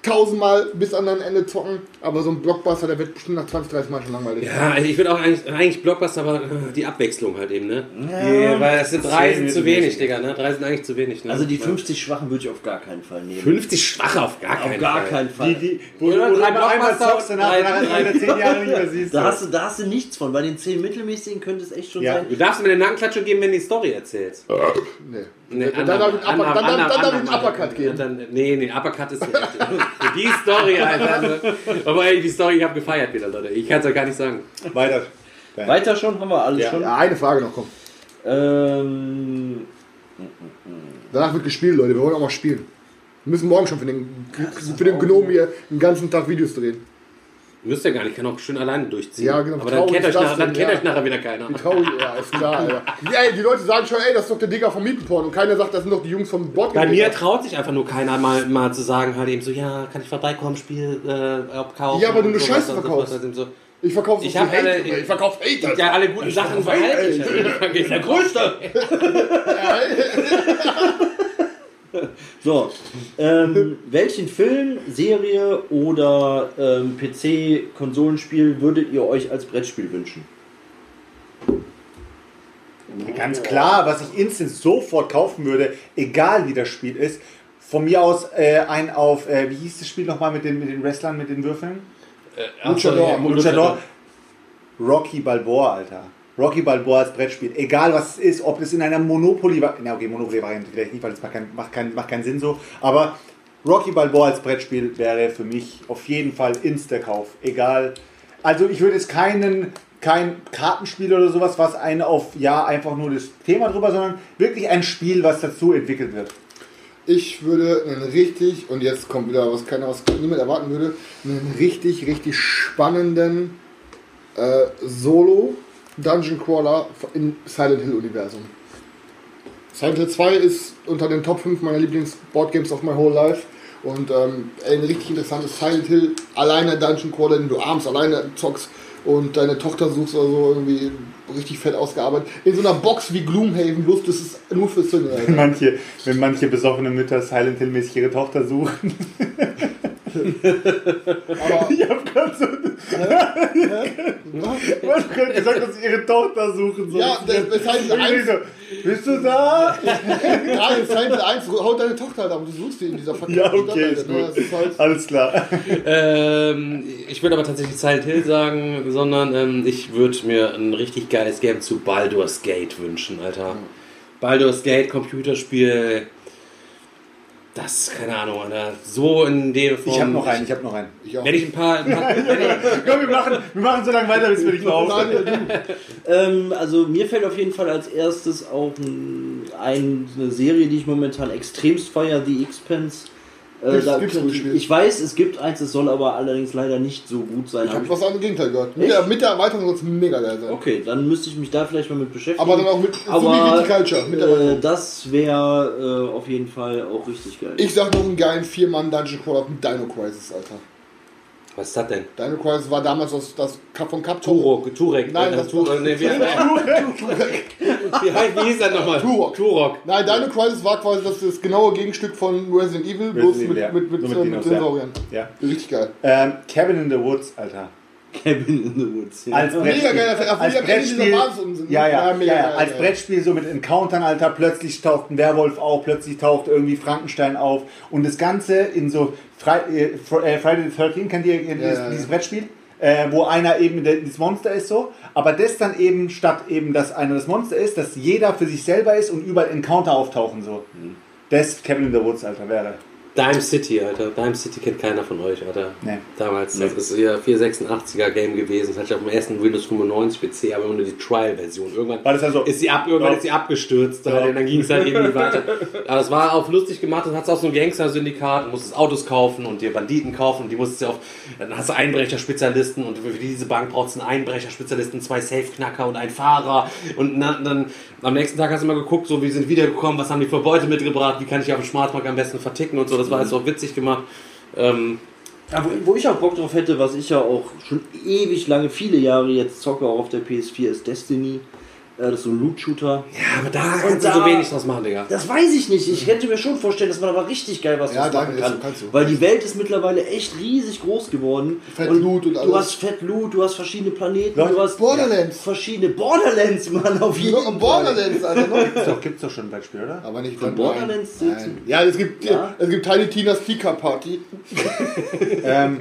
tausendmal bis an dein Ende zocken, aber so ein Blockbuster, der wird bestimmt nach 20, 30 Mal schon langweilig. Ja, ich würde auch eigentlich, eigentlich Blockbuster, aber äh, die Abwechslung halt eben, ne? Die, weil es sind drei sind zu wenig, Digga, ne? Drei sind eigentlich zu wenig, ne? Also die 50 Schwachen würde ich auf gar keinen Fall nehmen. 50 Schwache auf gar Auf keinen gar Fall. keinen Die, Fall. die, wo du Oder wo du einmal zockst, danach drei- danach drei- wieder 10 Jahre nicht mehr siehst. Da hast, du, da hast du nichts von. Bei den 10 mittelmäßigen könnte es echt schon Ja. sein. Du darfst mir den Nackenklatsche geben, wenn du die Story erzählst. Nee. Nee, dann darf ich einen Upper- dann- dann- dann darf ich einen Uppercut geben. Dann, nee, nee, Uppercut ist nicht. Für die Story, Alter. Aber ey, die Story, ich habe gefeiert wieder, Leute. Ich kann es euch gar nicht sagen. Weiter. Weiter schon? Haben wir alles Ja. schon? Ja, eine Frage noch, komm. Ähm, Danach wird gespielt, Leute. Wir wollen auch mal spielen. Wir müssen morgen schon für den, für den Gnom hier den ganzen Tag Videos drehen. Müsst ihr gar nicht, ich kann auch schön alleine durchziehen. Ja, genau. Aber dann kennt, euch nachher, dann kennt ja. euch nachher wieder keiner. Wie traurig, ja, ist klar, Alter. Ey, die Leute sagen schon, ey, das ist doch der Digger vom Mietenporn. Und keiner sagt, das sind doch die Jungs vom Bord. Bei mir traut sich einfach nur keiner mal, mal zu sagen, halt eben so, ja, kann ich vorbeikommen, Spiel äh, abkaufen. Ja, aber du nur so Scheiße verkaufst. eben so. Ich verkaufe Ich hab alle- Ich verkaufe Hate, Alter. Ja, alle guten Sachen behalte ich. halt eben. Der Größte. so, ähm, welchen Film, Serie oder ähm, PC-Konsolenspiel würdet ihr euch als Brettspiel wünschen? Ganz klar, was ich instant sofort kaufen würde, egal wie das Spiel ist. Von mir aus äh, ein auf, äh, wie hieß das Spiel nochmal mit den, mit den Wrestlern, mit den Würfeln? Luchador. Luchador. Rocky Balboa, Alter. Rocky Balboa als Brettspiel. Egal was es ist, ob es in einer Monopoly. Na okay, Monopoly-Variante vielleicht nicht, weil das macht, kein, macht, kein, macht keinen Sinn so. Aber Rocky Balboa als Brettspiel wäre für mich auf jeden Fall Insta-Kauf. Egal. Also ich würde jetzt keinen kein Kartenspiel oder sowas, was einen auf ja einfach nur das Thema drüber, sondern wirklich ein Spiel, was dazu entwickelt wird. Ich würde einen richtig, und jetzt kommt wieder was keiner, was niemand erwarten würde, einen richtig, richtig spannenden äh, Solo Dungeon Crawler im Silent Hill Universum. Silent Hill 2 ist unter den Top 5 meiner Lieblings-Boardgames of my whole life. Und ähm, ein richtig interessantes Silent Hill, alleine Dungeon Crawler, den du abends alleine zockst und deine Tochter suchst oder so, irgendwie richtig fett ausgearbeitet. In so einer Box wie Gloomhaven, bloß das ist nur für Single. Wenn manche, wenn manche besoffene Mütter Silent Hill-mäßig ihre Tochter suchen. Aber Ich hab gerade so. Du hast gerade gesagt, dass sie ihre Tochter suchen sollen. Ja, das- das heißt, ich eins- so, Bist du da? Ja, in Silent Hill 1 haut deine Tochter da und du suchst die in dieser fucking Ja, Stadt, okay, Alter, ist ne? gut. Das ist halt, Alles klar. Ähm, ich würde aber tatsächlich Silent Hill sagen, sondern ähm, ich würde mir ein richtig geiles Game zu Baldur's Gate wünschen, Alter. Baldur's Gate, Computerspiel. Das, keine Ahnung, Alter. So in der Form. Ich hab noch einen, ich hab noch einen. ich auch. Wenn ich ein paar. Ein paar Komm, wir machen, wir machen so lange weiter, bis wir dich mal aufhören. Ähm, also mir fällt auf jeden Fall als erstes auch ein, ein, eine Serie, die ich momentan extremst feiere, The Expanse. Äh, da ich weiß, es gibt eins, es soll aber allerdings leider nicht so gut sein. Ich Hab hab was anderes Gegenteil gehört. Mit der, mit der Erweiterung soll es mega geil sein. Okay, dann müsste ich mich da vielleicht mal mit beschäftigen. Aber dann auch mit Aber, wie Viticulture. Mit der äh, das wäre äh, auf jeden Fall auch richtig geil. Ich sag noch einen geilen Vier-Mann-Dungeon Crawler mit Dino Crisis, Alter. Was ist das denn? Dino Crisis war damals das, das Cup von Capcom. Turok, Turek. Nein, äh, das- Turok. Nee, wie, wie, heißt- wie hieß das nochmal? Turok. Turok. Nein, Dino Crisis war quasi das, das genaue Gegenstück von Resident Evil, bloß Evil, mit, ja. mit, mit, Nur mit äh, Dinos, mit ja. Dinosauriern. Ja. Richtig geil. Ähm, Cabin in the Woods, Alter. Cabin in the Woods. Ja. Als Mega Brettspiel. geil, auf als dieser Brettspiel. Ja, ja, Ja, mega geil, als. Brettspiel so mit Encountern, Alter. Plötzlich taucht ein Werwolf auf, plötzlich taucht irgendwie Frankenstein auf. Und das Ganze in so Fri äh, äh, Friday the 13, kennt ihr dieses, ja, ja. dieses Brettspiel? Äh, wo einer eben das Monster ist so, aber das dann eben statt eben, dass einer das Monster ist, dass jeder für sich selber ist und überall Encounter auftauchen so. Das Cabin in the Woods, Alter, wäre. Dime City, Alter. Dime City kennt keiner von euch, Alter. Nee. Damals. Das ist ja 486er Game gewesen. Das hatte ich auf dem ersten Windows 95 PC, aber nur die Trial-Version. Irgendwann War das also- ist sie ab, irgendwann Ja. ist sie abgestürzt, Ja. Und dann ging es halt irgendwie weiter. Aber es war auch lustig gemacht. Dann hast du auch so ein Gangster-Syndikat, musstest Autos kaufen und dir Banditen kaufen und die musstest du auf. Dann hast du Einbrecherspezialisten und für diese Bank brauchst du einen Einbrecherspezialisten, zwei Safe-Knacker und einen Fahrer. Und na, dann am nächsten Tag hast du mal geguckt, so wie sind wiedergekommen, was haben die für Beute mitgebracht, wie kann ich auf dem Schwarzmarkt am besten verticken und so. Das war alles auch witzig gemacht. Ähm, Ja, wo, wo ich auch Bock drauf hätte, was ich ja auch schon ewig lange, viele Jahre jetzt zocke, auf der PS4, ist Destiny. Äh, Das ist so ein Loot-Shooter. ja, aber da kannst du da- so wenig draus machen, Digga. Das weiß ich nicht. Ich könnte mir schon vorstellen, dass man aber richtig geil was Ja, machen das kann. kannst du. Weil die Welt ist mittlerweile echt riesig groß geworden. Fett Loot und Du alles. hast Fett Loot, du hast verschiedene Planeten, Leute, du hast Borderlands. verschiedene Borderlands, Mann, auf jeden Noch ein Borderlands, Alter. Noch. Gibt's doch, gibt's doch schon ein Beispiel, oder? Aber nicht Von nein. Borderlands Nein. sind- Ja, es gibt, Ja. es gibt Tiny Tinas Fika Party. Ähm,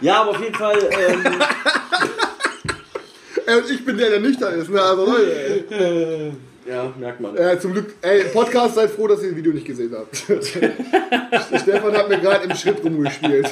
Ja, aber auf jeden Fall, ähm, und ich bin der, der nüchtern ist. Ne? Also Leute, ey. ja, merkt man. äh, zum Glück, ey, Podcast, seid froh, dass ihr das Video nicht gesehen habt. Stefan hat mir gerade im Schritt rumgespielt.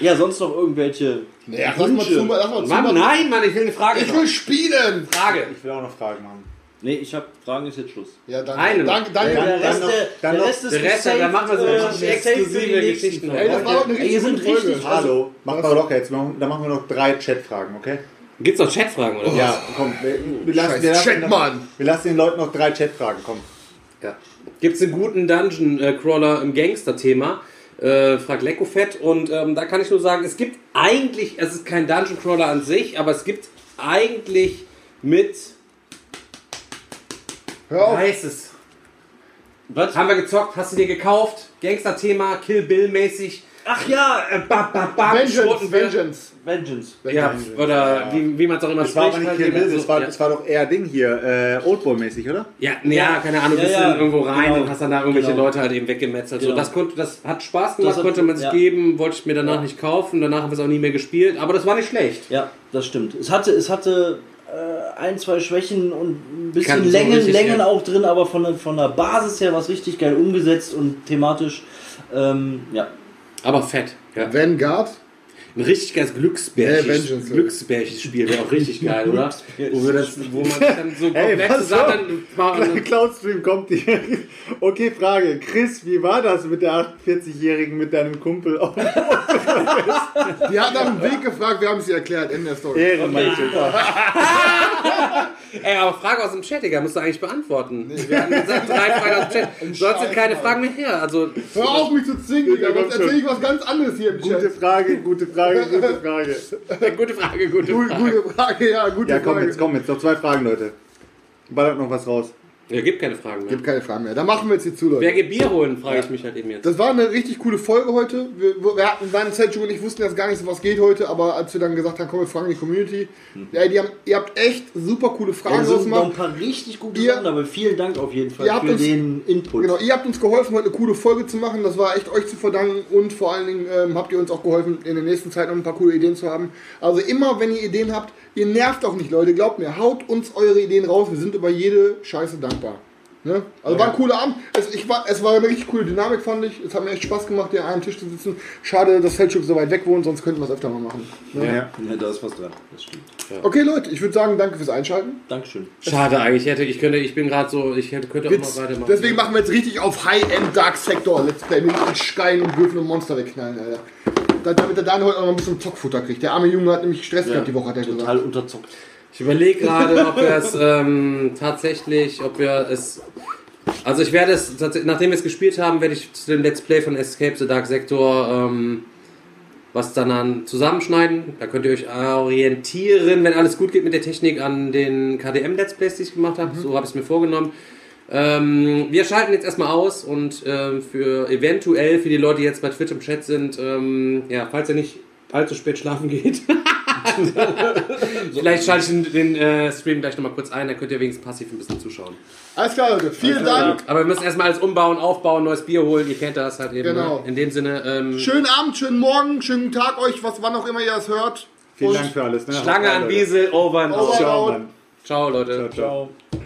Ja, sonst noch irgendwelche Ja, lass mal zu, lass mal zu. Mann, nein, Mann, ich will eine Frage. Ich will spielen! Frage. ich will auch noch Fragen machen. Nee, ich habe Fragen, ist jetzt Schluss. Ja, danke. Eine. Danke, danke. Ja, Der dann noch- der, dann der Rest ist Der Rest, da gesaved, machen wir so äh, richtig die exklusive Geschichten. Ey, das war doch eine Ey, richtig ihr gute sind Folge. richtig- Hallo, machen wir locker jetzt. Machen- Dann machen wir noch drei Chatfragen, okay? Gibt's noch Chatfragen oder was? Ja, komm. Wir, wir, lassen, Scheiß wir, lassen, Chatmann. wir lassen den Leuten noch drei Chatfragen, komm. Ja. Gibt es einen guten Dungeon-Crawler im Gangster-Thema? Äh, fragt Leckofett. Und ähm, da kann ich nur sagen, es gibt eigentlich, es ist kein Dungeon-Crawler an sich, aber es gibt eigentlich mit. Hör auf. Heißt es. Was? Haben wir gezockt? Hast du dir gekauft? Gangster-Thema, Kill Bill-mäßig. Ach ja, Äh, bam, bam, bam, Vengeance. Vengeance. Vengeance. Ja, oder wie, wie man es auch immer Das war aber spricht. nicht halt, Kill Bill, so- das war, ja. das war doch eher Ding hier, äh, Oldboy-mäßig, oder? Ja, nee, ja, keine Ahnung, Ja, bist ja, dann irgendwo rein genau. und hast dann da irgendwelche Genau. Leute halt eben weggemetzelt. So, Genau. das, konnte, das hat Spaß gemacht, Das hat- konnte man sich ja. geben, wollte ich mir danach Ja. nicht kaufen. Danach haben wir es auch nie mehr gespielt, aber das war nicht schlecht. Ja, das stimmt. Es hatte, es hatte ein, zwei Schwächen und ein bisschen Kann so Längen, Längen ja. auch drin, aber von, der- von der Basis her war es richtig geil umgesetzt und thematisch. Ähm, ja. Aber fett. Ja. Vanguard. Ein richtig geiles Glücksbärchen. Nee. Glücksbärchen-Spiel wäre auch richtig geil, oder? Wo, wir das, wo man sich dann so Ey, komplett pass zusammen machen. Cloudstream kommt die. Okay, Frage. Chris, wie war das mit der 48-Jährigen mit deinem Kumpel? Die hat nach dem Weg gefragt, wir haben es ihr erklärt. Ende der Story. Ehrenmann. Ey, aber Frage aus dem Chat, Digga, musst du eigentlich beantworten. Wir haben gesagt, drei Fragen aus dem Chat. Sonst sind keine Fragen mehr her. Also, Hör auf, mich zu zwingen, Digga. Sonst erzähl ich was ganz anderes hier im Gute Chat. Frage, gute Frage, gute Frage. gute Frage, gute Frage. gute Frage, ja, gute Ja, komm Frage. jetzt, komm jetzt. Noch zwei Fragen, Leute. Ballert noch was raus. Ja, gibt keine Fragen mehr. Gibt keine Fragen mehr. Dann machen wir jetzt hier zu, Leute. Wer geht Bier holen, frage ich mich halt eben jetzt. Das war eine richtig coole Folge heute. Wir, wir hatten seine Selchuk und ich wussten jetzt gar nicht so, was geht heute, aber als wir dann gesagt haben, komm, wir fragen die Community, ja, die haben, ihr habt echt super coole Fragen Da sind noch ein paar richtig gute Ihr- Sachen, aber vielen Dank auf jeden Fall Ihr habt für uns- den Input. Genau, ihr habt uns geholfen, heute eine coole Folge zu machen. Das war echt euch zu verdanken und vor allen Dingen ähm, habt ihr uns auch geholfen, in der nächsten Zeit noch ein paar coole Ideen zu haben. Also immer, wenn ihr Ideen habt, ihr nervt auch nicht, Leute. Glaubt mir, haut uns eure Ideen raus. Wir sind über jede Scheiße dankbar. Ne? Also war ein cooler Abend. Es, ich war, es war eine richtig coole Dynamik, fand ich. Es hat mir echt Spaß gemacht, hier an einem Tisch zu sitzen. Schade, dass Feldschuk so weit weg wohnt, sonst könnten wir es öfter mal machen. Ne? Ja. Ja, da ist was dran. Das stimmt. Okay, Leute, ich würde sagen, danke fürs Einschalten. Dankeschön. Schade eigentlich, ich, hätte, ich, könnte, ich bin gerade so, ich hätte, könnte auch Jetzt, mal weitermachen. deswegen machen wir jetzt richtig auf High-End Dark Sector Let's Play mit Steinen und Würfeln und Monster wegknallen, Alter. Da- Damit der Daniel heute auch noch ein bisschen Zockfutter kriegt. Der arme Junge hat nämlich Stress gehabt die Woche, hat er Total gesagt. unterzockt. Ich überlege gerade, ob wir es ähm, tatsächlich, ob wir es. Also ich werde es, nachdem wir es gespielt haben, werde ich zu dem Let's Play von Escape the Dark Sector ähm, was dann an zusammenschneiden. Da könnt ihr euch orientieren, wenn alles gut geht mit der Technik, an den KDM Let's Plays, die ich gemacht habe. So habe ich es mir vorgenommen. Ähm, wir schalten jetzt erstmal aus und ähm, für eventuell für die Leute, die jetzt bei Twitch im Chat sind, ähm, ja, falls ihr nicht allzu spät schlafen geht, vielleicht schalte ich den, den äh, Stream gleich nochmal kurz ein, dann könnt ihr wenigstens passiv ein bisschen zuschauen. Alles klar, Leute. Vielen Dank. Aber wir müssen erstmal alles umbauen, aufbauen, neues Bier holen, ihr kennt das halt eben. Genau. Ne? In dem Sinne, ähm, Schönen Abend, schönen Morgen, schönen Tag euch, was wann auch immer ihr das hört. Vielen Und Dank für alles. Ne? Schlange an. Wiesel, over and Over out. Ciao, Leute. Ciao, ciao. Ciao.